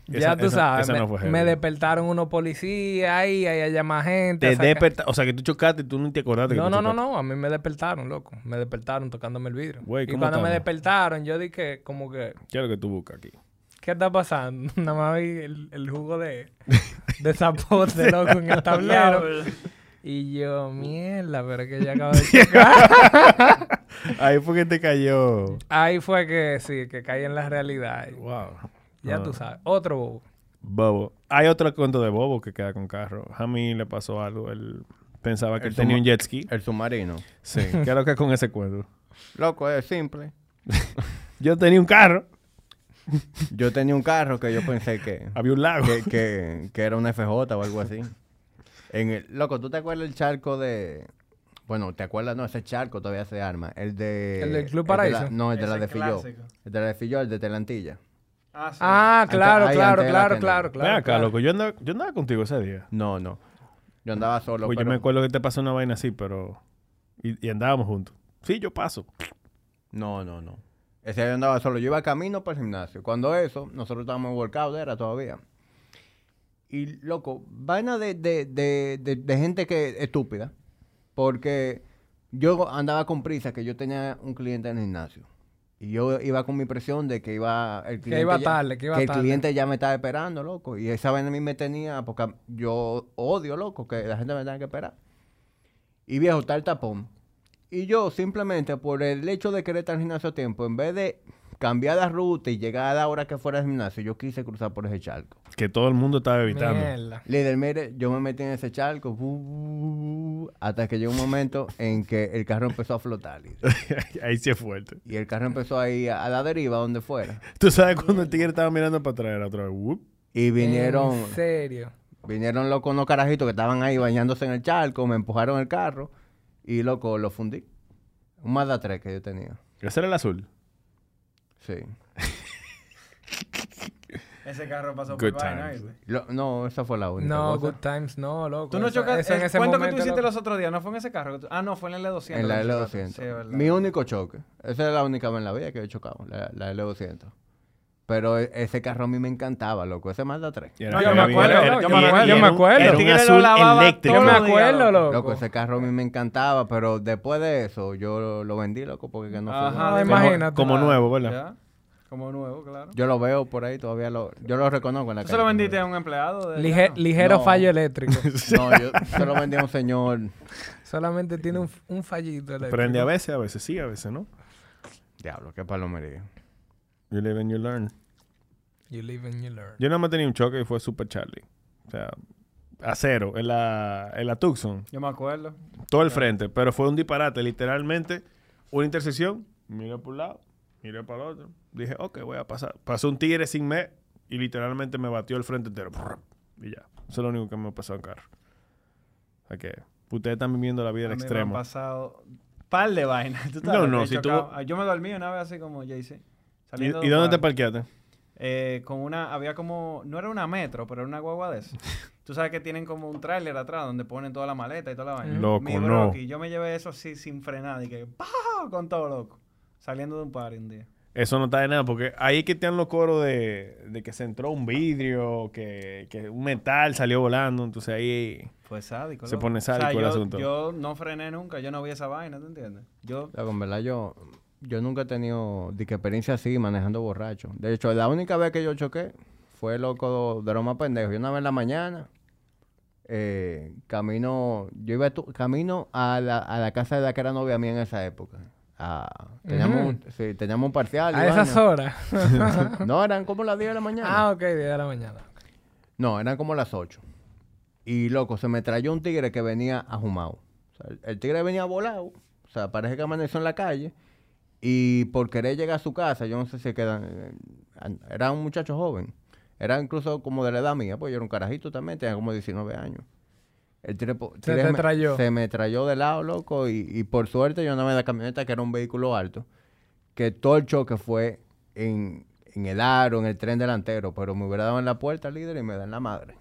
ya Esa- tú esa- sabes. esa me, no despertaron unos policías ahí, ahí había más gente. Te desperta- O sea, que tú chocaste y tú no te acordaste. que No, tú no, no, no, a mí me despertaron, loco. Me despertaron tocándome el vidrio. Y ¿cómo cuando me despertaron, yo dije como que, ¿Qué es lo que tú buscas aquí? ¿qué está pasando? Nada más vi el, el jugo de, de zapote, loco, en el tablero. y yo, mierda, pero es que ya acabo de chocar. Ahí fue que te cayó. Ahí fue que sí, que caí en la realidad. Wow. Ya tú sabes. Otro bobo. Bobo. Hay otro cuento de Bobo que queda con carro. A mí le pasó algo. Él Pensaba que El él tenía un jet ski. El submarino. Sí. ¿Qué es lo que es con ese cuento? Loco, es simple. Yo tenía un carro. Yo tenía un carro que yo pensé que, Había un lago. que, que, que era una FJ o algo así. En el, loco, ¿tú te acuerdas el charco de... Bueno, ¿te acuerdas? No, ese charco todavía se arma. El de... ¿El del Club de la- Paraíso? no, el de la de Filló. El de la de Filló, el de Telantilla. Ah, sí. Ah, claro, ahí, claro, claro, Kennedy. claro, Ven claro. acá, claro. loco. Yo andaba, yo andaba contigo ese día. No, no. Yo andaba solo, Pues yo me acuerdo que te pasó una vaina así, pero... Y, y andábamos juntos. Sí, yo paso. No, no, no. Ese día yo andaba solo. Yo iba camino para el gimnasio. Cuando eso, nosotros estábamos en workout, era todavía. Y, loco, vaina de, de, de, de, de gente que estúpida. Porque yo andaba con prisa, que yo tenía un cliente en el gimnasio. Y yo iba con mi presión de que iba el cliente. iba ya- tarde, que iba el tarde. cliente ya me estaba esperando, loco. Y esa vaina a mí me tenía, porque yo odio, loco, que la gente me tenga que esperar. Y viejo, está el tapón. Y yo simplemente por el hecho de querer estar en el gimnasio a tiempo, en vez de cambiar la ruta y llegar a la hora que fuera al gimnasio, yo quise cruzar por ese charco. Que todo el mundo estaba evitando. Mierda. Líder, mire, yo me metí en ese charco bu, bu, bu, hasta que llegó un momento en que el carro empezó a flotar. Ahí sí es fuerte. Y el carro empezó ahí a, a la deriva, donde fuera. Tú sabes cuando el tigre estaba mirando para atrás, era otra vez. "Whoop". Y vinieron, En serio. vinieron locos unos carajitos que estaban ahí bañándose en el charco, me empujaron el carro y loco, lo fundí. Un Mazda 3 que yo tenía. Ese era el azul. Sí. Ese carro pasó Good por times. Lo- no, esa fue la única No, cosa. good times, no, loco. Tú no Eso- chocas. eso en el ese cuento que tú momento, hiciste loco. los otros días, ¿no fue en ese carro? que tú- Ah, no, fue en el L200. En la que tú chocaste. L200. Sí, verdad. Mi único choque. Esa es la única vez en la vida que he chocado, la, la L200. Pero e- ese carro a mí me encantaba, loco. Ese Mazda 3. Y No, yo me acuerdo, era- yo me acuerdo, yo era me un- acuerdo. Yo me todos los días, acuerdo, loco. loco. Ese carro a mí me encantaba, pero después de eso yo lo, lo vendí, loco, porque que no fue Ajá. Ah, como- imagínate. Como nuevo, ¿verdad? Ya, Como nuevo, claro. Yo lo veo por ahí, todavía lo... Yo lo reconozco en la ¿Tú se lo calle. vendiste a un empleado? De Lige- no? ligero No. fallo eléctrico. No, yo se lo vendí a un señor... Solamente tiene un, un fallito eléctrico. Prende a veces, a veces sí, a veces no. Diablo, qué palomería. You live and you learn. You live and you learn. Yo nada más tenía un choque y fue Super Charlie. O sea, a cero, en la, en la Tucson. Yo me acuerdo. Todo el frente. Pero fue un disparate, literalmente. Una intersección, miré por un lado, miré para el otro. Dije, ok, voy a pasar. Pasó un tigre sin me y literalmente me batió el frente entero. Y ya. Eso es lo único que me pasó en carro. O sea que ustedes están viviendo la vida A al mí me han extremo. pasado par de vainas. ¿Tú No, no, si tú- Yo me dormí una vez así como Jay-Z. ¿Y, dónde te parqueaste? Eh, con una, había como, no era una metro, pero era una guagua de eso. Tú sabes que tienen como un tráiler atrás donde ponen toda la maleta y toda la vaina. Loco, Mi no. broki, yo me llevé eso así sin frenar y que ¡pah! con todo loco. Saliendo de un party un día. Eso no está de nada, porque ahí que te dan los coros de, de que se entró un vidrio, que, que un metal salió volando. Entonces ahí. Fue sádico. Se loco. pone O sea, sádico el yo, asunto. Yo no frené nunca, yo no vi esa vaina, ¿tú entiendes? Yo, Loco, en verdad yo, yo nunca he tenido de que experiencia así manejando borracho. De hecho, la única vez que yo choqué fue loco de lo más pendejo. Yo una vez en la mañana, eh, camino, yo iba tu- camino a la, a la casa de la que era novia mía en esa época. Ah, teníamos, Ujú. un, sí, teníamos un parcial. y A esas horas. No, eran como las 10 de la mañana. ah, ok, 10 de la mañana. No, eran como las 8. Y loco, se me trayó un tigre que venía ajumado. O sea, el tigre venía volado. O sea, parece que amaneció en la calle. Y por querer llegar a su casa, yo no sé si quedan. eh, Era un muchacho joven. Era incluso como de la edad mía, pues yo era un carajito también, tenía como 19 años. El Se me- trayó. Se me trayó de lado, loco. Y, y por suerte yo andaba en la camioneta, que era un vehículo alto. Que todo el choque fue en, en el aro, en el tren delantero. Pero me hubiera dado en la puerta, líder, y me da en la madre.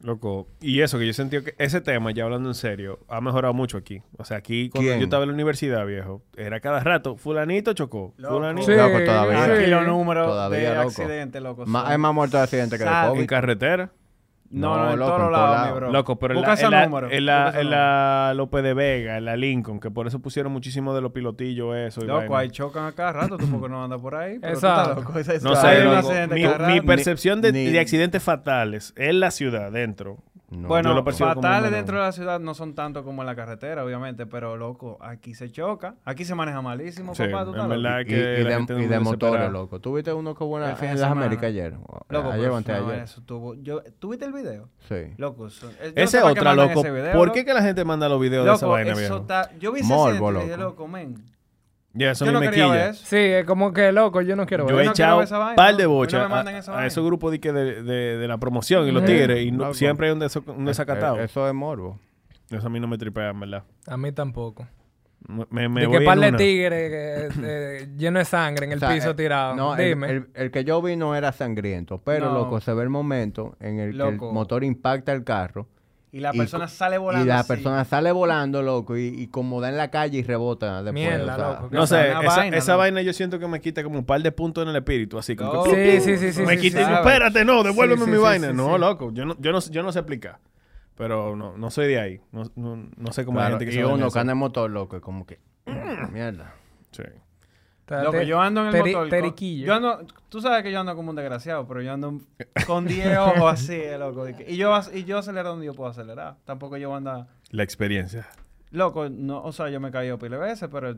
Loco. Y eso que yo sentí que ese tema, ya hablando en serio, ha mejorado mucho aquí. O sea, aquí cuando ¿Quién? yo estaba en la universidad, viejo, era cada rato, fulanito chocó, Loco. fulanito. Sí, Loco, todavía. aquí los números Todavía, de loco. accidentes, loco. Son- hay más muertos de accidentes que de. COVID. En carretera. No, No, en loco, todos lados, mi bro. Loco, pero en la, ese en la, número, en la, en López de Vega, en la Lincoln, que por eso pusieron muchísimo de los pilotillos eso. y Loco, vaina. ahí chocan a cada rato, tú porque no andas por ahí. pero Exacto. loco, esa- esa- No sé, loco, mi, percepción de, ni- de accidentes fatales en la ciudad, dentro, No. Bueno, lo fatales dentro de la ciudad no son tanto como en la carretera, obviamente, pero loco, aquí se choca. Aquí se maneja malísimo, Sí, papá. ¿tú en verdad y, que y la de, gente y de motores, loco. ¿Tú viste uno que hubo en en las. Américas ayer? Loco, ayer antes de no, ayer. eso tuvo... Yo, ¿Tú viste el video? Sí. Loco, eso... eh, yo no otra, loco. ese video, ¿Por loco. qué que la gente manda los videos de esa vaina, eso viejo? Yo vi ese Morbo, centro y dije, loco. loco, men. Ya, eso Yo no me quería ver quilla. eso. Sí, es como que loco, yo no quiero Yo ver. he no quiero echado vaina, par de bochas No a, a esos grupos de, que de, de, de la promoción y los tigres y no- siempre hay un, un desacatado. Eh, Eso es morbo. Eso a mí no me tripea, en verdad. A mí tampoco. Me, me, que par de tigres eh, lleno de sangre en el O sea, piso eh, tirado. No, el, Dime. el- el que yo vi no era sangriento, pero No. loco, se ve el momento en el que el motor impacta el carro Y la persona sale volando y la así. persona sale volando, loco, y, y como da en la calle y rebota después. Mierda, o sea, loco. No sé, esa, vaina, esa ¿no? vaina yo siento que me quita como un par de puntos en el espíritu, así como que... Sí, sí, sí, sí, me sí, quita y digo, espérate, no, devuélveme Sí, mi sí, vaina. sí, no, sí. loco, yo no, yo, no, yo no sé explicar. Pero no, no soy de ahí. No, no, no sé cómo hay claro, gente que y uno que anda en motor, loco, es como que... mierda. Sí. Loco, te- yo ando en el teri- motor. teriquillo. Yo ando, tú sabes que yo ando como un desgraciado, pero yo ando con 10 ojos así, loco. que- Y yo, y yo acelero donde yo puedo acelerar. Tampoco yo ando... La experiencia. Loco, no, o sea, yo me he caído pile veces, pero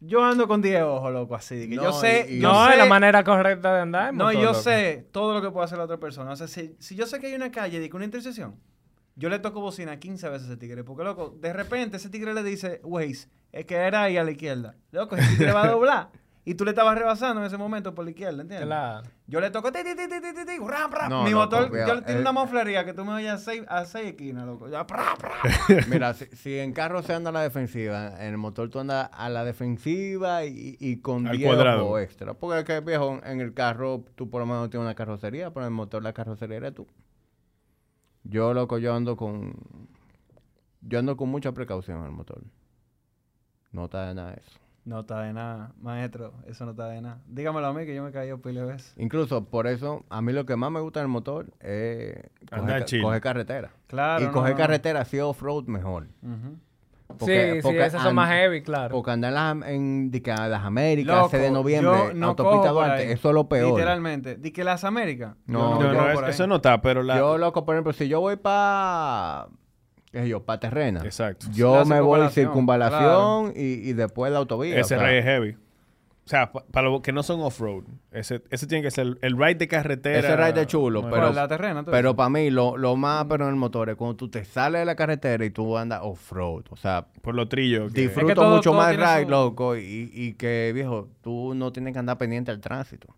yo ando con 10 ojos, loco, así. que yo sé, y- y- yo no, sé, es la manera correcta de andar. en no, motor, yo loco. sé todo lo que puede hacer la otra persona. O sea, si, si yo sé que hay una calle y que una intersección, yo le toco bocina 15 veces a ese tigre. Porque, loco, de repente ese tigre le dice, Waze, es que era ahí a la izquierda. Loco, ese tigre va a doblar. Y tú le estabas rebasando en ese momento por la izquierda, ¿entiendes? Claro. Yo le toco, ti, ti, ti, ti, ti, ti, ti, ram, ram. No, Mi loco, motor, cuidado. yo le tengo Eh, una moflería que tú me oyes a seis, a seis esquinas, loco. Ya, pra, pra. Mira, si, si en carro se anda a la defensiva, en el motor tú andas a la defensiva y, y con Al 10 cuadrado. ojos extra. Porque es que, viejo, en el carro tú por lo menos tienes una carrocería, pero en el motor la carrocería eres tú. Yo, loco, yo ando con... Yo ando con mucha precaución en el motor. No está de nada eso. No está de nada, maestro. Eso no está de nada. Dígamelo a mí que yo me he caído pile veces. Incluso por eso, a mí lo que más me gusta del motor es coger, ca- chill. coger carretera. Claro. y no, coger no. carretera así off-road mejor. Porque- sí, porque sí, esas son más heavy, claro. Porque andar en las, en, a las Américas, Loco, 6 de noviembre, no autopista Duarte, eso es lo peor. Literalmente. Di que las Américas. No, No, no, es- eso no está, pero la... Yo, loco, por ejemplo, si yo voy para, qué yo, para Terrena, Exacto. yo La me voy circunvalación, circunvalación y, y después la autovía. Ese rey es heavy. O sea, pa- para los que no son off-road. Ese, ese tiene que ser el ride de carretera. Ese ride es chulo, Bueno, pero- ¿Cuál, la terrena, Pero para mí, lo, lo más pero en el motor es cuando tú te sales de la carretera y tú andas off-road. O sea, Por los trillos. que- disfruto todo- mucho todo más ride, su- loco, y, y que, viejo, tú no tienes que andar pendiente al tránsito.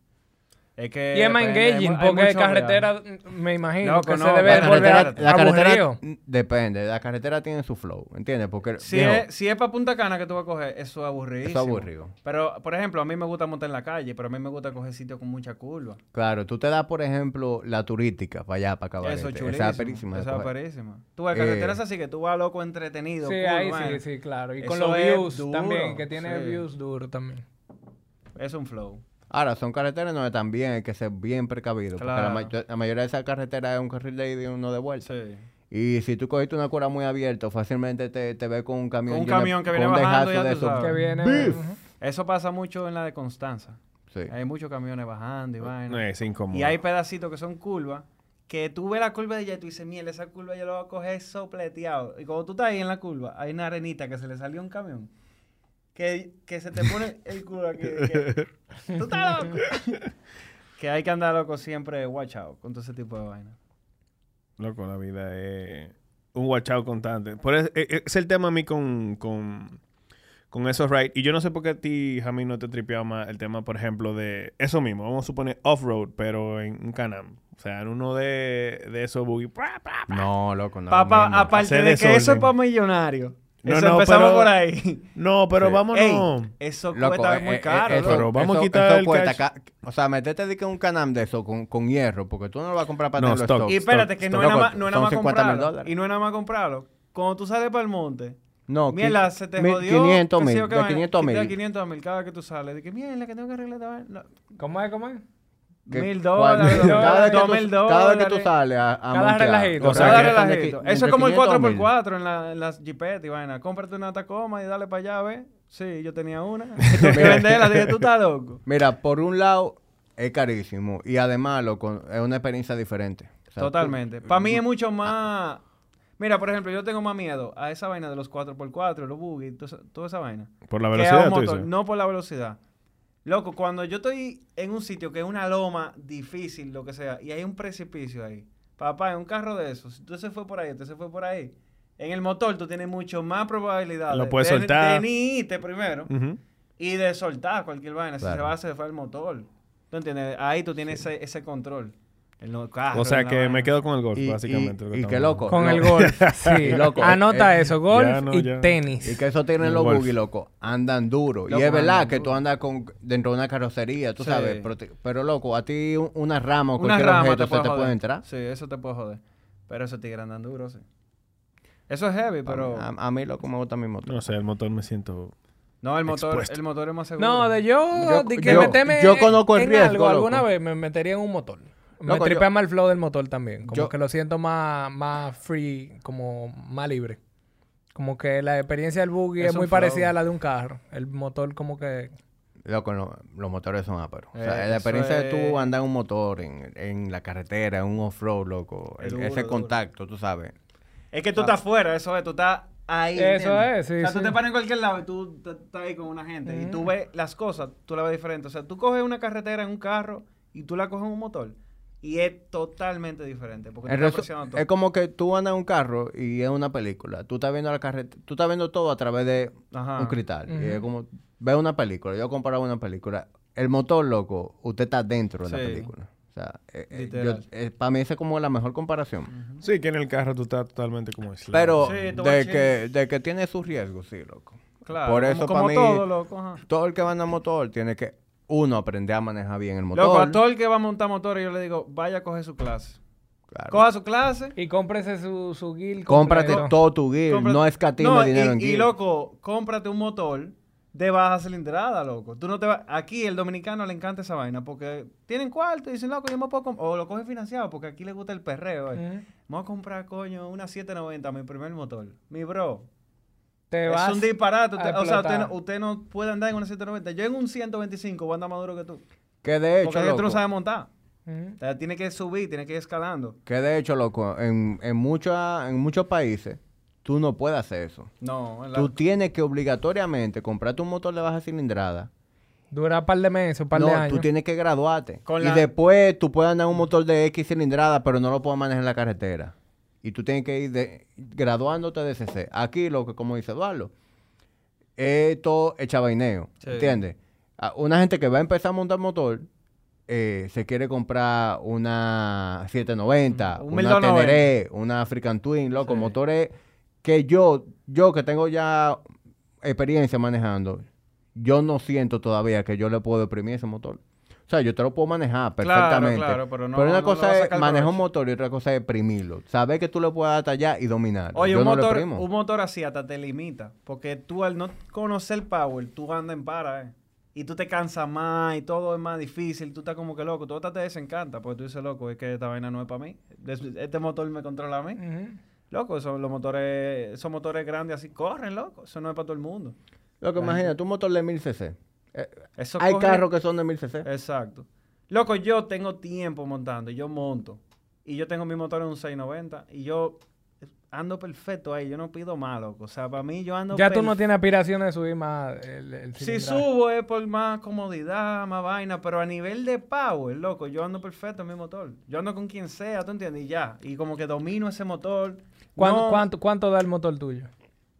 Es que Y es más hay engaging, hay porque carretera, me imagino Loco, que no, se debe la La volver carretera, la carretera aburrido. mm, depende, la carretera tiene su flow, ¿entiendes? Porque, Si viejo, es, si es para Punta Cana que tú vas a coger, eso es aburridísimo. Eso es aburrido. Pero, por ejemplo, a mí me gusta montar en la calle, pero a mí me gusta coger sitios con mucha curva. claro, tú te das, por ejemplo, la turística para allá, para Cabarete. Eso es Esa chulísimo. es perísima de Esa es perísima. Tú vas a Eh, carreteras así que tú vas loco entretenido. Sí, cool, ahí man. sí, sí, claro. Y con los es views duro, también, que tiene sí. views duros también. Es un flow. Ahora, son carreteras donde también hay que ser bien precavido. Porque la, mayoría de esas carreteras es un carril de ida y uno de vuelta. Sí. Y si tú cogiste una cura muy abierta, fácilmente te, te ves con un camión. Un lleno camión que viene bajando, ya de tú sabes. Que viene... Beef. Eso pasa mucho en la de Constanza. Sí. Hay muchos camiones bajando y vaina. No, es incómodo. Y hay pedacitos que son curvas que tú ves la curva de ella y tú dices, miel, esa curva yo la voy a coger sopleteado. Y cuando tú estás ahí en la curva, hay una arenita que se le salió a un camión. Que, que se te pone el culo aquí. que- tú estás loco. que hay que andar loco siempre, watch out, con todo ese tipo de vaina. Loco, la vida es un watch out constante. Por eso, e- e- es el tema a mí con, con, con esos rides. Y yo no sé por qué a ti, Jamie, no te tripeaba más el tema, por ejemplo, de eso mismo. Vamos a suponer off-road, pero en un Canam. O sea, en uno de, de esos buggy. No, loco, no. Papá, aparte Hacer de que eso es para millonarios. No, eso no, empezamos pero- por ahí. No, pero Sí. vámonos. Ey, eso Loco, cuesta eh, muy eh, caro. eso- loco. Pero vamos a quitar el cuesta cash. ca- O sea, metete de que un canam de eso con, con hierro, porque tú no lo vas a comprar para No, tenerlo stock. stock. Y espérate, Stock, que no es nada más, Loco, no es nada son más 50 mil comprarlo. Y no es nada más comprarlo. Cuando tú sales para el monte, No, mierda, se te mil- jodió. 500 qué sé mil, de vaina, 500 quita mil. 500 mil cada que tú sales. De que mierda, que tengo que arreglar. No. ¿Cómo es? ¿Cómo es? Que Mil dólares, cada vez que dos tú- mil Cada vez que tú dólares. sales a, a Cada relajito, o sea, Cada relajito. Eso es como el 500 mil. 4x4 en, la, en las jipetas y vaina. Cómprate una Tacoma y dale para allá, ¿ves? Sí, yo tenía una. Venderla. Dije, tú estás loco. Mira, por un lado es carísimo y además loco, es una experiencia diferente. O sea, tú- Totalmente. Para mí es mucho más Mira, por ejemplo, yo tengo más miedo a esa vaina de los 4x4, los buggy, toda esa, vaina. Por la velocidad, tú dices. no por la velocidad. Loco, cuando yo estoy en un sitio que es una loma difícil, lo que sea, y hay un precipicio ahí, papá, en un carro de esos, si tú se fue por ahí, usted se fue por ahí, en el motor tú tienes mucho más probabilidad Lo de, puedes de- soltar. de ni irte primero y de soltar cualquier vaina. Si se va, se fue el motor. ¿Tú entiendes? Ahí tú tienes ese, ese control. O sea que me quedo con el golf, Y- básicamente. y- lo que y loco. Con No. el golf. Sí. Loco, Anota eh, eso. Golf ya y ya. tenis. Y que eso tienen los buggy, loco. Andan duro. Loco, y es verdad que duro. tú andas con, dentro de una carrocería, tú Sí. sabes. Pero, te- pero, loco, a ti un- una rama o cualquier rama objeto te se puede te puede entrar. Sí, eso te puede joder. Pero esos tigres andan duros, sí. Eso es heavy, pero... A, a mí, loco, me gusta mi motor. No sé, el motor me siento... no, el motor, expuesto. el motor es más seguro. No, de yo, Yo- de que yo- meterme yo conozco el en riesgo, algo, loco. alguna vez me metería en un motor. Me Loco, tripea yo- más el flow del motor también. Como yo- que lo siento más, más free, como más libre. Como que la experiencia del buggy Es muy flow. parecida a la de un carro. El motor como que... Loco, no, los motores son áperos. O sea, Eh, la experiencia de tú andar en un motor, en, en la carretera, en un off-road, loco. Es el- duro, ese duro. contacto, tú sabes. Es que tú estás afuera, eso es, tú estás ahí. Eso es, sí, O sea, tú sí. te paras en cualquier lado y tú estás ahí con una gente. Y tú ves las cosas, tú las ves diferente. O sea, tú coges una carretera en un carro y tú la coges en un motor. Y es totalmente diferente. Porque apreciando todo. es como que tú andas en un carro y es una película. Tú estás viendo la carretera, tú estás viendo todo a través de Ajá. un cristal. Y es como, ves una película, yo comparaba una película. El motor, loco, usted está dentro de la película. O sea, eh, eh, yo- eh, para mí esa es como la mejor comparación. Sí, que en el carro tú estás totalmente como aislado. Pero Sí, de que, de que tiene sus riesgos, sí, loco. Claro, Por como- eso como para mí, todo, loco. ajá. todo el que va en motor tiene que, uno, aprender a manejar bien el motor. Loco, a todo el que va a montar motores, yo le digo, vaya a coger su clase. Claro. Coja su clase. Y cómprese su, su guild Cómprate completo. todo tu gear, cómprate- no escatima No, dinero y, en y, gear. loco, cómprate un motor de baja cilindrada, loco. Tú no te vas... Aquí el dominicano le encanta esa vaina porque tienen cuarto y dicen, loco, yo me puedo... comp-". O lo coge financiado porque aquí le gusta el perreo. eh. Voy a comprar, coño, una 790, mi primer motor. Mi bro. Te es un disparate. usted- o sea, usted no, usted no puede andar en una 790. Yo en un 125 voy a andar más duro que tú. Que de hecho, Porque que tú no loco, sabes montar. Ujú. O sea, tiene que subir, tiene que ir escalando. que de hecho, loco, en, en, mucha- en muchos países, tú no puedes hacer eso. No, en la- Tú tienes que obligatoriamente comprarte un motor de baja cilindrada. Dura un par de meses, un par no, de años. tú tienes que graduarte. Con y la- después tú puedes andar en un motor de X cilindrada, pero no lo puedes manejar en la carretera. Y tú tienes que ir de, graduándote de CC. Aquí, lo que como dice Eduardo, es todo echabaineo. Sí. ¿Entiendes? Una gente que va a empezar a montar motor, eh, se quiere comprar una 790, Un una 1290. Teneré, una African Twin, loco, Sí. motores que yo, yo que tengo ya experiencia manejando, yo no siento todavía que yo le puedo exprimir ese motor. O sea, yo te lo puedo manejar Claro, perfectamente. claro, pero no- una no le cosa es manejar un motor y otra cosa es exprimirlo. Saber que tú le puedes allá y dominar. Oye, yo un, no lo motor, un motor así hasta te limita. Porque tú al no conocer el power, tú andas en para, ¿eh? Y tú te cansas más y todo es más difícil. Tú estás como que loco. Tú hasta te desencanta porque tú dices, loco, es que esta vaina no es para mí. Este motor me controla a mí. Loco, esos, los motores, esos motores grandes así corren, loco. Eso no es para todo el mundo. Loco, imagínate, un motor de 1000 cc. Eh, Eso hay coge- carros que son de 1000 cc. Exacto. Loco, yo tengo tiempo montando. Yo monto. Y yo tengo mi motor en un 690. Y yo ando perfecto ahí. Yo no pido más, loco. O sea, para mí yo ando Ya tú no tienes aspiraciones de subir más el, el Si subo es por más comodidad, más vaina, pero a nivel de power, loco, yo ando perfecto en mi motor. Yo ando con quien sea, ¿tú entiendes? Y ya. Y como que domino ese motor. ¿Cuán- No, cuánto, ¿Cuánto da el motor tuyo?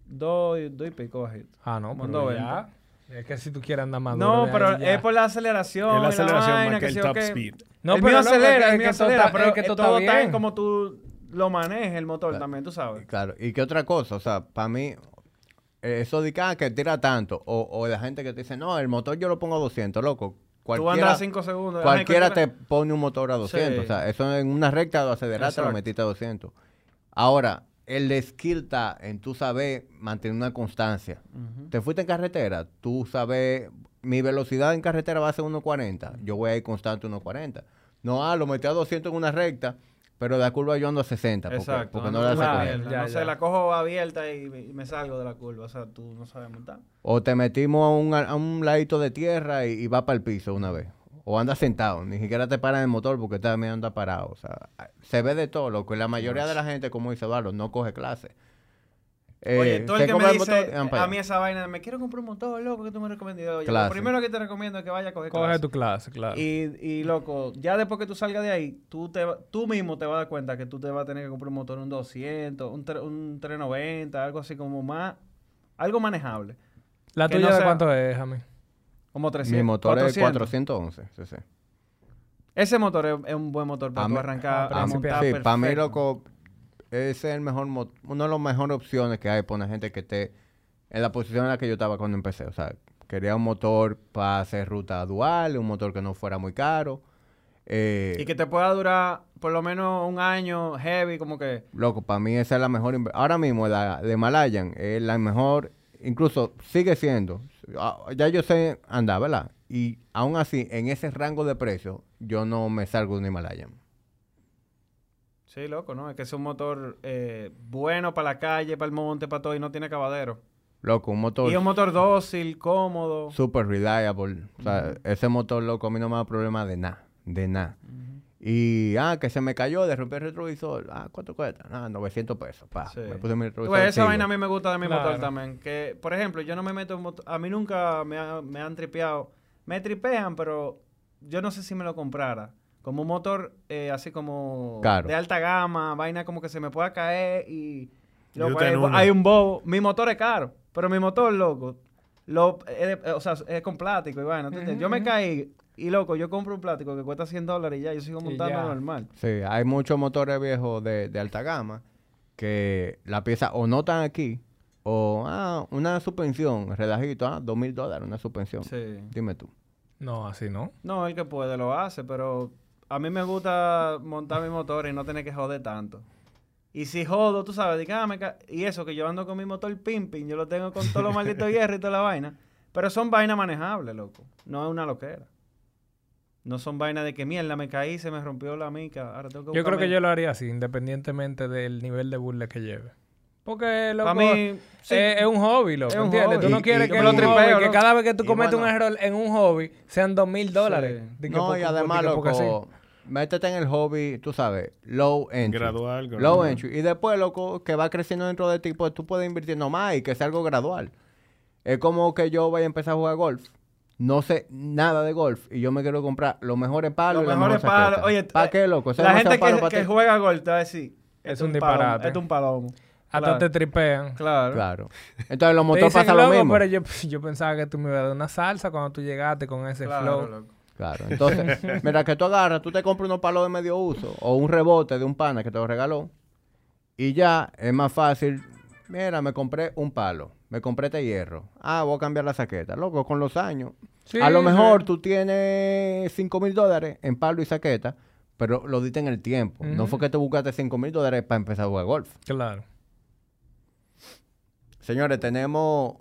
Doy, doy pico bajito. Ah, no, pero 90. ya. Es que si tú quieres andar más No, duro pero es por la aceleración. Es la aceleración vaina, más que que el top speed. No, el pero mío loco, acelera, es el mío acelera, está- pero es que todo está todo está en como tú lo manejes el motor también, tú sabes. Claro, y qué otra cosa, o sea, para mí, eh, eso de que, ah, que tira tanto, o, o la gente que te dice, no, el motor yo lo pongo a 200, loco. Tú andas Cualquiera, a 5 segundos. cualquiera te pone un motor a 200, Sí. o sea, eso en una recta lo aceleraste, lo metiste a 200. Ahora, el skill está en tú saber mantener una constancia. Te fuiste en carretera, tú sabes, mi velocidad en carretera va a ser 1.40, yo voy a ir constante 1.40. No, ah, lo metí a 200 en una recta, pero de la curva yo ando a 60, porque, Exacto. porque no hace la Ya, no ya. sé, la cojo abierta y me, y me salgo de la curva. O sea, tú no sabes montar. O te metimos a un, a un ladito de tierra y, y va para el piso una vez. O anda sentado, ni siquiera te paran el motor porque también anda parado. O sea, se ve de todo, loco. Y la mayoría de la gente, como dice Eduardo, no coge clase. Eh, Oye, todo se el que me dice motor a mí esa vaina, me quiero comprar un motor, loco, que tú me recomiendas. Oye, lo primero que te recomiendo es que vaya a coger Coge clase. tu clase, claro. Y, y, loco, ya después que tú salgas de ahí, tú, te, tú mismo te vas a dar cuenta que tú te vas a tener que comprar un motor, un 200, un, tre- un 390, algo así como más, algo manejable. ¿La que tuya no de sea- cuánto es, Jami? Como 300. Mi motor es 400. 411. Sí, sí. Ese motor es, es un buen motor para tú arrancar a principio. montar Sí, para mí, loco, ese es el mejor una de las mejores opciones que hay para una gente que esté en la posición en la que yo estaba cuando empecé. O sea, quería un motor para hacer ruta dual, un motor que no fuera muy caro. Eh, Y que te pueda durar por lo menos un año heavy, como que... Loco, para mí esa es la mejor. Ahora mismo la de Malayan es la mejor, incluso sigue siendo. Ah, Ya yo sé andar, ¿verdad? Y aún así, en ese rango de precio, yo no me salgo de un Himalayan. Sí, loco, ¿no? Es que es un motor eh, bueno para la calle, para el monte, para todo, y no tiene cavadero. Loco, un motor Y un motor dócil, cómodo. super reliable. O sea, ese motor, loco, a mí no me da problema de nada, de nada. Y, ah, que se me cayó, de romper el retrovisor. Ah, ¿cuánto cuesta? Ah, 900 pesos. Pa, Sí. me puse mi Tú retrovisor. ves, esa vaina a mí me gusta de mi motor también. Que, por ejemplo, yo no me meto en motor. A mí nunca me, ha- me han tripeado. Me tripean, pero yo no sé si me lo comprara. Como un motor eh, así como de alta gama, vaina como que se me pueda caer y. Loco, hay, un bobo. Mi motor es caro, pero mi motor, loco, lo, es de- o sea, es con plástico y vaina. ¿tú entiendes? Yo me caí y, loco, yo compro un plástico que cuesta 100 dólares y ya, yo sigo montando normal. Sí, hay muchos motores viejos de, de alta gama que la pieza o no están aquí o ah, una suspensión, relajito, ah, dos mil dólares una suspensión. Sí. Dime tú. No, así no. No, el que puede lo hace, pero a mí me gusta montar mi motor y no tener que joder tanto. Y si jodo, tú sabes, diga, ah, me ca- y eso que yo ando con mi motor pimping, yo lo tengo con todos los malditos hierros y toda la vaina. Pero son vainas manejables, loco. No es una loquera. No son vainas de que mierda, me caí, se me rompió la mica. Ahora tengo que Yo creo que yo lo haría así, independientemente del nivel de burla que lleve. Porque, loco, mí, sí. es, es un hobby, loco, Es un ¿entiendes? hobby. Tú no quieres y- que, lo tripeo, hobby, que cada vez que tú cometes bueno. un error en un hobby sean dos mil dólares. No, y además, loco, métete en el hobby, tú sabes, low entry. Gradual, Low gradual. entry. Y después, loco, que va creciendo dentro de ti, pues tú puedes invirtiendo más y que sea algo gradual. Es como que yo vaya a empezar a jugar golf. No sé nada de golf y yo me quiero comprar los mejores palos Los mejores mejor palos. Oye, ¿para qué, loco? La gente palo que, juega golf te va a decir, Es "Esto un palomo, disparate. Esto es un palomo. Hasta Claro. te tripean. Claro. Claro. Entonces los motores dicen, pasa lo "Loco, mismo. pero yo, yo pensaba que tú me ibas a dar una salsa cuando tú llegaste con ese Claro, flow. loco. Claro. Entonces, mira que tú agarras, tú te compras unos palos de medio uso o un rebote de un pana que te lo regaló y ya es más fácil. Mira, me compré un palo, me compré este hierro. Ah, voy a cambiar la saqueta. Loco, con los años. Sí, a lo sí. mejor tú tienes 5 mil dólares en palo y saqueta, pero lo diste en el tiempo. No fue que te buscaste 5 mil dólares para empezar a jugar golf. Claro. Señores, tenemos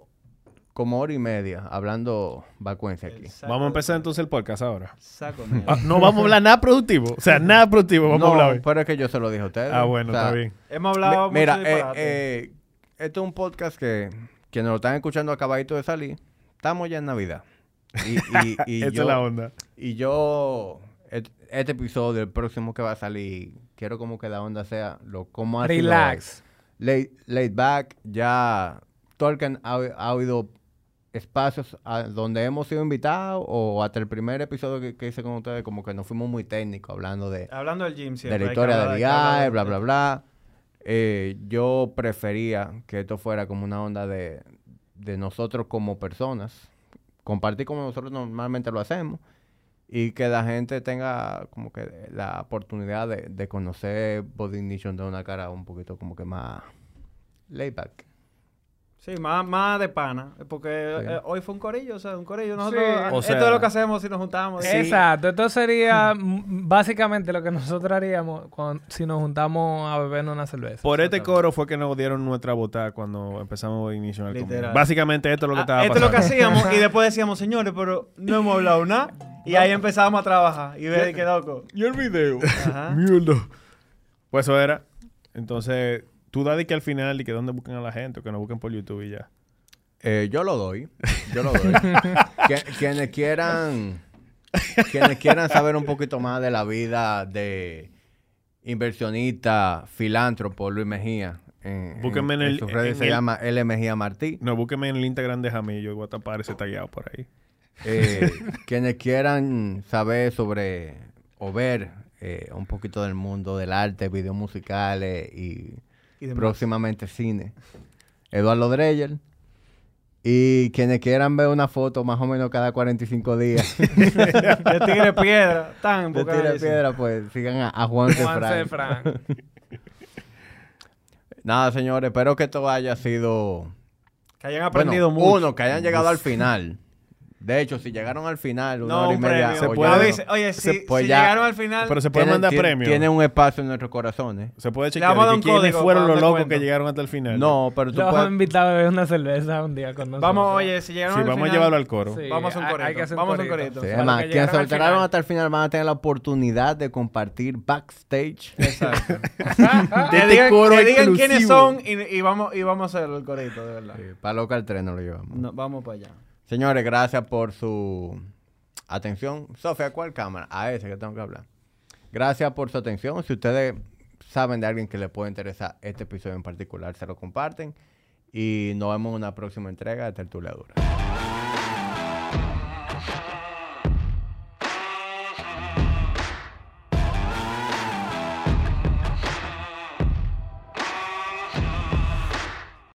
como hora y media hablando vacuencia aquí. Vamos a empezar entonces el podcast ahora. Saco Ah, no vamos a hablar nada productivo. O sea, nada productivo vamos no, a hablar hoy. pero es que yo se lo dije a ustedes. Ah, bueno, O sea, está bien. Hemos hablado Mi- Mira, mucho eh, eh, esto es un podcast que quienes lo están escuchando acabadito de salir. Estamos ya en Navidad. Y, y, y yo, es la onda. y yo, et- este episodio, el próximo que va a salir, quiero como que la onda sea lo como sido Relax. Laid, laid back, ya Tolkien ha, ha oído espacios a donde hemos sido invitados o hasta el primer episodio que, que hice con ustedes como que nos fuimos muy técnicos hablando de, Hablando del gym de siempre. la hay que historia hablar- de que de- bla, bla, bla. Eh, yo prefería que esto fuera como una onda de, de nosotros como personas, compartir como nosotros normalmente lo hacemos y que la gente tenga como que la oportunidad de, de conocer Body Ignition de una cara un poquito como que más laid. Sí, más, más de pana. Porque Sí. eh, hoy fue un corillo, o sea, un corillo. Nosotros, Sí. esto es lo que hacemos si nos juntamos. Sí. Exacto. Esto sería básicamente lo que nosotros haríamos cuando- si nos juntamos a beber una cerveza. Por este coro fue que nos dieron nuestra botada cuando empezamos Ignition al Literal. Comunio. Básicamente esto es lo que Ah, estaba esto es lo que pasando. hacíamos y después decíamos, señores, pero no hemos hablado nada. Y ahí empezábamos a trabajar. Y ver qué loco. ¿Y el video? Ajá. Mierda. Pues eso era. Entonces, tú da de que al final y que dónde busquen a la gente o que nos busquen por YouTube y ya. Eh, yo lo doy, yo lo doy. Quienes quieran quienes quieran saber un poquito más de la vida de inversionista, filántropo Luis Mejía, en, Búsquenme en el- sus redes en se el- llama L Mejía Martí. No, búsqueme en el Instagram de Jamillo y voy a tapar ese tagueado por ahí. Eh, quienes quieran saber sobre o ver eh, un poquito del mundo del arte, videos musicales y, Y demás. próximamente cine, Eduardo Dreyer. Y quienes quieran ver una foto más o menos cada 45 días De tigre piedra. Tan de tira de piedra, pues sigan a, a Juan Juan. Nada, señores, espero que esto haya sido Que hayan Bueno, aprendido mucho. Uno, que hayan llegado al final. De hecho, si llegaron al final, una No, hora y un media. premio. o puede- Oye, se- si, pues si ya- llegaron al final, Pero se puede tienen- mandar tienen- premio. Tienen un espacio en nuestros corazones. Se puede chequear vamos quiénes código fueron los locos que llegaron hasta el final. No, pero tú Yo puedes... he invitado a beber una cerveza un día con nosotros. vamos, oye, si llegaron Sí, al vamos final, a llevarlo al coro. Sí, Vamos a un hay- corito. hay que hacer un Vamos a un corito. Sí, además, quienes se al alteraron hasta el final van a tener la oportunidad de compartir backstage. Exacto. De que este coro que digan quiénes son y, vamos, y vamos a hacer el corito, de verdad. para local 3 no lo llevamos. No, vamos para allá. Señores, gracias por su atención. Sofía, ¿cuál cámara? A ese que tengo que hablar. Gracias por su atención. Si ustedes saben de alguien que le puede interesar este episodio en particular, se lo comparten. Y nos vemos en una próxima entrega de Tertulia Dura.